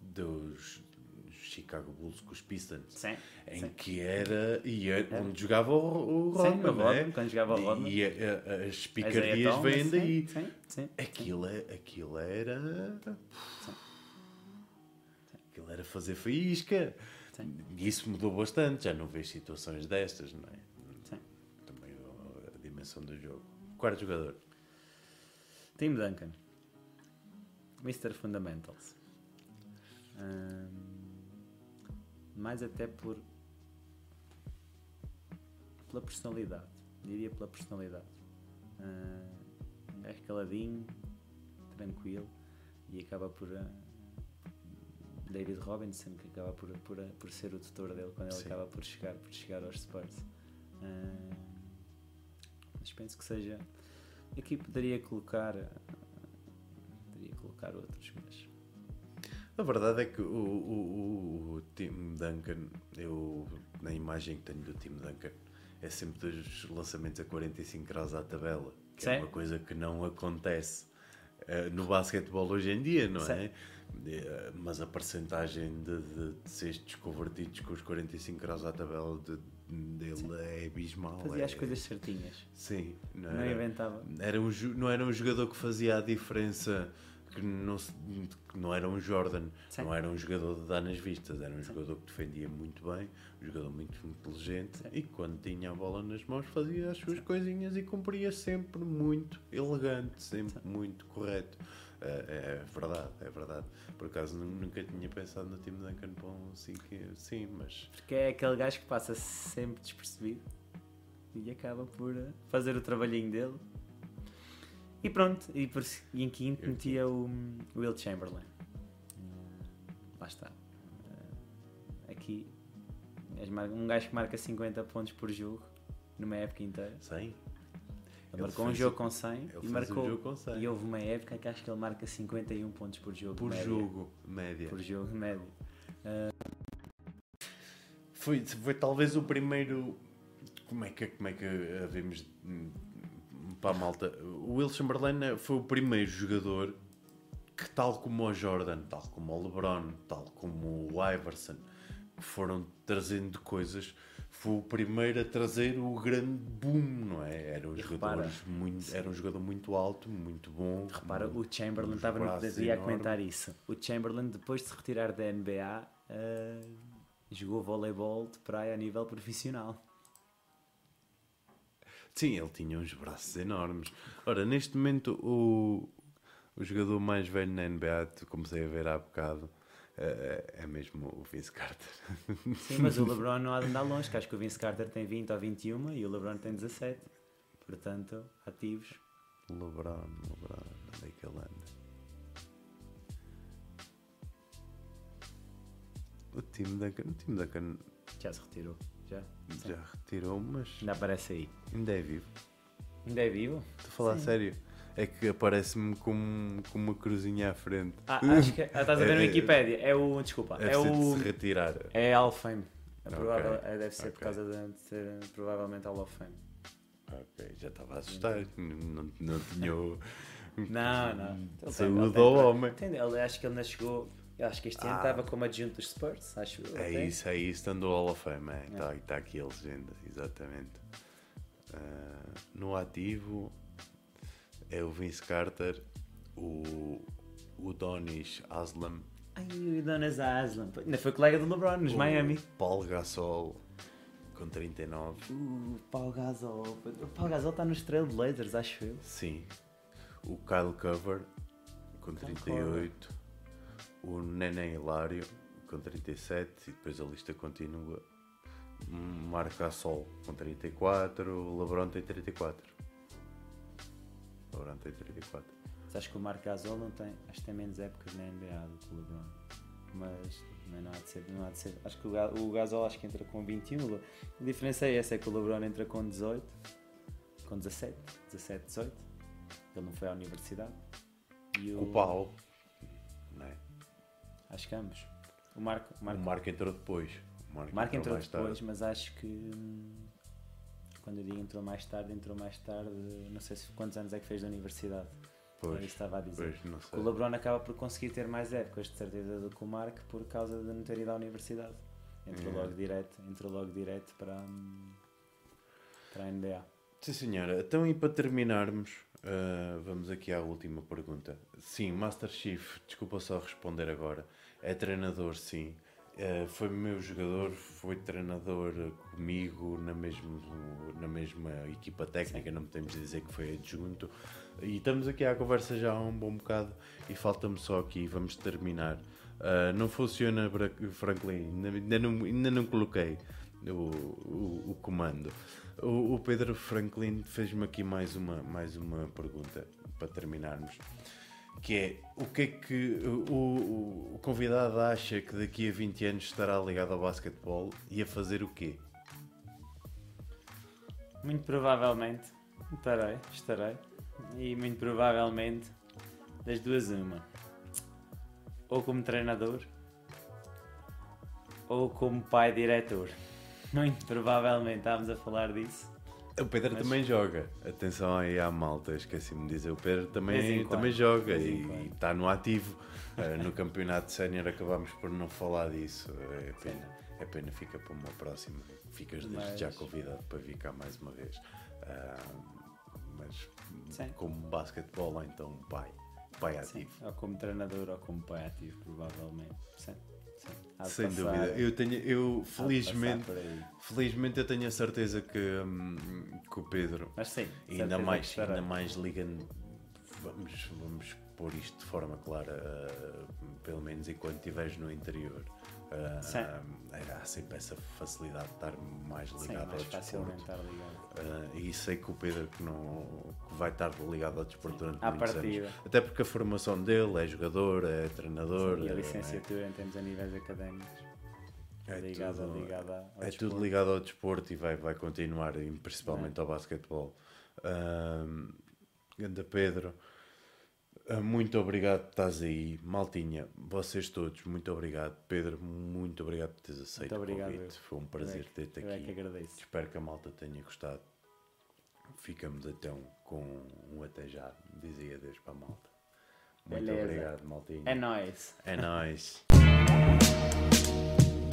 Speaker 1: dos Chicago Bulls com os Pistons.
Speaker 2: Sim,
Speaker 1: em
Speaker 2: sim.
Speaker 1: que era e é onde jogava o, o
Speaker 2: Sim,
Speaker 1: Rodman,
Speaker 2: o
Speaker 1: é?
Speaker 2: Quando jogava o Rodman.
Speaker 1: E, a- a- as picardias
Speaker 2: Thomas,
Speaker 1: vêm daí. Aquilo, é, aquilo era. Aquilo era fazer faísca. E isso mudou bastante. Já não vês situações destas, não é? Também a, dimensão do jogo. Quarto jogador.
Speaker 2: Tim Duncan. Mr. Fundamentals. Ahm, mais até por. pela personalidade. Diria pela personalidade. Ah, é caladinho, tranquilo e acaba por. ah, David Robinson, que acaba por, por, por ser o tutor dele quando ele
Speaker 1: Sim.
Speaker 2: acaba por chegar, por chegar aos Spurs. Ah, mas penso que seja. Aqui poderia colocar. ah, Poderia colocar outros, mas.
Speaker 1: A verdade é que o, o, o, Tim Duncan, eu, na imagem que tenho do Tim Duncan, é sempre dos lançamentos a 45 graus à tabela, que é
Speaker 2: Sim.
Speaker 1: uma coisa que não acontece eh, no basquetebol hoje em dia, não é? Eh, mas a percentagem de, de, de cestos convertidos com os 45 graus à tabela de- dele é abismal.
Speaker 2: Fazia
Speaker 1: é-
Speaker 2: as coisas certinhas.
Speaker 1: Sim, não,
Speaker 2: Não
Speaker 1: era-
Speaker 2: inventava.
Speaker 1: era um, não era um jogador que fazia a diferença, que não, que não era um Jordan,
Speaker 2: Sim.
Speaker 1: não era um jogador de dar nas vistas, era um jogador que defendia muito bem, um jogador muito inteligente
Speaker 2: Sim.
Speaker 1: e que quando tinha a bola nas mãos fazia as suas coisinhas e cumpria sempre muito elegante, sempre muito correto. É, é verdade, é verdade. Por acaso nu- nunca tinha pensado no time Duncan para um 5. Sim, mas.
Speaker 2: Porque é aquele gajo que passa sempre despercebido e acaba por eh, fazer o trabalhinho dele. E pronto, e, por, e em quinto metia o hum, Will Chamberlain. Eh, Lá está. Eh, Aqui, um gajo que marca 50 pontos por jogo numa época inteira.
Speaker 1: 100?
Speaker 2: Ele, marcou um
Speaker 1: fez-
Speaker 2: jogo com 100
Speaker 1: ele
Speaker 2: e
Speaker 1: fez um
Speaker 2: marcou.
Speaker 1: jogo com 100.
Speaker 2: E houve uma época que acho que ele marca 51 pontos por jogo.
Speaker 1: Por
Speaker 2: média.
Speaker 1: jogo, média.
Speaker 2: Por jogo, médio.
Speaker 1: Foi, foi talvez o primeiro. Como é que, como é que havemos para a malta? O Will Chamberlain foi o primeiro jogador que, tal como o Jordan, tal como o LeBron, tal como o Iverson, que foram trazendo coisas, foi o primeiro a trazer o grande boom, não é? Era jogador,
Speaker 2: repara,
Speaker 1: muito, era um jogador muito alto, muito bom.
Speaker 2: Repara,
Speaker 1: com
Speaker 2: o Chamberlain estava no ia comentar isso. O Chamberlain, depois de se retirar da NBA, eh, jogou voleibol de praia a nível profissional.
Speaker 1: Sim, ele tinha uns braços enormes. Ora, neste momento, o, o jogador mais velho na NBA, comecei a ver há bocado, eh, é mesmo o Vince Carter.
Speaker 2: Sim, mas o <laughs> LeBron não há de andar longe, que acho que o Vince Carter tem 20 ou 21 e o LeBron tem 17. Portanto, ativos.
Speaker 1: LeBron, LeBron, onde é que ele anda? O time Duncan, o time
Speaker 2: Já se retirou. Já. Sim.
Speaker 1: já retirou, mas
Speaker 2: Ainda aparece aí.
Speaker 1: ainda é vivo.
Speaker 2: Ainda é vivo?
Speaker 1: Estou a falar
Speaker 2: Sim.
Speaker 1: sério. É que aparece-me com, com uma cruzinha à frente.
Speaker 2: Ah, acho que. Ah, estás a ver no <laughs>
Speaker 1: É-
Speaker 2: Wikipedia. É o. Desculpa.
Speaker 1: Deve
Speaker 2: É
Speaker 1: ser de
Speaker 2: o.
Speaker 1: se retirar.
Speaker 2: É Hall of Fame. É
Speaker 1: Ok,
Speaker 2: provável, é, deve ser por
Speaker 1: ok.
Speaker 2: causa de, de ser provavelmente Hall of Fame.
Speaker 1: Ok, já estava a assustar. Não, não tinha o.
Speaker 2: Não, não.
Speaker 1: Saúde ao homem.
Speaker 2: tem- ele- acho que ele ainda chegou. Eu acho que este ano
Speaker 1: Ah.
Speaker 2: estava como adjunto dos Spurs, acho eu.
Speaker 1: É
Speaker 2: até.
Speaker 1: isso, é isso, estando o Hall of Fame. É, Está tá aqui a legenda, exatamente. Ah, no ativo é o Vince Carter, o, o Donis Aslam,
Speaker 2: Ai, o Donas Aslan. Ainda foi colega do LeBron nos
Speaker 1: o
Speaker 2: Miami.
Speaker 1: Paul Gasol com 39.
Speaker 2: Uh, Paul Gasol. O Paul Gasol está nos Trailblazers, acho eu.
Speaker 1: Sim. O Kyle Cover com 38. O Neném Hilário com 37. E depois a lista continua. Marco Gasol com 34. O LeBron tem 34. O LeBron tem 34.
Speaker 2: Mas acho que o Marc Gasol não tem. Acho que tem menos épocas na NBA do que o LeBron. Mas não há de ser. Não há de ser. Acho que o, o Gasol acho que entra com 21. o Le- A diferença é essa: é que o LeBron entra com 18, com 17, 17, 18. Ele não foi à universidade. E
Speaker 1: O Pau. Não é?
Speaker 2: Acho que ambos. O Marco, o
Speaker 1: O
Speaker 2: Marco,
Speaker 1: Marco entrou depois. O Marco,
Speaker 2: Marco entrou
Speaker 1: tarde.
Speaker 2: depois, mas acho que. hum, Quando eu digo entrou mais tarde, entrou mais tarde. Não sei se quantos anos é que fez da universidade.
Speaker 1: Pois,
Speaker 2: Era estava a dizer.
Speaker 1: Pois,
Speaker 2: O. LeBron acaba por conseguir ter mais épocas de certeza do que o Mark por causa de não ter ido à universidade. Entrou
Speaker 1: É.
Speaker 2: logo direto, entrou logo direto para, hum, para a NBA.
Speaker 1: Sim, senhora. Então, e para terminarmos, ah, vamos aqui à última pergunta. Sim, Master Chief, desculpa só responder agora. É treinador, sim. Ah, foi meu jogador, foi treinador comigo na, mesmo, na mesma equipa técnica, não podemos dizer que foi adjunto. E estamos aqui à conversa já há um bom bocado e falta-me só aqui, vamos terminar. Ah, não funciona, Franklin, ainda, ainda não, ainda não coloquei o, o, o comando. O, o Pedro Franklin fez-me aqui mais uma, mais uma pergunta para terminarmos. Que é, o que é que o, o, o convidado acha que daqui a 20 anos estará ligado ao basquetebol e a fazer o quê?
Speaker 2: Muito provavelmente estarei, estarei. E muito provavelmente das duas uma. Ou como treinador ou como pai diretor. <laughs> Muito provavelmente estávamos a falar disso.
Speaker 1: O Pedro
Speaker 2: Mas-
Speaker 1: também joga. Atenção aí à malta, esqueci-me de dizer. O Pedro também, também joga e está no ativo. Eh, no campeonato sénior acabámos por não falar disso. É pena, é pena fica para uma próxima. Ficas desde
Speaker 2: Mas-
Speaker 1: já convidado para vir cá mais uma vez. Ah, mas
Speaker 2: Sim.
Speaker 1: como basquetebol, então pai. Pai
Speaker 2: Sim,
Speaker 1: ativo.
Speaker 2: ou como treinador ou como pai ativo, provavelmente. Sim, sim.
Speaker 1: Sem dúvida. Eu tenho, eu felizmente, felizmente eu tenho a certeza que, hum, que o Pedro
Speaker 2: Mas sim,
Speaker 1: ainda mais,
Speaker 2: que
Speaker 1: ainda mais ligando. Vamos, vamos pôr isto de forma clara, uh, pelo menos enquanto estiveres no interior. Uh,
Speaker 2: Sim.
Speaker 1: há sempre essa facilidade de estar mais
Speaker 2: Sim,
Speaker 1: ligado
Speaker 2: mais
Speaker 1: ao
Speaker 2: facilmente
Speaker 1: desporto.
Speaker 2: estar ligado.
Speaker 1: Uh, e sei que o Pedro que não, que vai estar ligado ao desporto durante
Speaker 2: À
Speaker 1: muitos
Speaker 2: partida.
Speaker 1: anos. Até porque a formação dele é jogador, é treinador.
Speaker 2: E a
Speaker 1: é-
Speaker 2: licenciatura em termos a níveis académicos.
Speaker 1: é, é
Speaker 2: ligada,
Speaker 1: tudo-
Speaker 2: ligada ao
Speaker 1: é
Speaker 2: desporto.
Speaker 1: tudo ligado ao desporto e vai, vai continuar, principalmente ao basquetebol. Um, Ganda Pedro, muito obrigado por estás aí. Maltinha, vocês todos, muito obrigado. Pedro, muito obrigado por teres aceito
Speaker 2: Muito obrigado,
Speaker 1: o convite.
Speaker 2: eu.
Speaker 1: Foi um prazer
Speaker 2: é que-
Speaker 1: ter-te
Speaker 2: Eu é que
Speaker 1: aqui.
Speaker 2: agradeço.
Speaker 1: Espero que a malta tenha gostado. Ficamos então com um até já. Dizia adeus para a malta. Muito
Speaker 2: Beleza.
Speaker 1: obrigado, maltinha.
Speaker 2: É nóis.
Speaker 1: É nóis. <laughs>